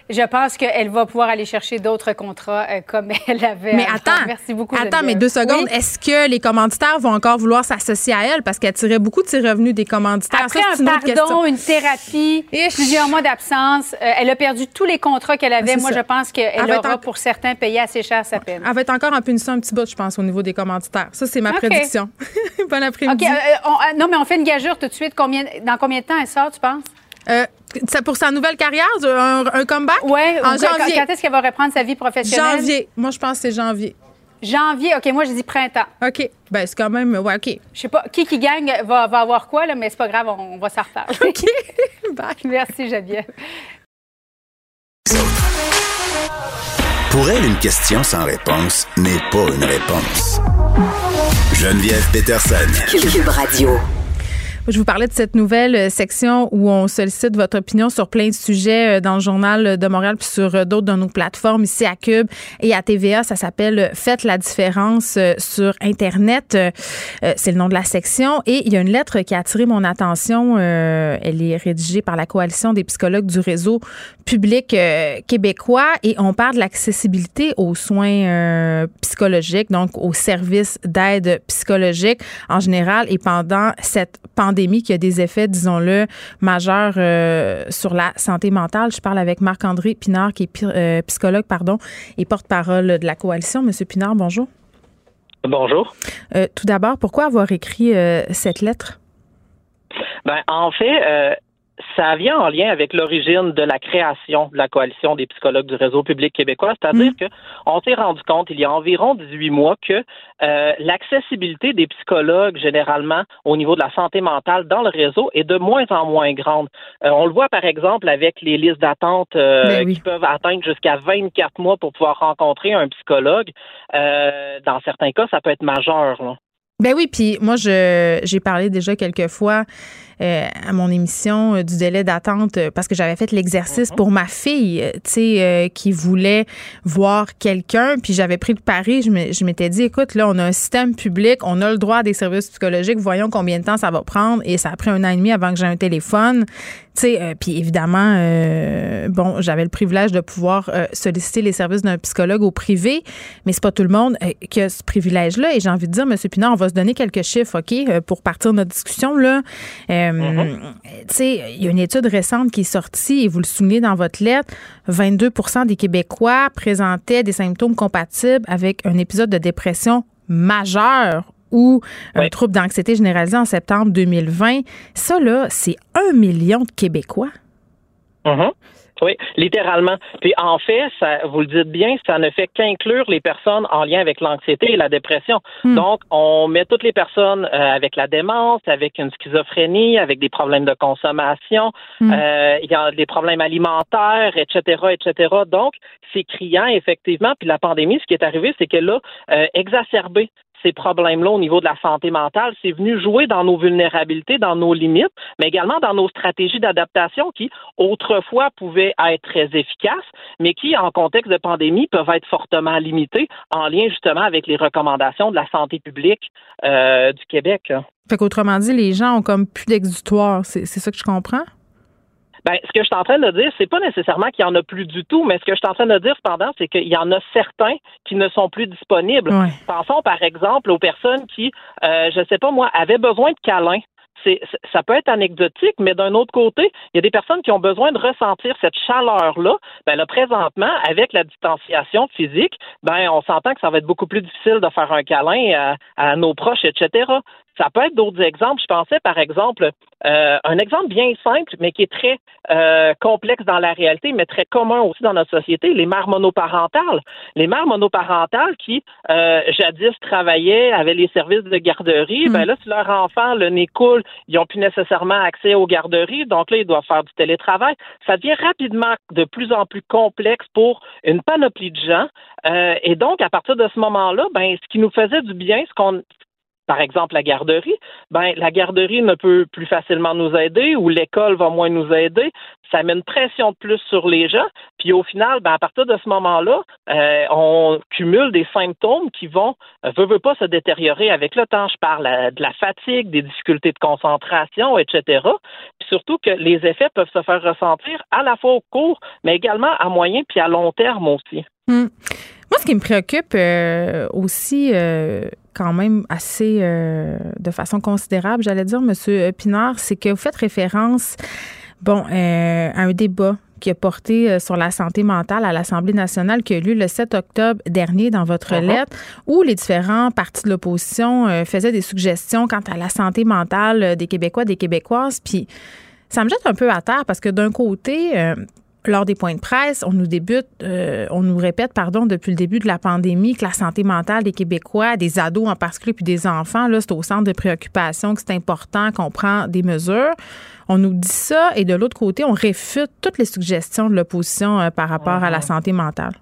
Speaker 11: Je pense qu'elle va pouvoir aller chercher d'autres contrats euh, comme [laughs] elle avait.
Speaker 1: Mais attends,
Speaker 11: Merci beaucoup.
Speaker 1: attends, mais deux secondes.
Speaker 11: Oui?
Speaker 1: Est-ce que les commanditaires vont encore vouloir s'associer à elle? Parce qu'elle tirait beaucoup de ses revenus des commanditaires?
Speaker 11: Après
Speaker 1: Ça, c'est
Speaker 11: un
Speaker 1: une autre question.
Speaker 11: pardon, une thérapie, plusieurs mois d'absence, euh, elle a perdu tous les contrats qu'elle avait.
Speaker 1: Ah, c'est
Speaker 11: Moi,
Speaker 1: ça.
Speaker 11: je pense qu'elle aura,
Speaker 1: en-
Speaker 11: pour certains, payé assez cher sa peine.
Speaker 1: Elle va être encore en punition un petit bout, je pense, au niveau des commanditaires. Ça, c'est ma prédiction. [laughs] bon après-midi.
Speaker 11: euh, euh, non, mais on fait une gageure tout de suite. Combien, dans combien de temps elle sort, tu penses?
Speaker 1: Euh, pour sa nouvelle carrière, un, un comeback?
Speaker 11: Oui.
Speaker 1: En
Speaker 11: Quand,
Speaker 1: janvier.
Speaker 11: quand est-ce qu'elle va reprendre sa vie professionnelle?
Speaker 1: Janvier. Moi, je pense que c'est janvier.
Speaker 11: Janvier. OK, moi, je dis printemps.
Speaker 1: OK. Ben, c'est quand même. Ouais, OK.
Speaker 11: Je sais pas, qui qui gagne va, va avoir quoi, là, mais c'est pas grave, on, on va s'en reparler. [laughs]
Speaker 1: OK. [laughs] Bye.
Speaker 11: Merci, Geneviève.
Speaker 3: Pour elle, une question sans réponse n'est pas une réponse. Geneviève Peterson.
Speaker 4: Cube Radio.
Speaker 1: Je vous parlais de cette nouvelle euh, section où on sollicite votre opinion sur plein de sujets euh, dans le journal de Montréal puis sur euh, d'autres de nos plateformes ici à Cube et à TVA. Ça s'appelle Faites la différence sur Internet. C'est le nom de la section. Et il y a une lettre qui a attiré mon attention. Elle est rédigée par la Coalition des psychologues du réseau public québécois et on parle de l'accessibilité aux soins psychologiques, donc aux services d'aide psychologique en général et pendant cette pandémie qui a des effets, disons-le, majeurs euh, sur la santé mentale. Je parle avec Marc-André Pinard, qui est euh, psychologue pardon, et porte-parole de la coalition. Monsieur Pinard, bonjour.
Speaker 12: Bonjour.
Speaker 1: Euh, tout d'abord, pourquoi avoir écrit cette lettre?
Speaker 12: Ben, en fait, ça vient en lien avec l'origine de la création de la coalition des psychologues du réseau public québécois, c'est-à-dire mm. qu'on s'est rendu compte il y a environ 18 mois que euh, l'accessibilité des psychologues généralement au niveau de la santé mentale dans le réseau est de moins en moins grande. Euh, on le voit par exemple avec les listes d'attente euh, ben qui peuvent atteindre jusqu'à 24 mois pour pouvoir rencontrer un psychologue. dans certains cas, ça peut être majeur. Là.
Speaker 1: Ben oui, puis moi, je j'ai parlé déjà quelques fois euh, à mon émission euh, du délai d'attente euh, parce que j'avais fait l'exercice mhm. pour ma fille, tu sais, qui voulait voir quelqu'un. Puis j'avais pris le pari. Je m'étais dit, écoute, là, on a un système public, on a le droit à des services psychologiques. Voyons combien de temps ça va prendre. Et ça a pris un an et demi avant que j'ai un téléphone. Tu sais, puis évidemment, bon, j'avais le privilège de pouvoir solliciter les services d'un psychologue au privé, mais c'est pas tout le monde qui a ce privilège-là. Et j'ai envie de dire, Monsieur Pinard, on va se donner quelques chiffres, OK, pour partir de notre discussion là. Mm-hmm. Tu sais, il y a une étude récente qui est sortie, et vous le soulignez dans votre lettre, 22% des Québécois présentaient des symptômes compatibles avec un épisode de dépression majeur ou un trouble d'anxiété généralisée en septembre 2020. Ça, là, c'est un million de Québécois.
Speaker 12: Mm-hmm. Oui, littéralement. Puis en fait, ça, vous le dites bien, ça ne fait qu'inclure les personnes en lien avec l'anxiété et la dépression. Hmm. Donc, on met toutes les personnes euh, avec la démence, avec une schizophrénie, avec des problèmes de consommation, hmm. euh, il y a des problèmes alimentaires, etc., etc. Donc, c'est criant, effectivement. Puis la pandémie, ce qui est arrivé, c'est qu'elle a euh, exacerbé ces problèmes-là au niveau de la santé mentale. C'est venu jouer dans nos vulnérabilités, dans nos limites, mais également dans nos stratégies d'adaptation qui, autrefois, pouvaient être très efficaces, mais qui, en contexte de pandémie, peuvent être fortement limitées en lien justement avec les recommandations de la santé publique euh, du Québec.
Speaker 1: Fait qu'autrement dit, les gens ont comme plus d'exutoire. C'est ça que je comprends?
Speaker 12: Ben, ce que je suis en train de dire, c'est pas nécessairement qu'il y en a plus du tout, mais ce que je suis en train de dire cependant, c'est qu'il y en a certains qui ne sont plus disponibles. Pensons par exemple aux personnes qui, euh, je sais pas moi, avaient besoin de câlins ça peut être anecdotique, mais d'un autre côté, il y a des personnes qui ont besoin de ressentir cette chaleur-là. Ben là, présentement, avec la distanciation physique, ben on s'entend que ça va être beaucoup plus difficile de faire un câlin à nos proches, etc. Ça peut être d'autres exemples. Je pensais, par exemple, euh, un exemple bien simple, mais qui est très euh, complexe dans la réalité, mais très commun aussi dans notre société, les mères monoparentales. Les mères monoparentales qui, euh, jadis, travaillaient, avaient les services de garderie, ben mm. là, si leur enfant, le nez coule, ils n'ont plus nécessairement accès aux garderies, donc là, ils doivent faire du télétravail. Ça devient rapidement de plus en plus complexe pour une panoplie de gens. et donc, à partir de ce moment-là, ben, ce qui nous faisait du bien, ce qu'on par exemple la garderie, ben la garderie ne peut plus facilement nous aider ou l'école va moins nous aider. Ça met une pression de plus sur les gens. Puis au final, ben, à partir de ce moment-là, euh, on cumule des symptômes qui vont, euh, veut, pas se détériorer avec le temps. Je parle euh, de la fatigue, des difficultés de concentration, etc. Puis surtout que les effets peuvent se faire ressentir à la fois au court, mais également à moyen puis à long terme aussi.
Speaker 1: Hmm. Moi, ce qui me préoccupe aussi, quand même assez euh, de façon considérable, j'allais dire, Monsieur Pinard, c'est que vous faites référence, bon, euh, à un débat qui a porté euh, sur la santé mentale à l'Assemblée nationale qui a eu lieu le 7 octobre dernier dans votre uh-huh. lettre, où les différents partis de l'opposition faisaient des suggestions quant à la santé mentale des Québécois, des Québécoises. Puis ça me jette un peu à terre parce que d'un côté, lors des points de presse, on nous débute, euh, on nous répète, pardon, depuis le début de la pandémie que la santé mentale des Québécois, des ados en particulier, puis des enfants, là, c'est au centre de préoccupation, que c'est important qu'on prend des mesures. On nous dit ça, et de l'autre côté, on réfute toutes les suggestions de l'opposition euh, par rapport à la santé mentale.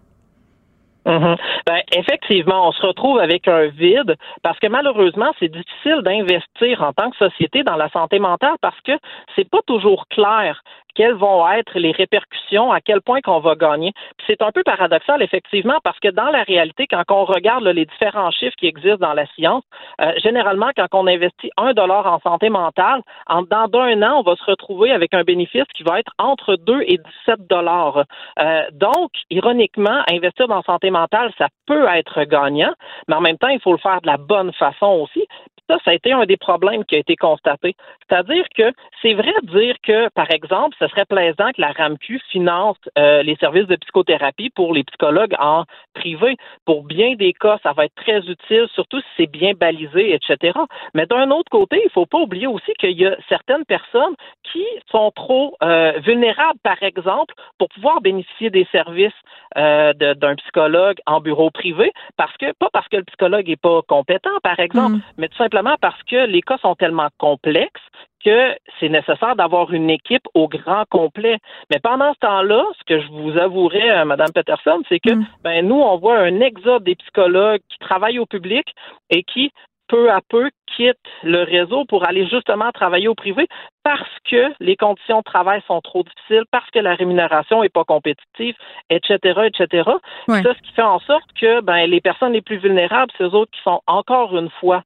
Speaker 12: Mhm. Ben, effectivement, on se retrouve avec un vide parce que malheureusement, c'est difficile d'investir en tant que société dans la santé mentale parce que c'est pas toujours clair quelles vont être les répercussions, à quel point qu'on va gagner. C'est un peu paradoxal, effectivement, parce que dans la réalité, quand on regarde les différents chiffres qui existent dans la science, euh, généralement, quand on investit un dollar en santé mentale, en dans d'un an, on va se retrouver avec un bénéfice qui va être entre 2 et 17 dollars. Euh, donc, ironiquement, investir dans santé mentale, ça peut être gagnant, mais en même temps, il faut le faire de la bonne façon aussi. Ça, ça a été un des problèmes qui a été constaté. C'est-à-dire que c'est vrai de dire que, par exemple, ce serait plaisant que la RAMQ finance euh, les services de psychothérapie pour les psychologues en privé. Pour bien des cas, ça va être très utile, surtout si c'est bien balisé, etc. Mais d'un autre côté, il ne faut pas oublier aussi qu'il y a certaines personnes qui sont trop euh, vulnérables, par exemple, pour pouvoir bénéficier des services euh, d'un psychologue en bureau privé, parce que pas parce que le psychologue n'est pas compétent, par exemple, mm. mais tout simplement simplement parce que les cas sont tellement complexes que c'est nécessaire d'avoir une équipe au grand complet. Mais pendant ce temps-là, ce que je vous avouerai, euh, Madame Peterson, c'est que mm. ben nous, on voit un exode des psychologues qui travaillent au public et qui peu à peu quittent le réseau pour aller justement travailler au privé parce que les conditions de travail sont trop difficiles, parce que la rémunération n'est pas compétitive, etc., etc. Ça, ce qui fait en sorte que ben, les personnes les plus vulnérables, c'est eux autres qui sont encore une fois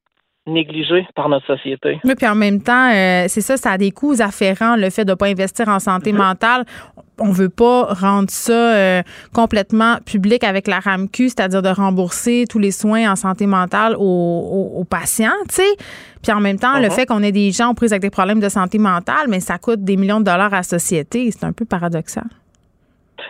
Speaker 12: négligé par notre société.
Speaker 1: Oui, puis en même temps, euh, c'est ça, ça a des coûts afférents, le fait de ne pas investir en santé mhm. mentale. On veut pas rendre ça euh, complètement public avec la RAMQ, c'est-à-dire de rembourser tous les soins en santé mentale aux, patients, tu sais. Puis en même temps, le mhm. fait qu'on ait des gens pris avec des problèmes de santé mentale, mais ça coûte des millions de dollars à la société. C'est un peu paradoxal.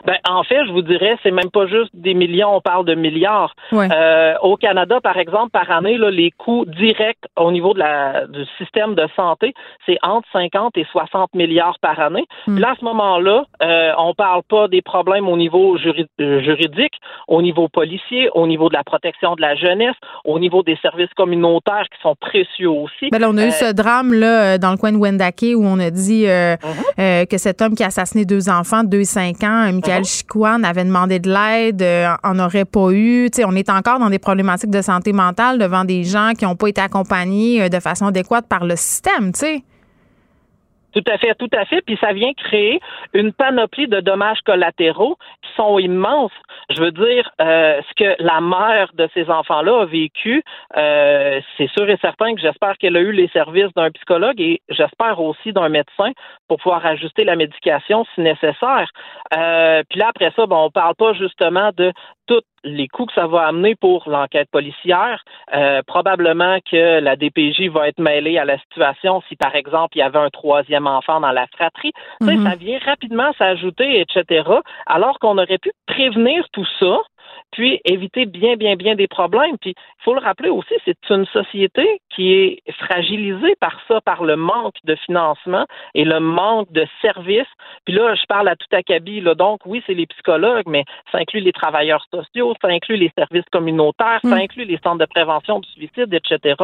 Speaker 12: Ben, en fait, je vous dirais, c'est même pas juste des millions, on parle de milliards. Euh, au Canada, par exemple, par année, là, les coûts directs au niveau de la, du système de santé, c'est entre 50 et 60 milliards par année. Hmm. là, à ce moment-là, euh, on parle pas des problèmes au niveau euh, juridique, au niveau policier, au niveau de la protection de la jeunesse, au niveau des services communautaires qui sont précieux aussi.
Speaker 1: Ben là, on a eu ce drame là dans le coin de Wendake où on a dit mhm. que cet homme qui a assassiné deux enfants de 2 et 5 ans, Michael Chicoine avait demandé de l'aide, euh, en aurait pas eu. on est encore dans des problématiques de santé mentale devant des gens qui n'ont pas été accompagnés euh, de façon adéquate par le système, tu sais.
Speaker 12: Tout à fait, tout à fait. Puis ça vient créer une panoplie de dommages collatéraux qui sont immenses. Je veux dire, euh, ce que la mère de ces enfants-là a vécu, euh, c'est sûr et certain que j'espère qu'elle a eu les services d'un psychologue et j'espère aussi d'un médecin pour pouvoir ajuster la médication si nécessaire. Euh, puis là, après ça, bon, on parle pas justement de tous les coûts que ça va amener pour l'enquête policière. Euh, probablement que la DPJ va être mêlée à la situation si, par exemple, il y avait un troisième enfant dans la fratrie. Mhm. ça vient rapidement s'ajouter, etc. Alors qu'on aurait pu prévenir tout ça puis éviter bien, bien, bien des problèmes. Puis il faut le rappeler aussi, c'est une société qui est fragilisée par ça, par le manque de financement et le manque de services. Puis là, je parle à tout acabit, là, donc oui, c'est les psychologues, mais ça inclut les travailleurs sociaux, ça inclut les services communautaires, ça hmm. inclut les centres de prévention du suicide, etc.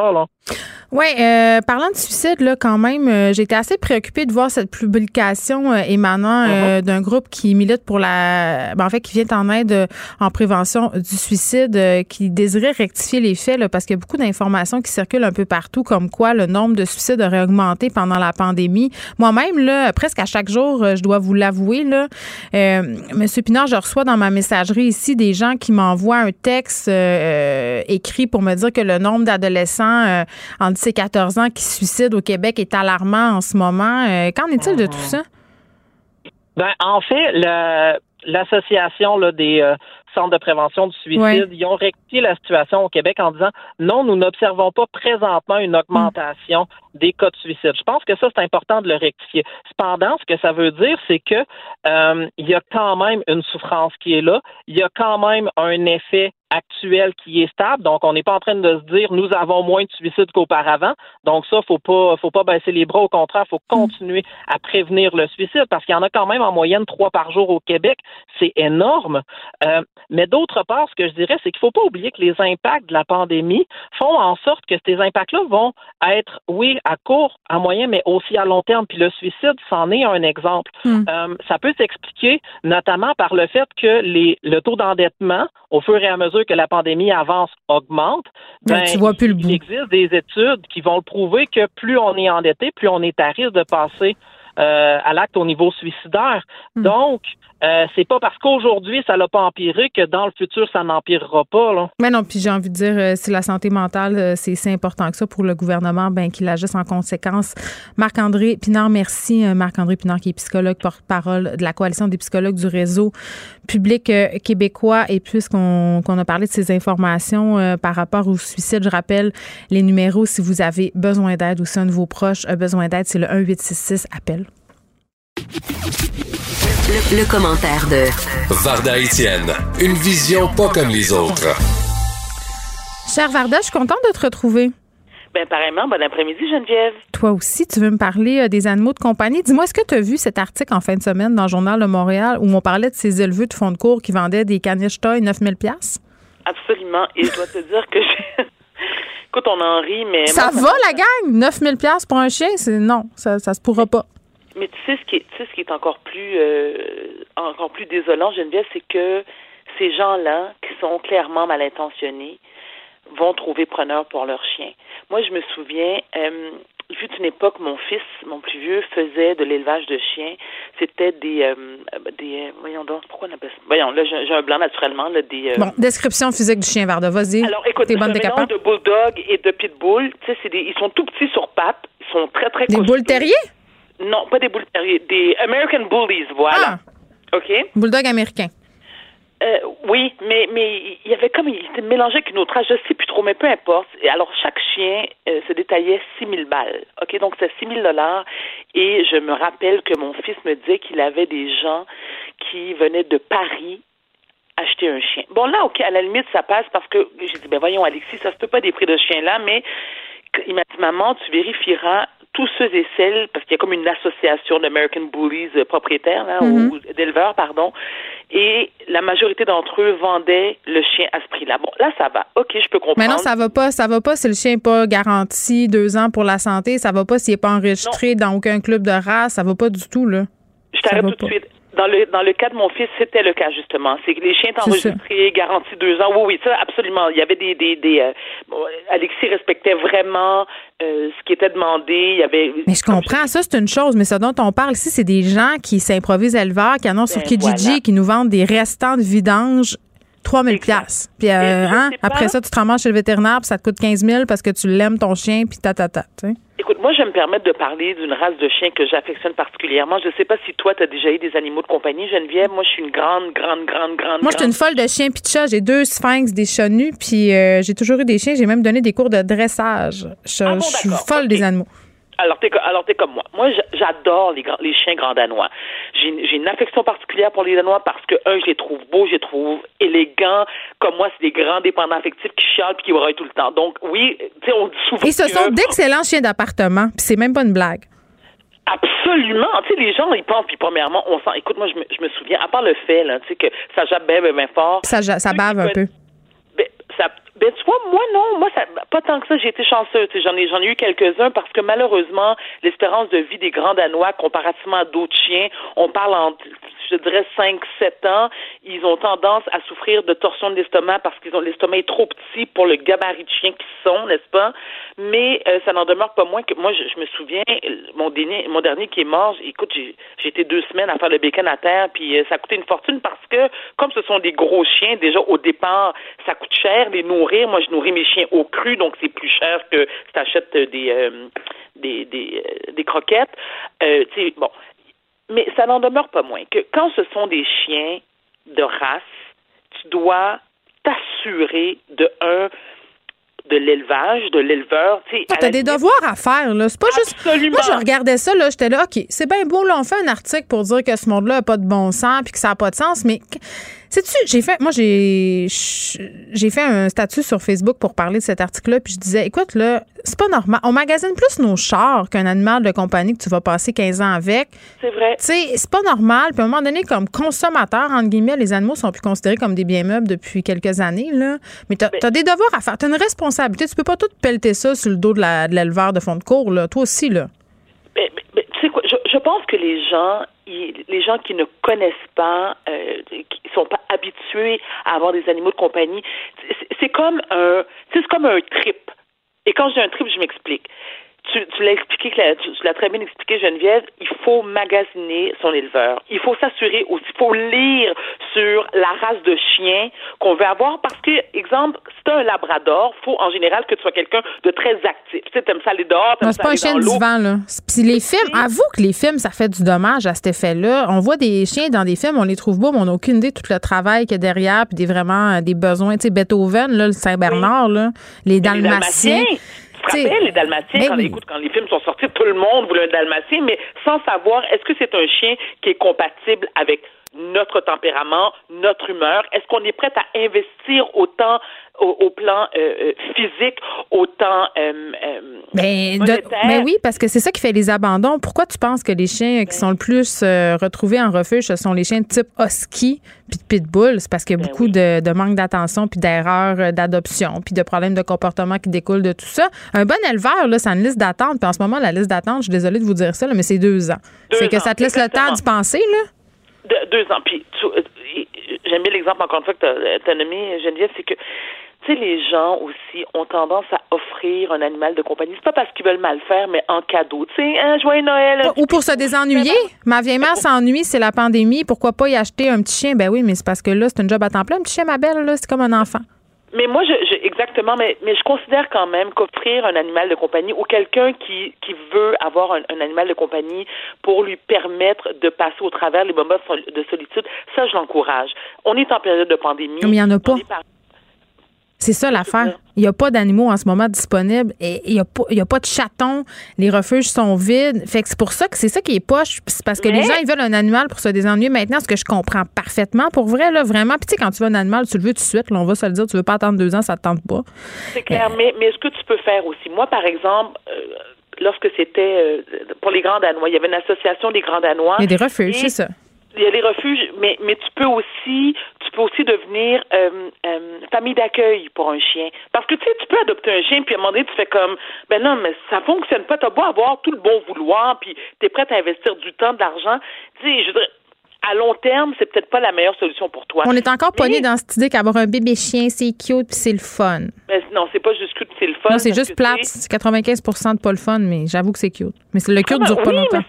Speaker 1: Oui, euh, parlant de suicide, là, quand même, euh, j'étais assez préoccupée de voir cette publication euh, émanant uh-huh. d'un groupe qui milite pour la. Ben, en fait, qui vient en aide en prévention du suicide, qui désirait rectifier les faits, là, parce qu'il y a beaucoup d'informations qui circulent un peu partout, comme quoi le nombre de suicides aurait augmenté pendant la pandémie. Moi-même, là, presque à chaque jour, je dois vous l'avouer, là, Monsieur Pinard, je reçois dans ma messagerie ici des gens qui m'envoient un texte écrit pour me dire que le nombre d'adolescents en ces 14 ans qui se suicident au Québec est alarmant en ce moment. Euh, qu'en est-il de tout ça?
Speaker 12: Ben, en fait, l'association des euh, centres de prévention du suicide, ils ont rectifié la situation au Québec en disant non, nous n'observons pas présentement une augmentation des cas de suicide. Je pense que ça, c'est important de le rectifier. Cependant, ce que ça veut dire, c'est que euh, il y a quand même une souffrance qui est là, il y a quand même un effet actuel qui est stable. Donc, on n'est pas en train de se dire nous avons moins de suicides qu'auparavant. Donc, ça, faut pas, faut pas baisser les bras. Au contraire, faut continuer à prévenir le suicide parce qu'il y en a quand même en moyenne trois par jour au Québec. C'est énorme. Euh, mais d'autre part, ce que je dirais, c'est qu'il faut pas oublier que les impacts de la pandémie font en sorte que ces impacts-là vont être, oui, à court, à moyen, mais aussi à long terme. Puis le suicide, c'en est un exemple.
Speaker 1: Hmm.
Speaker 12: Euh, ça peut s'expliquer notamment par le fait que les, le taux d'endettement, au fur et à mesure que la pandémie avance, augmente.
Speaker 1: Ben, tu vois plus le bout.
Speaker 12: Il existe des études qui vont le prouver que plus on est endetté, plus on est à risque de passer euh, à l'acte au niveau suicidaire.
Speaker 1: Hmm.
Speaker 12: Donc, euh, c'est pas parce qu'aujourd'hui ça l'a pas empiré que dans le futur ça n'empirera pas. Là.
Speaker 1: Mais non, puis j'ai envie de dire, euh, si la santé mentale, euh, c'est si important que ça pour le gouvernement, ben qu'il agisse en conséquence. Marc-André Pinard, merci. Marc-André Pinard, qui est psychologue porte-parole de la Coalition des psychologues du réseau public québécois. Et puisqu'on qu'on a parlé de ces informations par rapport au suicide, je rappelle les numéros si vous avez besoin d'aide ou si un de vos proches a besoin d'aide, c'est le 1866 appel.
Speaker 4: Le, le commentaire de
Speaker 8: Varda Étienne, une vision pas comme les autres.
Speaker 1: Cher Varda, je suis contente de te retrouver.
Speaker 13: Ben, pareillement, bon après-midi, Geneviève.
Speaker 1: Toi aussi, tu veux me parler euh, des animaux de compagnie. Dis-moi, est-ce que tu as vu cet article en fin de semaine dans le Journal de Montréal où on parlait de ces éleveurs de fond de cours qui vendaient des caniches toy 9000 pièces
Speaker 13: Absolument. Et je dois te dire que j'ai. [laughs] Écoute, on en rit, mais.
Speaker 1: Ça
Speaker 13: moi,
Speaker 1: va, la gang? 9000 pièces pour un chien? C'est non, ça, ça se pourra pas.
Speaker 13: Mais tu sais ce qui est, tu sais ce qui est encore plus, euh, encore plus désolant, Geneviève, c'est que ces gens-là, qui sont clairement mal intentionnés, vont trouver preneur pour leur chien. Moi, je me souviens, euh, il fut une époque, mon fils, mon plus vieux, faisait de l'élevage de chiens. C'était des, euh, des, euh, voyons donc, pourquoi on appelle ça? Voyons, là, j'ai un blanc naturellement, là, des. euh,
Speaker 1: Bon, description physique du chien Varda, vas-y.
Speaker 13: Alors, écoute, c'est un mélange de bulldog et de pitbull. Tu sais, c'est des, ils sont tout petits sur pattes. Ils sont très, très
Speaker 1: Des
Speaker 13: costauds.
Speaker 1: boules terriers?
Speaker 13: Non, pas des boules terriers. Des American Bullies, voilà.
Speaker 1: Ah,
Speaker 13: OK?
Speaker 1: bulldog américain.
Speaker 13: Euh, oui, mais mais il y avait comme il était mélangé avec une autre race, je sais plus trop, mais peu importe. Et alors chaque chien euh, se détaillait 6 000 balles. Ok, donc c'est 6 000 dollars. Et je me rappelle que mon fils me disait qu'il avait des gens qui venaient de Paris acheter un chien. Bon là, ok, à la limite ça passe parce que j'ai dit ben voyons Alexis, ça se peut pas des prix de chien là, mais il m'a dit maman, tu vérifieras tous ceux et celles, parce qu'il y a comme une association d'American Bullies euh, propriétaires, là,
Speaker 1: Mhm.
Speaker 13: ou d'éleveurs, pardon, et la majorité d'entre eux vendaient le chien à ce prix-là. Bon, là, ça va. OK, je peux comprendre.
Speaker 1: Mais non, ça va pas. Ça va pas si le chien n'est pas garanti deux ans pour la santé. Ça va pas s'il n'est pas enregistré dans aucun club de race. Ça va pas du tout, là.
Speaker 13: Je t'arrête tout de suite. Dans le, dans le cas de mon fils, c'était le cas, justement. C'est que les chiens enregistrés, garantis deux ans. Oui, oui, ça, absolument. Il y avait des... des, des euh, bon, Alexis respectait vraiment euh, ce qui était demandé. Il y avait...
Speaker 1: Mais je comprends, ça c'est une chose, mais ce dont on parle ici, c'est des gens qui s'improvisent éleveurs, qui annoncent
Speaker 13: Ben,
Speaker 1: sur Kijiji,
Speaker 13: voilà.
Speaker 1: qui nous vendent des restants de vidange 3000 pièces. Puis euh, hein, après ça, tu te ramasses chez le vétérinaire, puis ça te coûte 15 000 parce que tu l'aimes ton chien, puis ta.
Speaker 13: Écoute, moi, je vais me permettre de parler d'une race de chiens que j'affectionne particulièrement. Je ne sais pas si toi, tu as déjà eu des animaux de compagnie, Geneviève. Moi, je suis une grande, grande, grande, grande.
Speaker 1: Moi, je suis une folle de chiens puis de chats. J'ai deux sphinx, des chats nus, puis euh, j'ai toujours eu des chiens. J'ai même donné des cours de dressage. Je,
Speaker 13: Ah bon,
Speaker 1: je suis folle des animaux.
Speaker 13: Alors, t'es, co- alors, t'es comme moi. Moi, j'a- j'adore les, chiens grands danois. J'ai, une- j'ai une affection particulière pour les danois parce que, un, je les trouve beaux, je les trouve élégants. Comme moi, c'est des grands dépendants affectifs qui chialent puis qui braillent tout le temps. Donc, oui, tu sais, on dit souvent
Speaker 1: Et ce sont d'excellents chiens d'appartement, puis c'est même pas une blague.
Speaker 13: Absolument. Tu sais, les gens, ils pensent, puis premièrement, on sent. Écoute, moi, je me, je me souviens, à part le fait, là, tu sais, que ça jappe bien, bien, bien fort.
Speaker 1: Ça, ça bave un peu.
Speaker 13: Ben, ça, ben, tu vois, moi, non. Moi, ça, pas tant que ça, j'ai été chanceuse. J'en ai, j'en ai eu quelques-uns parce que malheureusement, l'espérance de vie des grands Danois, comparativement à d'autres chiens, on parle en, je dirais, 5, 7 ans, ils ont tendance à souffrir de torsion de l'estomac parce qu'ils ont l'estomac est trop petit pour le gabarit de chien qu'ils sont, n'est-ce pas? Mais euh, ça n'en demeure pas moins que moi, je, me souviens, mon dernier, mon dernier qui est mort, écoute, j'ai, j'ai été deux semaines à faire le bacon à terre, puis euh, ça a coûté une fortune parce que, comme ce sont des gros chiens, déjà au départ, ça coûte cher les nourrir. Moi, je nourris mes chiens au cru, donc c'est plus cher que si tu achètes des, euh, des, des, euh, des croquettes. Euh, bon. Mais ça n'en demeure pas moins que quand ce sont des chiens de race, tu dois t'assurer de un de l'élevage, de l'éleveur.
Speaker 1: Ah, T'as des devoirs à faire, là. C'est pas juste. Moi, je regardais ça, là. J'étais là, OK, c'est bien beau, là. On fait un article pour dire que ce monde-là n'a pas de bon sens puis que ça n'a pas de sens, mais Sais-tu, j'ai fait, moi, j'ai, j'ai fait un statut sur Facebook pour parler de cet article-là, puis je disais, écoute, là, c'est pas normal. On magasine plus nos chars qu'un animal de compagnie que tu vas passer 15 ans avec.
Speaker 13: C'est vrai.
Speaker 1: Tu sais, c'est pas normal. Puis à un moment donné, comme consommateur, entre guillemets, les animaux sont plus considérés comme des biens meubles depuis quelques années, là. Mais t'as, as des devoirs à faire. T'as une responsabilité. Tu peux pas tout pelleter ça sur le dos de, l'éleveur de fond de cours, là. Toi aussi, là.
Speaker 13: Mais, sais quoi, je, pense que les gens, les gens qui ne connaissent pas, euh, qui sont pas habitués à avoir des animaux de compagnie, c'est, comme un, c'est comme un trip. Et quand dis un trip, je m'explique tu, l'as expliqué, tu, l'as très bien expliqué, Geneviève, il faut magasiner son éleveur. Il faut s'assurer aussi, il faut lire sur la race de chien qu'on veut avoir parce que, exemple, si tu un labrador, faut en général que tu sois quelqu'un de très actif. Tu sais, t'aimes ça aller dehors, t'aimes ça
Speaker 1: pas un chien vent, là. Puis les films, avoue que les films, ça fait du dommage à cet effet-là. On voit des chiens dans des films, on les trouve beaux, mais on n'a aucune idée de tout le travail qu'il y a derrière, puis des vraiment des besoins. Tu sais, Beethoven, là, le Saint-Bernard, là, les Dalmatiens
Speaker 13: te rappelles les Dalmatiens, quand, écoute, quand les films sont sortis, tout le monde voulait un Dalmatien, mais sans savoir est-ce que c'est un chien qui est compatible avec notre tempérament, notre humeur? Est-ce qu'on est prêt à investir autant au, plan euh, euh, physique, autant euh,
Speaker 1: ben, ben, oui, parce que c'est ça qui fait les abandons. Pourquoi tu penses que les chiens qui sont le plus retrouvés en refuge, ce sont les chiens de type husky puis de pitbull? C'est parce qu'il y a ben beaucoup de, de, manque d'attention puis d'erreurs d'adoption puis de problèmes de comportement qui découlent de tout ça. Un bon éleveur, là, c'est une liste d'attente. Puis en ce moment, la liste d'attente, je suis désolée de vous dire ça, mais c'est deux ans. C'est que ça te laisse le temps d'y penser, là?
Speaker 13: Deux ans. Puis, euh, j'aime bien l'exemple, encore une fois, que tu as, nommé, Geneviève, c'est que, tu sais, les gens aussi ont tendance à offrir un animal de compagnie. C'est pas parce qu'ils veulent mal faire, mais en cadeau. Tu sais, un joyeux Noël.
Speaker 1: Ou pour se désennuyer. Ma vieille mère s'ennuie, c'est la pandémie. Pourquoi pas y acheter un petit chien? Ben oui, mais c'est parce que là, c'est un job à temps plein. Un petit chien, ma belle, là, c'est comme un enfant.
Speaker 13: Mais moi, je, exactement, mais, mais je considère quand même qu'offrir un animal de compagnie ou quelqu'un qui, qui veut avoir un, animal de compagnie pour lui permettre de passer au travers les moments de solitude, ça, je l'encourage. On est en période de pandémie.
Speaker 1: Mais il n'y en a pas. C'est ça l'affaire. Il n'y a pas d'animaux en ce moment disponibles et il n'y a, pas, a pas de chatons. Les refuges sont vides. Fait que c'est pour ça que c'est ça qui est poche. C'est parce que les gens, ils veulent un animal pour se désennuyer maintenant, ce que je comprends parfaitement. Pour vrai, là, vraiment. Puis tu sais, quand tu veux un animal, tu le veux tout de suite. Là, on va se le dire, tu veux pas attendre deux ans, ça te tente pas.
Speaker 13: C'est clair. Mais, mais ce que tu peux faire aussi, moi, par exemple, euh, lorsque c'était euh, pour les Grands Danois, il y avait une association des Grands Danois.
Speaker 1: Il y a des refuges, c'est ça
Speaker 13: il y a des refuges, mais, mais tu peux aussi tu peux aussi devenir euh, euh, famille d'accueil pour un chien. Parce que tu sais, tu peux adopter un chien, puis à un moment donné, tu fais comme ben non, mais ça fonctionne pas, t'as beau avoir tout le bon vouloir, puis t'es prête à investir du temps, de l'argent. Tu sais, je veux à long terme, c'est peut-être pas la meilleure solution pour toi.
Speaker 1: On est encore pogné dans cette idée qu'avoir un bébé chien, c'est cute puis c'est le fun.
Speaker 13: Mais non, c'est pas juste cute, c'est le fun.
Speaker 1: Non, c'est juste plate. C'est 95 de pas le fun, mais j'avoue que c'est cute. Mais le cute dure pas longtemps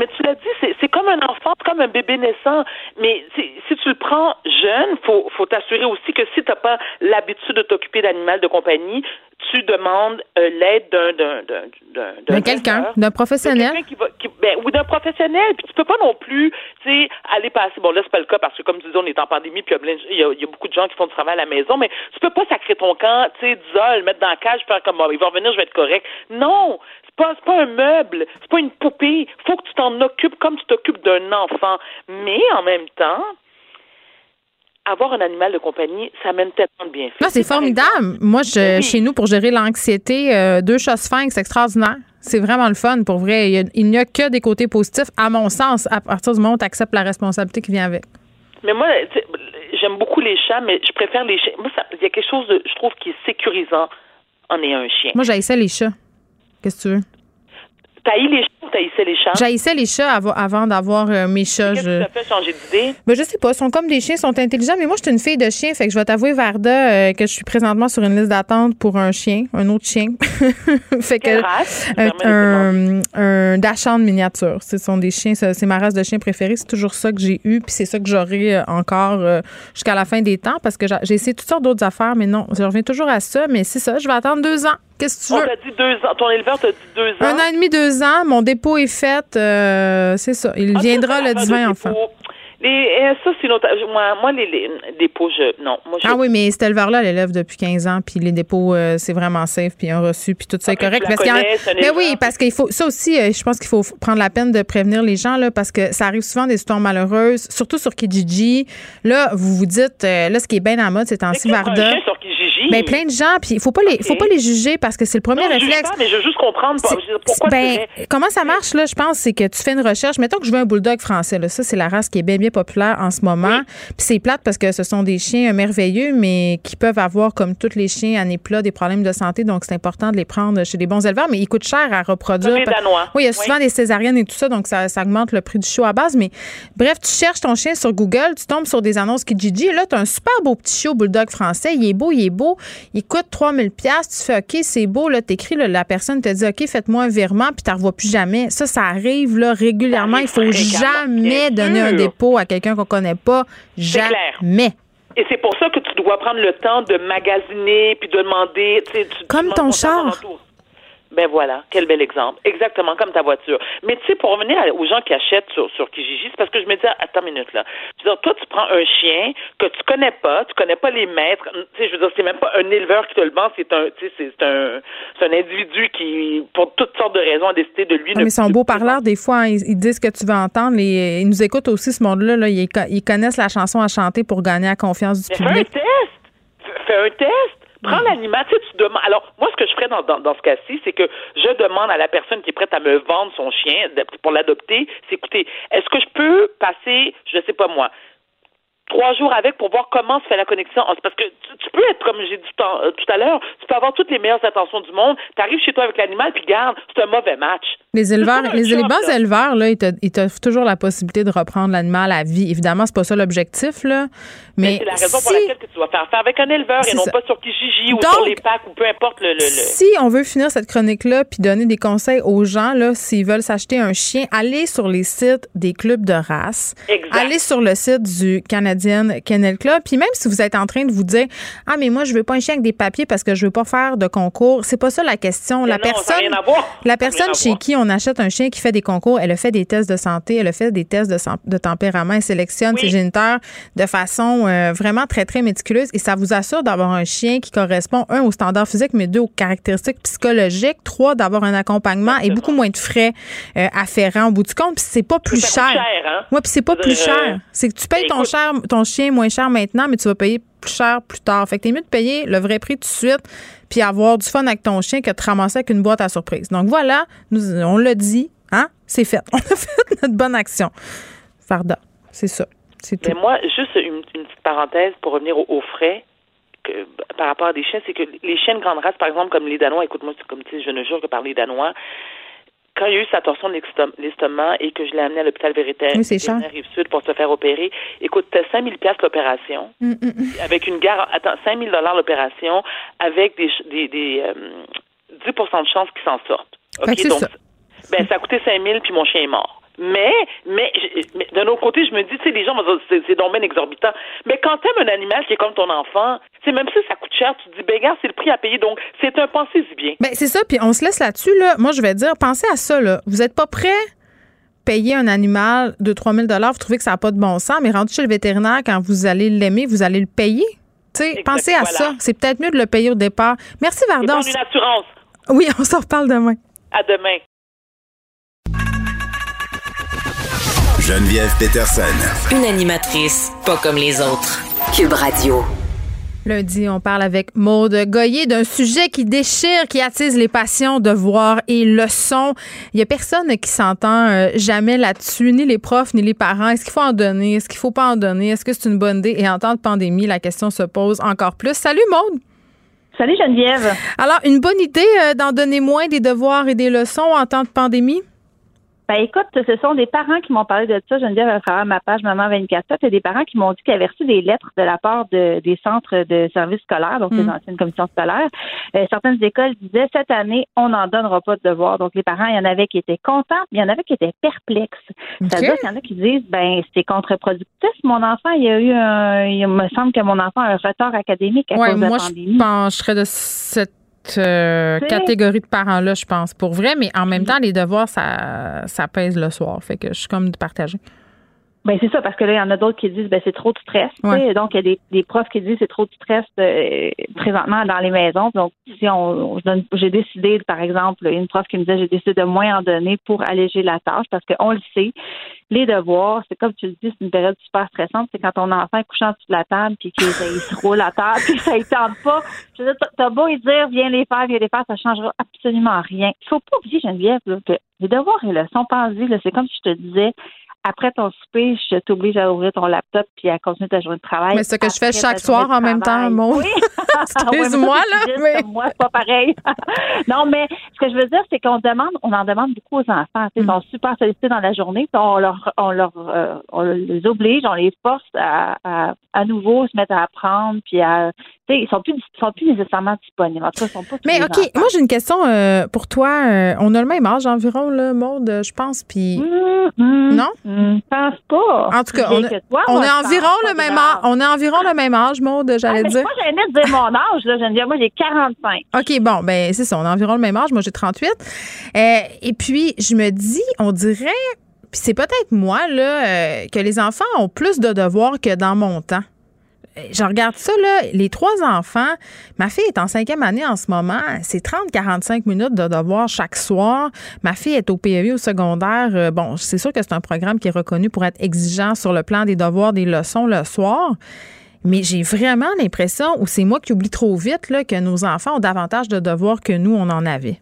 Speaker 13: mais tu l'as dit, c'est comme un enfant, c'est comme un bébé naissant. Mais si tu le prends jeune, faut faut t'assurer aussi que si tu n'as pas l'habitude de t'occuper d'animal de compagnie, tu demandes euh, l'aide d'un d'un d'un
Speaker 1: quelqu'un, d'un professionnel.
Speaker 13: ben, ou d'un professionnel. Puis tu peux pas non plus, tu sais, aller passer. Bon là c'est pas le cas parce que comme tu dis, on est en pandémie, puis il y, a, beaucoup de gens qui font du travail à la maison, mais tu peux pas sacrer ton camp, tu sais, le mettre dans la cage, faire comme bon, il va revenir, je vais être correct. Non, pas c'est pas un meuble, c'est pas une poupée. Faut que tu t'en occupes comme tu t'occupes d'un enfant, mais en même temps avoir un animal de compagnie, ça mène tellement de bienfaits.
Speaker 1: Non, c'est formidable. Moi, je, chez nous, pour gérer l'anxiété, euh, deux chats sphinx, c'est extraordinaire. C'est vraiment le fun, pour vrai. Il n'y a, que des côtés positifs, à mon sens, à partir du moment où tu acceptes la responsabilité qui vient avec.
Speaker 13: Mais moi, j'aime beaucoup les chats, mais je préfère les chiens. Moi, il y a quelque chose, de, je trouve, qui est sécurisant en ayant un chien.
Speaker 1: Moi, j'haïssais les chats. Qu'est-ce que tu veux?
Speaker 13: T'haïs les chats ou t'haïssais les chats?
Speaker 1: J'haïssais les chats avant, d'avoir euh, mes chats.
Speaker 13: Qu'est-ce je... fait changer d'idée?
Speaker 1: Ben, je sais pas. Ils sont comme des chiens, ils sont intelligents. Mais moi, je suis une fille de chien. Fait que je vais t'avouer, Varda, euh, que je suis présentement sur une liste d'attente pour un chien, un autre chien. [laughs]
Speaker 13: fait
Speaker 1: que. Un, un, dachshund miniature. Ce sont des chiens. C'est ma race de chien préférée. C'est toujours ça que j'ai eu. Puis c'est ça que j'aurai euh, encore jusqu'à la fin des temps parce que j'ai essayé toutes sortes d'autres affaires. Mais non, je reviens toujours à ça. Mais c'est ça. Je vais attendre deux ans. Qu'est-ce que tu veux?
Speaker 13: On dit deux ans. Ton éleveur t'a dit deux ans.
Speaker 1: Un an et demi, deux ans. Mon dépôt est fait. Euh, c'est ça. Il viendra le 20 enfin.
Speaker 13: Les, euh, ça, c'est une autre. Moi, moi les, les dépôts, je. Non. Moi, je,
Speaker 1: Ah oui, mais cette éleveur-là, elle élève depuis 15 ans, puis les dépôts, euh, c'est vraiment safe, puis un reçu, puis tout ça est
Speaker 13: Ah, puis
Speaker 1: correct. Parce en-
Speaker 13: connais,
Speaker 1: mais
Speaker 13: éleveur,
Speaker 1: oui, parce qu'il faut. Ça aussi, euh, je pense qu'il faut prendre la peine de prévenir les gens, là, parce que ça arrive souvent des histoires malheureuses, surtout sur Kijiji. Là, vous vous dites, euh, là, ce qui est bien en mode, c'est en Varda.
Speaker 13: sur
Speaker 1: Mais plein de gens, puis il faut pas les, faut
Speaker 13: Ok.
Speaker 1: pas les juger parce que c'est le premier
Speaker 13: non,
Speaker 1: réflexe.
Speaker 13: pas, mais je veux juste comprendre pourquoi
Speaker 1: Ben, comment ça marche, là? Je pense, c'est que tu fais une recherche. Mettons que je veux un bulldog français, là. Ça, c'est la race qui est bien, bien populaire en ce moment. Puis c'est plate parce que ce sont des chiens merveilleux, mais qui peuvent avoir, comme tous les chiens à nez plat, des problèmes de santé. Donc, c'est important de les prendre chez des bons éleveurs, mais ils coûtent cher à reproduire.
Speaker 13: Comme les Danois.
Speaker 1: Oui, il y a
Speaker 13: Oui.
Speaker 1: souvent des césariennes et tout ça, donc ça, ça augmente le prix du chiot à base. Mais bref, tu cherches ton chien sur Google, tu tombes sur des annonces Kijiji, et là, tu as un super beau petit chiot bulldog français. Il est beau, il est beau. Il coûte 3000 pièces Tu fais OK, c'est beau. Là, t'écris, là, la personne te dit OK, faites-moi un virement, puis tu revois plus jamais. Ça, ça arrive là, régulièrement. Il faut jamais donner un dépôt à quelqu'un qu'on connaît pas. Jamais.
Speaker 13: Et c'est pour ça que tu dois prendre le temps de magasiner puis de demander. tu
Speaker 1: Comme ton char.
Speaker 13: Ben voilà, quel bel exemple. Exactement comme ta voiture. Mais tu sais, pour revenir aux gens qui achètent sur, sur Kijiji, c'est parce que je me dis, attends une minute là. Je veux dire, toi, tu prends un chien que tu connais pas, tu connais pas les maîtres. Tu sais, je veux dire, c'est même pas un éleveur qui te le vend, c'est un, tu sais, c'est un, c'est un individu qui, pour toutes sortes de raisons, a décidé de lui
Speaker 1: Ah,
Speaker 13: ne
Speaker 1: mais ils sont beaux parleurs, des fois, hein, ils, ils disent ce que tu veux entendre. Les- ils nous écoutent aussi, ce monde-là. Là. Ils, ils connaissent la chanson à chanter pour gagner la confiance du
Speaker 13: Mais fais un
Speaker 1: public.
Speaker 13: test. Fais un test. Prends l'animal. Tu sais, tu demandes. Alors, moi, ce que je ferais dans, dans, dans ce cas-ci, c'est que je demande à la personne qui est prête à me vendre son chien pour l'adopter, c'est écoutez, est-ce que je peux passer, je sais pas moi, trois jours avec pour voir comment se fait la connexion? C'est Parce que tu, tu peux être, comme j'ai dit tout, en- euh, tout à l'heure, tu peux avoir toutes les meilleures intentions du monde, tu arrives chez toi avec l'animal, puis garde, c'est un mauvais match.
Speaker 1: Les éleveurs, les
Speaker 13: job,
Speaker 1: bons éleveurs, là, ils te- ils t'offrent toujours la possibilité de reprendre l'animal à vie. Évidemment, c'est pas ça l'objectif, là. Mais
Speaker 13: C'est la raison
Speaker 1: si,
Speaker 13: pour laquelle que tu dois faire faire avec un éleveur et non
Speaker 1: ça.
Speaker 13: pas sur Kijiji ou
Speaker 1: Donc,
Speaker 13: sur les packs ou peu importe le. le, le-
Speaker 1: si on veut finir cette chronique-là puis donner des conseils aux gens, là, s'ils veulent s'acheter un chien, allez sur les sites des clubs de race.
Speaker 13: Exact.
Speaker 1: Allez sur le site du Canadian Kennel Club. Puis même si vous êtes en train de vous dire Ah, mais moi, je veux pas un chien avec des papiers parce que je veux pas faire de concours, c'est pas ça la question. La
Speaker 13: non, ça
Speaker 1: personne,
Speaker 13: rien à voir.
Speaker 1: la
Speaker 13: Ça
Speaker 1: personne chez qui on achète un chien qui fait des concours, elle a fait des tests de santé, elle a fait des tests de, tempérament, elle sélectionne
Speaker 13: Oui.
Speaker 1: ses géniteurs de façon euh, vraiment très, très méticuleuse et ça vous assure d'avoir un chien qui correspond, un, aux standards physiques, mais deux, aux caractéristiques psychologiques, trois, d'avoir un accompagnement et beaucoup moins de frais euh, afférents au bout du compte, puis c'est pas plus cher.
Speaker 13: cher, hein?
Speaker 1: Ouais, puis c'est pas plus cher. C'est que tu payes ton, cher, ton chien moins cher maintenant, mais tu vas payer plus cher plus tard. Fait que t'es mieux de payer le vrai prix tout de suite puis avoir du fun avec ton chien que de te ramasser avec une boîte à surprise. Donc voilà, nous, on l'a dit, hein? C'est fait. [laughs] On a fait notre bonne action. Farda, c'est ça. C'est tout.
Speaker 13: Mais moi, juste une, une petite parenthèse pour revenir aux, aux frais que, par rapport à des chiens, c'est que les chiens de grande race, par exemple, comme les Danois, écoute-moi, c'est comme tu sais, je ne jure que par les Danois, quand il y a eu sa torsion de l'estom- l'estomac et que je l'ai amené à l'hôpital Véritaire,
Speaker 1: Oui, cher.
Speaker 13: Rive-Sud pour se faire opérer, écoute, c'était 5 000 piastres l'opération,
Speaker 1: Mm, mm, mm.
Speaker 13: avec une gare, attends, 5 000 dollars l'opération, avec des, des, des euh, 10 de chance qu'ils s'en
Speaker 1: que c'est
Speaker 13: donc,
Speaker 1: ça.
Speaker 13: ben, ça a coûté 5 000 puis mon chien est mort. Mais, mais, mais d'un autre côté, je me dis, tu sais, les gens vont dire, c'est, bien exorbitant. Mais quand t'aimes un animal qui est comme ton enfant, c'est même si ça coûte cher, tu te dis, ben, gars, c'est le prix à payer. Donc, c'est un pensez-y bien.
Speaker 1: Ben, c'est ça, puis on se laisse là-dessus. Là. Moi, je vais dire, pensez à ça. Là. Vous n'êtes pas prêt payer un animal de 3000 vous trouvez que ça n'a pas de bon sens, mais rendu chez le vétérinaire, quand vous allez l'aimer, vous allez le payer. Tu sais,
Speaker 13: Exact,
Speaker 1: pensez à
Speaker 13: voilà.
Speaker 1: ça. C'est peut-être mieux de le payer au départ. Merci,
Speaker 13: prendre une assurance.
Speaker 1: Oui, on s'en reparle demain.
Speaker 13: À demain.
Speaker 3: Geneviève Peterson.
Speaker 4: Une animatrice pas comme les autres. Cube Radio.
Speaker 1: Lundi, on parle avec Maude Goyer d'un sujet qui déchire, qui attise les passions, devoirs et leçons. Il y a personne qui s'entend euh, jamais là-dessus, ni les profs, ni les parents. Est-ce qu'il faut en donner? Est-ce qu'il faut pas en donner? Est-ce que c'est une bonne idée? Et en temps de pandémie, la question se pose encore plus. Salut Maude!
Speaker 14: Salut Geneviève.
Speaker 1: Alors, une bonne idée euh, d'en donner moins des devoirs et des leçons en temps de pandémie?
Speaker 14: Ben écoute, ce sont des parents qui m'ont parlé de ça, Geneviève, à travers ma page Maman 24 et des parents qui m'ont dit qu'ils avaient reçu des lettres de la part de, des centres de services scolaires, donc les
Speaker 1: Mm.
Speaker 14: anciennes commissions scolaires. Euh, certaines écoles disaient cette année, on n'en donnera pas de devoirs. Donc les parents, il y en avait qui étaient contents, il y en avait qui étaient perplexes. C'est-à-dire qu'il y en a qui disent, ben c'est contre-productif. Mon enfant, il y a eu un, il me semble que mon enfant a un retard académique à
Speaker 1: Ouais,
Speaker 14: cause de la
Speaker 1: moi, je
Speaker 14: pandémie.
Speaker 1: pencherais de cette euh,
Speaker 14: Tu sais?
Speaker 1: catégorie de parents-là, je pense, pour vrai. Mais en même temps, les devoirs, ça, ça pèse le soir. Fait que je suis comme partagée.
Speaker 14: Ben c'est ça, parce que là, il y en a d'autres qui disent ben c'est trop de stress. Donc, il y a des, des, profs qui disent c'est trop de stress euh, présentement dans les maisons. Donc, si on, j'ai décidé, par exemple, une prof qui me disait j'ai décidé de moins en donner pour alléger la tâche, parce qu'on le sait, les devoirs, c'est comme tu le dis, c'est une période super stressante. C'est quand ton enfant est couchant sur la table puis qu'il se roule à terre puis ça ne tente pas. Je veux dire, t'as beau lui dire viens les faire, viens les faire, ça changera absolument rien. Il faut pas oublier, Geneviève, que les devoirs et leçons, pense-y, c'est comme si je te disais après ton souper, je t'oblige à ouvrir ton laptop puis à continuer ta journée de travail.
Speaker 1: Mais ce que je fais chaque soir en même temps, mon. Oui. [laughs] Excuse-moi, là. Mais...
Speaker 14: Moi, c'est pas pareil. [laughs] non, mais ce que je veux dire, c'est qu'on demande, on en demande beaucoup aux enfants. Ils sont mm. super sollicités dans la journée. On leur, on leur, euh, on les oblige, on les force à, à, à nouveau se mettre à apprendre puis à ils sont plus sont plus nécessairement disponibles. En tout cas, sont pas
Speaker 1: Mais OK, moi j'ai une question euh, pour toi. Euh, on a le même âge environ, le monde, je pense. Puis
Speaker 14: mmh, mmh, non, mmh, je pense pas.
Speaker 1: En tout cas, on, on est environ le même âge. On est environ le même âge, Maude, j'allais ah, dire.
Speaker 14: Moi, j'allais dire mon âge. Là, dire, moi, j'ai 45.
Speaker 1: OK, bon, ben c'est ça. On est environ le même âge. Moi, j'ai 38. Euh, et puis, je me dis, on dirait puis c'est peut-être moi là que les enfants ont plus de devoirs que dans mon temps. Euh, je regarde ça, là, les trois enfants, ma fille est en cinquième année en ce moment, c'est 30-45 minutes de devoir chaque soir. Ma fille est au PEV au secondaire. Euh, bon, c'est sûr que c'est un programme qui est reconnu pour être exigeant sur le plan des devoirs, des leçons le soir. Mais j'ai vraiment l'impression, ou c'est moi qui oublie trop vite, que nos enfants ont davantage de devoirs que nous, on en avait.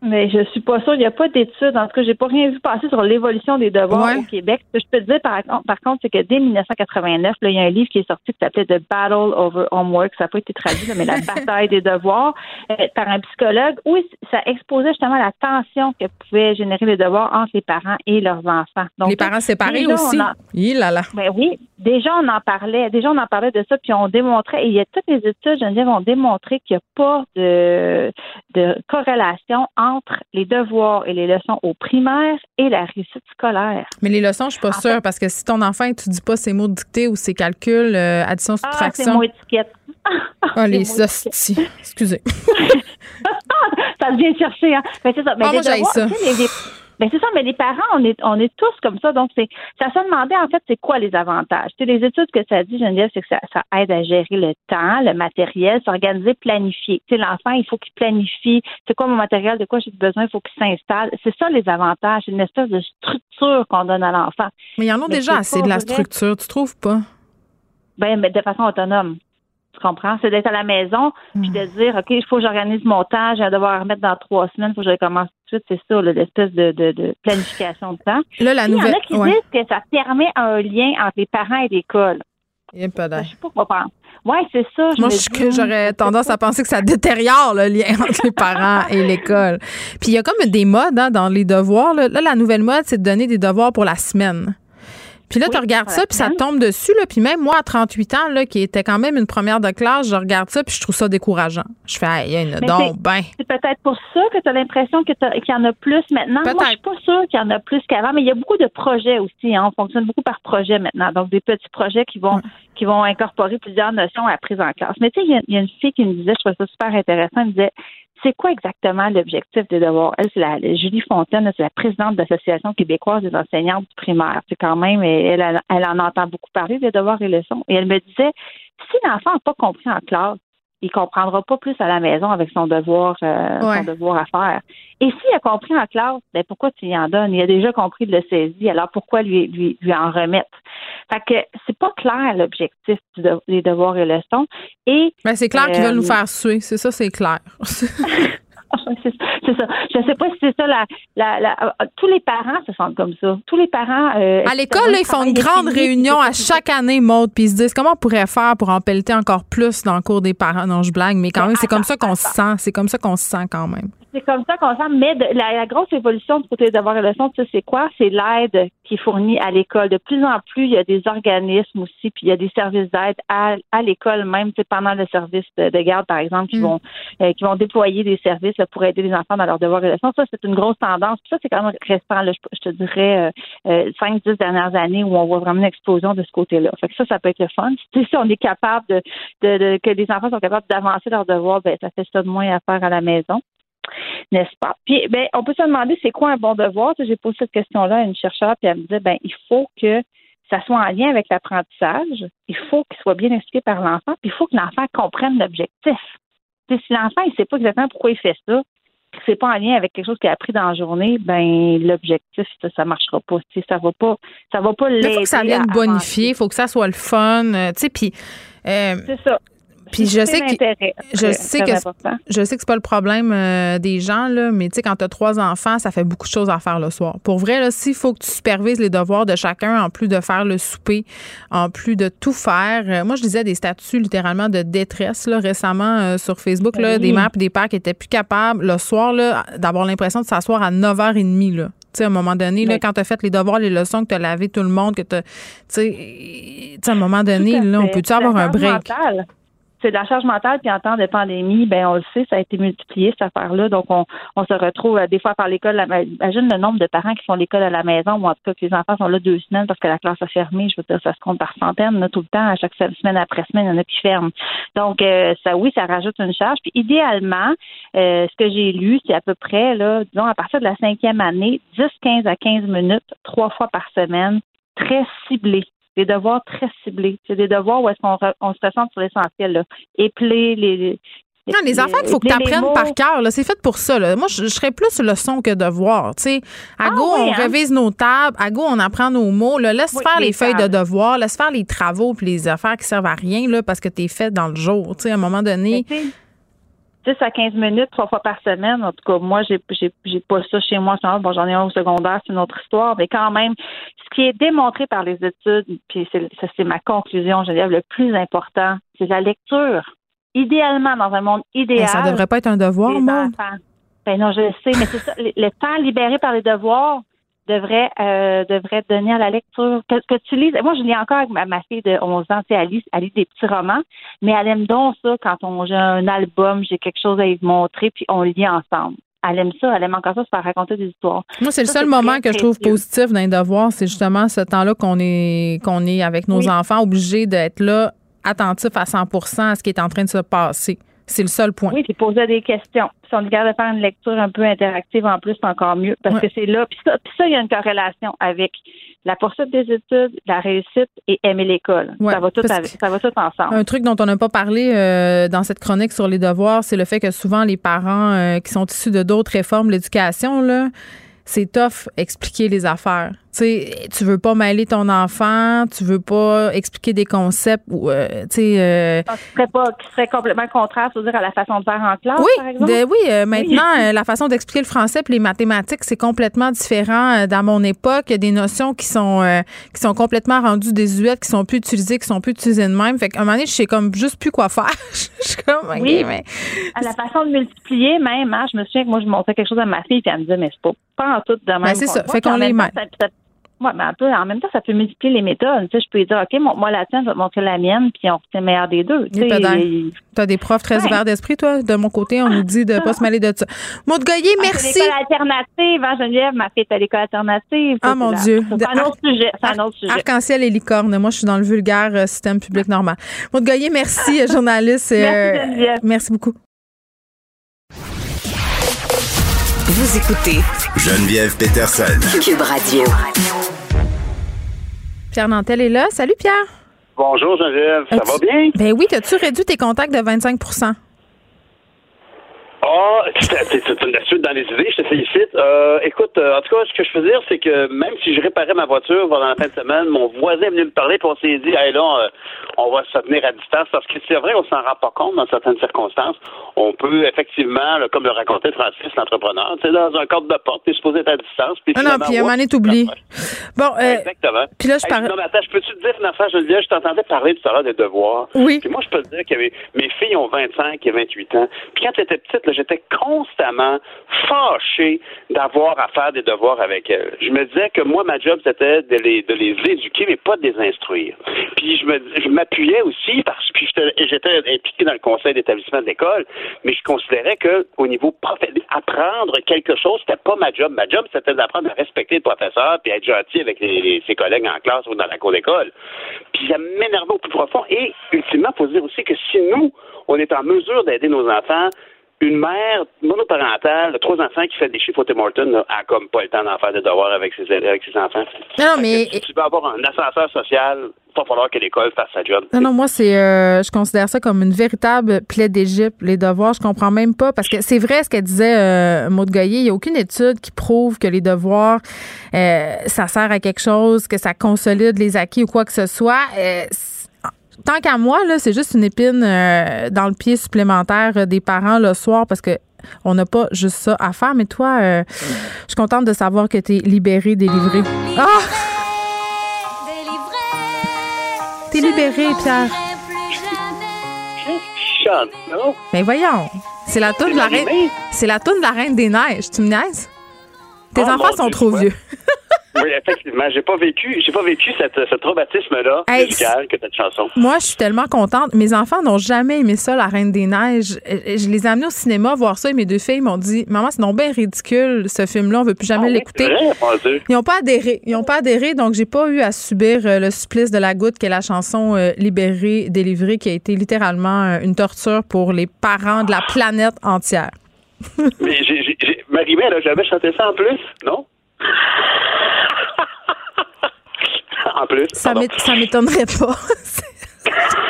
Speaker 14: Mais je suis pas sûre. Il n'y a pas d'études. En tout cas, j'ai pas rien vu passer sur l'évolution des devoirs au Québec. Ce que je peux te dire, par, par contre, c'est que dès 1989, là, il y a un livre qui est sorti qui s'appelait The Battle Over Homework. Ça n'a pas été traduit, mais la [laughs] bataille des devoirs euh, par un psychologue où ça exposait justement la tension que pouvaient générer les devoirs entre les parents et leurs enfants.
Speaker 1: Donc, les parents séparés aussi. Il là là.
Speaker 14: Ben oui, déjà on en parlait. Déjà on en parlait de ça, puis on démontrait. Et il y a toutes les études, Geneviève, ont démontré qu'il n'y a pas de, de corrélation entre entre les devoirs et les leçons au primaire et la réussite scolaire.
Speaker 1: Mais les leçons, je suis pas sûre, parce que si ton enfant étudie pas ses mots dictés ou ses calculs, euh, addition, ah, subtraction.
Speaker 14: Ah, mots étiquettes.
Speaker 1: Ah, les hosties. Excusez. [laughs]
Speaker 14: ça vient chercher, hein. Mais c'est ça. Mais
Speaker 1: ah, moi,
Speaker 14: j'ai
Speaker 1: ça.
Speaker 14: Ben c'est ça, mais les parents, on est, on est tous comme ça. Donc, c'est, ça se demandait en fait, c'est quoi les avantages? Tu les études que ça dit, Geneviève, c'est que ça, ça, aide à gérer le temps, le matériel, s'organiser, planifier. Tu sais, l'enfant, il faut qu'il planifie. C'est quoi mon matériel, de quoi j'ai besoin, il faut qu'il s'installe. C'est ça les avantages. C'est une espèce de structure qu'on donne à l'enfant.
Speaker 1: Mais il y en a déjà assez de la structure, tu trouves pas?
Speaker 14: Ben, mais de façon autonome. Tu comprends? C'est d'être à la maison, puis de dire, OK, il faut que j'organise mon temps, j'ai à devoir remettre dans trois semaines, il faut que je recommence tout de suite. C'est ça, l'espèce de, de, planification de temps.
Speaker 1: Là, la nouvelle.
Speaker 14: Il y en a qui disent que ça permet un lien entre les parents et l'école. Je sais pas quoi Oui, c'est ça.
Speaker 1: Moi, j'aurais tendance à penser que ça détériore le lien [laughs] entre les parents et l'école. Puis il y a comme des modes hein, dans les devoirs. là, la nouvelle mode, c'est de donner des devoirs pour la semaine. Puis là, tu regardes ça, puis ça tombe dessus. Là, puis même moi, à 38 ans, là, qui était quand même une première de classe, je regarde ça, puis je trouve ça décourageant. Je fais, il y a une donc, ben.
Speaker 14: C'est peut-être pour ça que tu as l'impression qu'il y en a plus maintenant. Moi, je suis pas sûre qu'il y en a plus qu'avant, mais il y a beaucoup de projets aussi. Hein. On fonctionne beaucoup par projet maintenant. Donc, des petits projets qui vont, qui vont incorporer plusieurs notions à la prise en classe. Mais tu sais, il y, a une fille qui me disait, je trouvais ça super intéressant, elle me disait, c'est quoi exactement l'objectif des devoirs? Elle, c'est la, Julie Fontaine, c'est la présidente de l'Association québécoise des enseignantes du primaire. C'est quand même, elle, elle, en entend beaucoup parler des devoirs et leçons. Et elle me disait, si l'enfant n'a pas compris en classe, il comprendra pas plus à la maison avec son devoir, euh, son devoir à faire. Et s'il a compris en classe, ben pourquoi tu y en donnes? Il a déjà compris de le saisir, alors pourquoi lui, lui, lui en remettre? Fait que c'est pas clair l'objectif des devoirs et leçons. Et
Speaker 1: ben, c'est clair qu'ils veulent nous euh, faire suer, c'est ça, c'est clair. [laughs]
Speaker 14: c'est ça. Je ne sais pas si c'est ça. La, la, euh, tous les parents se sentent comme ça. Tous les parents.
Speaker 1: Euh, à l'école, ils font une grande réunion à chaque année, Maude, puis ils se disent comment on pourrait faire pour en pelleter encore plus dans le cours des parents? Non, je blague, mais quand même, c'est comme ça qu'on se sent. C'est comme ça qu'on se sent quand même.
Speaker 14: C'est comme ça qu'on sent. Mais la, grosse évolution du côté des devoirs et leçons, tu sais, c'est quoi? C'est l'aide qui est fournie à l'école. De plus en plus, il y a des organismes aussi, puis il y a des services d'aide à, à l'école même, tu pendant le service de, garde, par exemple, qui mm. vont euh, qui vont déployer des services pour aider les enfants dans leurs devoirs et leçons. Ça, c'est une grosse tendance. Puis ça, c'est quand même récent, là, je, te dirais, euh, euh, cinq, dix dernières années où on voit vraiment une explosion de ce côté-là. Fait que ça, ça peut être le fun. Si, si on est capable de, de, que les enfants sont capables d'avancer leurs devoirs, ben ça fait ça de moins à faire à la maison n'est-ce pas? Puis, ben, on peut se demander c'est quoi un bon devoir? J'ai posé cette question-là à une chercheure, puis elle me disait, ben, il faut que ça soit en lien avec l'apprentissage, il faut qu'il soit bien expliqué par l'enfant, puis il faut que l'enfant comprenne l'objectif. si l'enfant ne sait pas exactement pourquoi il fait ça, que c'est pas en lien avec quelque chose qu'il a appris dans la journée, ben l'objectif ça, ça marchera pas. Ça va pas, ça va pas l'aider.
Speaker 1: Il faut que ça vienne bonifier, il faut que ça soit le fun, euh, tu sais, puis.
Speaker 14: Euh, c'est ça.
Speaker 1: Puis je sais que je sais que je sais que c'est pas le problème euh, des gens là, mais tu sais quand tu as trois enfants, ça fait beaucoup de choses à faire le soir. Pour vrai là, s'il faut que tu supervises les devoirs de chacun en plus de faire le souper, en plus de tout faire. Euh, moi je disais des statuts littéralement de détresse là récemment euh, sur Facebook là, des mères et des pères qui étaient plus capables le soir là d'avoir l'impression de s'asseoir à 9h30 là. Tu sais, à un moment donné, là, quand tu as fait les devoirs, les leçons, que tu as lavé tout le monde, que tu sais, à un moment donné, là, on peut-tu avoir un break?
Speaker 14: C'est de la charge mentale, puis en temps de pandémie, ben on le sait, ça a été multiplié cette affaire-là. Donc on, on se retrouve euh, des fois par l'école. Imagine le nombre de parents qui font l'école à la maison, ou en tout cas que les enfants sont là deux semaines parce que la classe a fermé. Je veux dire, ça se compte par centaines là, tout le temps. À chaque semaine après semaine, il y en a qui ferment. Donc euh, ça, oui, ça rajoute une charge. Puis idéalement, euh, ce que j'ai lu, c'est à peu près là, disons à partir de la cinquième année, 10, 15 à 15 minutes, trois fois par semaine, très ciblé des devoirs très ciblés. C'est des devoirs où est-ce qu'on on se ressent sur l'essentiel. Épeler les,
Speaker 1: non, les enfants, il faut que tu apprennes par cœur. C'est fait pour ça. Moi, je, serais plus leçon que devoir. à ah go, on hein? révise nos tables. À go, on apprend nos mots. Laisse faire les, feuilles de devoir. Laisse faire les travaux puis les affaires qui servent à rien là, parce que tu es fait dans le jour. à un moment donné.
Speaker 14: 10 à 15 minutes, trois fois par semaine. En tout cas, moi, j'ai, j'ai, pas ça chez moi. Bon, j'en ai un au secondaire, c'est une autre histoire. Mais quand même, ce qui est démontré par les études, puis c'est, ça, c'est ma conclusion, je dire, le plus important, c'est la lecture. Idéalement, dans un monde idéal. Mais
Speaker 1: ça devrait pas être un devoir, moi.
Speaker 14: Ben non, je sais, mais c'est ça. le temps libéré par les devoirs, devrait euh, devrait donner à la lecture. Que, que tu lises. Moi, je lis encore avec ma, fille de 11 ans, tu sais, elle lit, elle lit des petits romans, mais elle aime donc ça quand on j'ai un album, j'ai quelque chose à lui montrer, puis on lit ensemble. Elle aime ça, elle aime encore ça, se faire raconter des histoires.
Speaker 1: Moi, c'est le seul moment que je trouve positif dans les devoirs, c'est justement ce temps-là qu'on est qu'on est avec nos enfants, obligés d'être là, attentifs à 100% à ce qui est en train de se passer. C'est le seul point.
Speaker 14: Oui, puis poser des questions. Si on regarde de faire une lecture un peu interactive en plus, c'est encore mieux parce que c'est là. Puis ça, puis ça, il y a une corrélation avec la poursuite des études, la réussite et aimer l'école. ça, va tout ça va tout ensemble.
Speaker 1: Un truc dont on n'a pas parlé euh, dans cette chronique sur les devoirs, c'est le fait que souvent les parents euh, qui sont issus de d'autres réformes de l'éducation, là, c'est tough expliquer les affaires. Tu sais, tu veux pas mêler ton enfant, tu veux pas expliquer des concepts ou euh, tu sais
Speaker 14: euh, ah, serait pas qui serait complètement contraire, dire à la façon de faire en classe
Speaker 1: oui,
Speaker 14: par exemple?
Speaker 1: oui, euh, maintenant [laughs] la façon d'expliquer le français et les mathématiques, c'est complètement différent dans mon époque, il y a des notions qui sont qui sont complètement rendues désuètes, qui sont plus utilisées, qui sont plus utilisées de même. Fait qu'à un moment donné, je sais comme juste plus quoi faire. [laughs] je suis comme
Speaker 14: oui, mais à la façon de multiplier même, hein, je me souviens que moi je montrais quelque chose à ma fille et elle me disait mais c'est pas pas en tout de ben, même.
Speaker 1: c'est ça, fait qu'on les met.
Speaker 14: Oui, mais en même temps, ça peut multiplier les méthodes. Tu sais, je peux lui dire, OK, moi, la tienne, je vais te montrer la mienne, puis on fait le meilleur des deux. Tu
Speaker 1: as des profs très ouverts d'esprit, toi? De mon côté, on nous dit de ne pas se mêler de ça. Maud Goyer, ah, merci.
Speaker 14: C'est l'école alternative, hein, Geneviève? Ma fille est à l'école alternative.
Speaker 1: Ah, mon Dieu.
Speaker 14: C'est un autre sujet. C'est un autre sujet.
Speaker 1: Arc-en-ciel et licorne. Moi, je suis dans le vulgaire euh, système public normal. Maud Goyer, merci, [laughs] journaliste.
Speaker 14: merci, euh, Geneviève.
Speaker 1: Merci beaucoup.
Speaker 4: Vous écoutez
Speaker 3: Geneviève Peterson.
Speaker 4: Cube Radio.
Speaker 1: Pierre Nantel est là. Salut Pierre.
Speaker 15: Bonjour Geneviève, ça va bien?
Speaker 1: Ben oui, as-tu réduit tes contacts de 25
Speaker 15: ah, c'est une suite dans les idées, je te félicite. Euh, écoute, euh, en tout cas, ce que je peux dire, c'est que même si je réparais ma voiture pendant la fin de semaine, mon voisin est venu me parler, puis on s'est dit, hey, là, euh, on va se tenir à distance, parce que c'est vrai, on s'en rend pas compte dans certaines circonstances. On peut effectivement, comme le racontait Francis, l'entrepreneur, tu sais, dans un cadre de porte, t'es supposé être à distance, puis
Speaker 1: ah non, puis à un moment t'oublies. Bon,
Speaker 15: Exactement.
Speaker 1: Puis là, je parle.
Speaker 15: Non, mais attends, je peux-tu te dire une affaire, Geneviève, je t'entendais parler tout à l'heure des devoirs.
Speaker 1: Oui.
Speaker 15: Puis moi, je peux te dire que mes filles ont 25 et 28 ans. Puis quand j'étais petite, là, j'étais constamment fâché d'avoir à faire des devoirs avec elles. Je me disais que moi, ma job, c'était de les, de les éduquer, mais pas de les instruire. Puis je me je m'appuyais aussi parce que j'étais impliqué dans le conseil d'établissement de l'école, mais je considérais que au niveau apprendre quelque chose, c'était pas ma job. Ma job, c'était d'apprendre à respecter le professeur puis être gentil avec ses collègues en classe ou dans la cour d'école. Puis ça m'énervait au plus profond. Et ultimement, il faut dire aussi que si nous, on est en mesure d'aider nos enfants une mère monoparentale de trois enfants qui fait des chiffres au Tim Hortons a comme pas le temps d'en faire des devoirs avec ses, avec ses enfants.
Speaker 1: Non, mais.
Speaker 15: Si tu veux avoir un ascenseur social, il va falloir que l'école fasse sa job.
Speaker 1: Non, non, moi, c'est. Euh, je considère ça comme une véritable plaie d'Égypte, les devoirs. Je comprends même pas. Parce que c'est vrai ce qu'elle disait, euh, Maud Goyer. Il n'y a aucune étude qui prouve que les devoirs, euh, ça sert à quelque chose, que ça consolide les acquis ou quoi que ce soit. Euh, tant qu'à moi, là, c'est juste une épine euh, dans le pied supplémentaire euh, des parents le soir parce que on n'a pas juste ça à faire. Mais toi, euh, je suis contente de savoir que tu es libéré, délivré. Ah! T'es libéré, Pierre. Ben voyons. C'est la toune de la reine. C'est la toune de la reine des neiges. Tu me niaises? Tes
Speaker 15: Oh,
Speaker 1: enfants sont
Speaker 15: Dieu,
Speaker 1: trop vieux. [laughs]
Speaker 15: Oui, effectivement. J'ai pas vécu, j'ai pas vécu cette, ce traumatisme-là
Speaker 1: Hey,
Speaker 15: musical que cette chanson.
Speaker 1: Moi, je suis tellement contente. Mes enfants n'ont jamais aimé ça, La Reine des Neiges. Je les ai amenés au cinéma voir ça et mes deux filles m'ont dit Maman, c'est non bien ridicule, ce film-là, on veut plus jamais l'écouter.
Speaker 15: Mon Dieu.
Speaker 1: Ils n'ont pas adhéré. Ils n'ont pas adhéré, donc j'ai pas eu à subir euh, le supplice de la goutte, qui est la chanson euh, Libérée, délivrée, qui a été littéralement euh, une torture pour les parents de la planète entière.
Speaker 15: Mais elle a jamais chanté ça en plus, non? [laughs] en plus.
Speaker 1: Ça m'étonnerait pas. [laughs]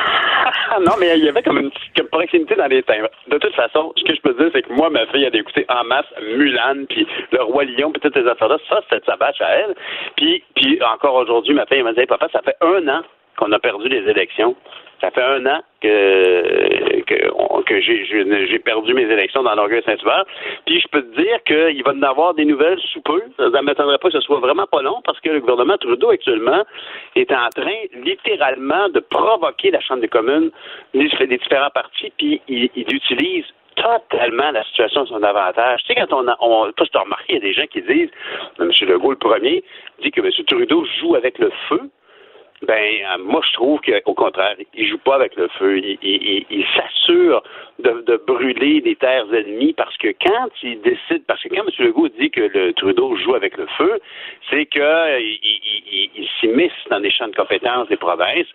Speaker 15: Non, mais il y avait comme une petite proximité dans les timbres. De toute façon, ce que je peux dire, c'est que moi, ma fille, elle a écouté en masse Mulan, puis Le Roi Lion, puis toutes ces affaires-là. Ça, c'était de sa bâche à elle. Puis, puis encore aujourd'hui, ma fille elle m'a dit, papa, ça fait un an qu'on a perdu les élections. Ça fait un an que, j'ai, perdu mes élections dans l'Orgueil Saint-Hubert. Puis je peux te dire qu'il va en avoir des nouvelles sous peu. Ça ne m'étonnerait pas que ce soit vraiment pas long parce que le gouvernement Trudeau actuellement est en train littéralement de provoquer la Chambre des communes, les, différents partis, puis il, il utilise totalement la situation à son avantage. Tu sais, quand on a, on, toi, je t'ai remarqué, il y a des gens qui disent, M. Legault, le premier, dit que M. Trudeau joue avec le feu. Ben, euh, moi, je trouve qu'au contraire, il joue pas avec le feu. Il, il- il- il s'assure de, de brûler des terres ennemies parce que quand il décide, parce que quand M. Legault dit que le Trudeau joue avec le feu, c'est que euh, il, s'immisce dans des champs de compétences des provinces.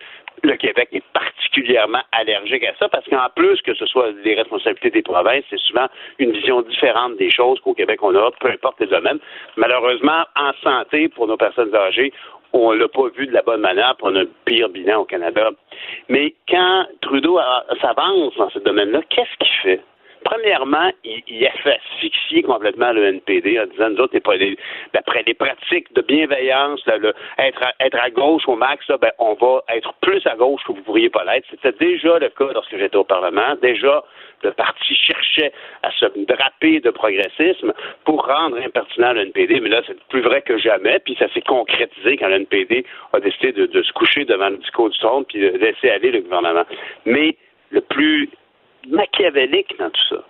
Speaker 15: Le Québec est particulièrement allergique à ça parce qu'en plus que ce soit les responsabilités des provinces, c'est souvent une vision différente des choses qu'au Québec on a, peu importe les domaines. Malheureusement, en santé, pour nos personnes âgées, on l'a pas vu de la bonne manière, a le pire bilan au Canada. Mais quand Trudeau s'avance dans ce domaine-là, qu'est-ce qu'il fait? Premièrement, il, il a fait asphyxier complètement le NPD en disant, nous autres, pas les- d'après les pratiques de bienveillance, être, à, gauche au max, ben, on va être plus à gauche que vous pourriez pas l'être. C'était déjà le cas lorsque j'étais au Parlement. Déjà, le parti cherchait à se draper de progressisme pour rendre impertinent le NPD, mais là, c'est plus vrai que jamais, puis ça s'est concrétisé quand le NPD a décidé de, de se coucher devant le discours du trône puis de laisser aller le gouvernement. Mais le plus machiavélique dans tout ça,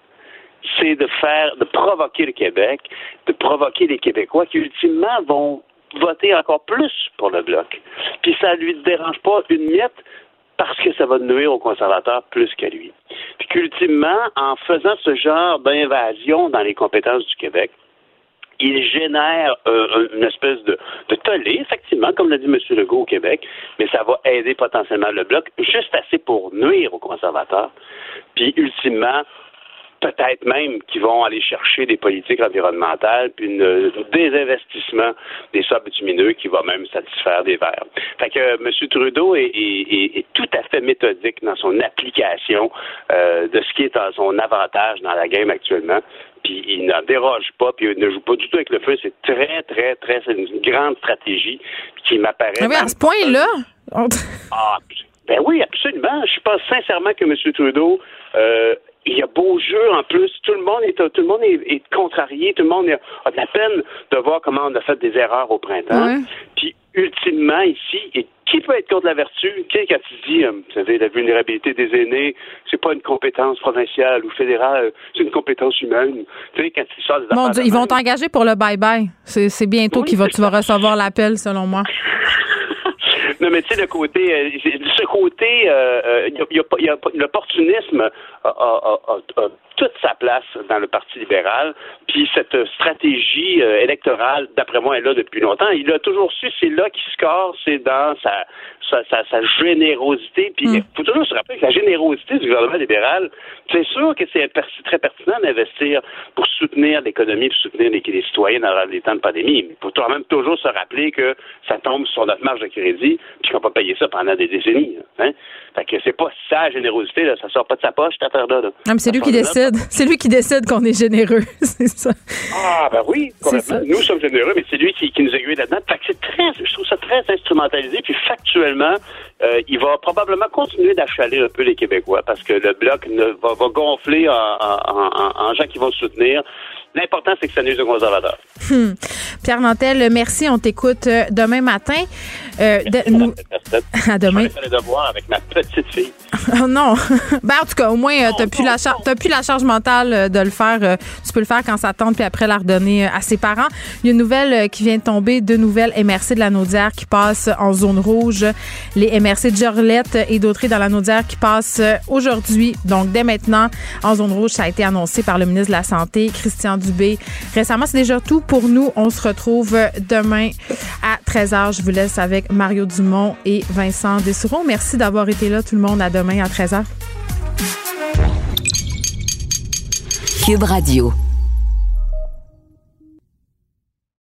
Speaker 15: c'est de faire, de provoquer le Québec, de provoquer les Québécois qui ultimement vont voter encore plus pour le bloc. Puis ça lui dérange pas une miette parce que ça va nuire aux conservateurs plus qu'à lui. Puis qu'ultimement, en faisant ce genre d'invasion dans les compétences du Québec, il génère euh, une espèce de, de tollé, effectivement, comme l'a dit M. Legault au Québec, mais ça va aider potentiellement le bloc, juste assez pour nuire aux conservateurs. Puis, ultimement, peut-être même qu'ils vont aller chercher des politiques environnementales, puis un désinvestissement des sables bitumineux qui va même satisfaire des verts. Fait que euh, M. Trudeau est tout à fait méthodique dans son application euh, de ce qui est à son avantage dans la game actuellement. Puis il n'en déroge pas, puis il ne joue pas du tout avec le feu. C'est très, très, très, c'est une grande stratégie qui m'apparaît.
Speaker 1: Ah oui, à ce point-là.
Speaker 15: ah, ben oui, absolument. Je pense sincèrement que M. Trudeau, euh, il y a beau jeu en plus. Tout le monde est, tout le monde est, est contrarié. Tout le monde a de la peine de voir comment on a fait des erreurs au printemps.
Speaker 1: Ouais.
Speaker 15: Puis, ultimement, ici, et qui peut être contre la vertu? Tu sais, quand tu dis, euh, vous savez, la vulnérabilité des aînés, c'est pas une compétence provinciale ou fédérale, c'est une compétence humaine. Tu sais, quand tu sors des
Speaker 1: Mon
Speaker 15: affaires
Speaker 1: Dieu,
Speaker 15: de
Speaker 1: ils vont t'engager pour le bye-bye. C'est bientôt
Speaker 15: Oui,
Speaker 1: qu'il va, tu vas recevoir l'appel, selon moi.
Speaker 15: Non, mais tu sais, le côté, euh, ce côté, euh, euh, il y a- il y a il y a l'opportunisme a toute sa place dans le Parti libéral. Puis cette stratégie euh, électorale, d'après moi, est là depuis longtemps. Il a toujours su, c'est là qu'il score, c'est dans sa, sa, sa, générosité. Puis il mm. faut toujours se rappeler que la générosité du gouvernement libéral, c'est sûr que c'est très pertinent d'investir pour soutenir l'économie, pour soutenir les, citoyens dans les temps de pandémie. Mais il faut quand même toujours se rappeler que ça tombe sur notre marge de crédit, puis qu'on va pas payer ça pendant des décennies. Hein? Fait que c'est pas sa générosité, là, ça sort pas de sa poche, cette affaire-là. Là.
Speaker 1: Non, mais c'est lui qui décide. [laughs] C'est lui qui décide qu'on est généreux, [laughs] c'est ça.
Speaker 15: Ah, ben oui, complètement. Nous sommes généreux, mais c'est lui qui, qui nous aiguille là-dedans. C'est très, je trouve ça très instrumentalisé, puis factuellement, euh, il va probablement continuer d'achaler un peu les Québécois parce que le bloc ne, va, va gonfler en, en, en, gens qui vont soutenir. L'important, c'est que ça nuise aux conservateurs.
Speaker 1: Hmm. Pierre Nantel, merci. On t'écoute euh, demain matin. Euh,
Speaker 15: nous... [laughs] À demain. Je vais devoir avec ma petite fille. [laughs]
Speaker 1: oh non. [laughs] ben, en tout cas, au moins, tu n'as plus, la plus la charge mentale euh, de le faire. Euh, tu peux le faire quand ça tente, puis après la redonner à ses parents. Il y a une nouvelle qui vient de tomber, deux nouvelles MRC de la Naudière qui passent en zone rouge. Les MRC de Jorlette et d'autres dans la Naudière qui passent aujourd'hui. Donc, dès maintenant, en zone rouge, ça a été annoncé par le ministre de la Santé, Christian Récemment, c'est déjà tout pour nous. On se retrouve demain à 13h. Je vous laisse avec Mario Dumont et Vincent Dessouron. Merci d'avoir été là, tout le monde. À demain à 13h.
Speaker 4: Cube Radio.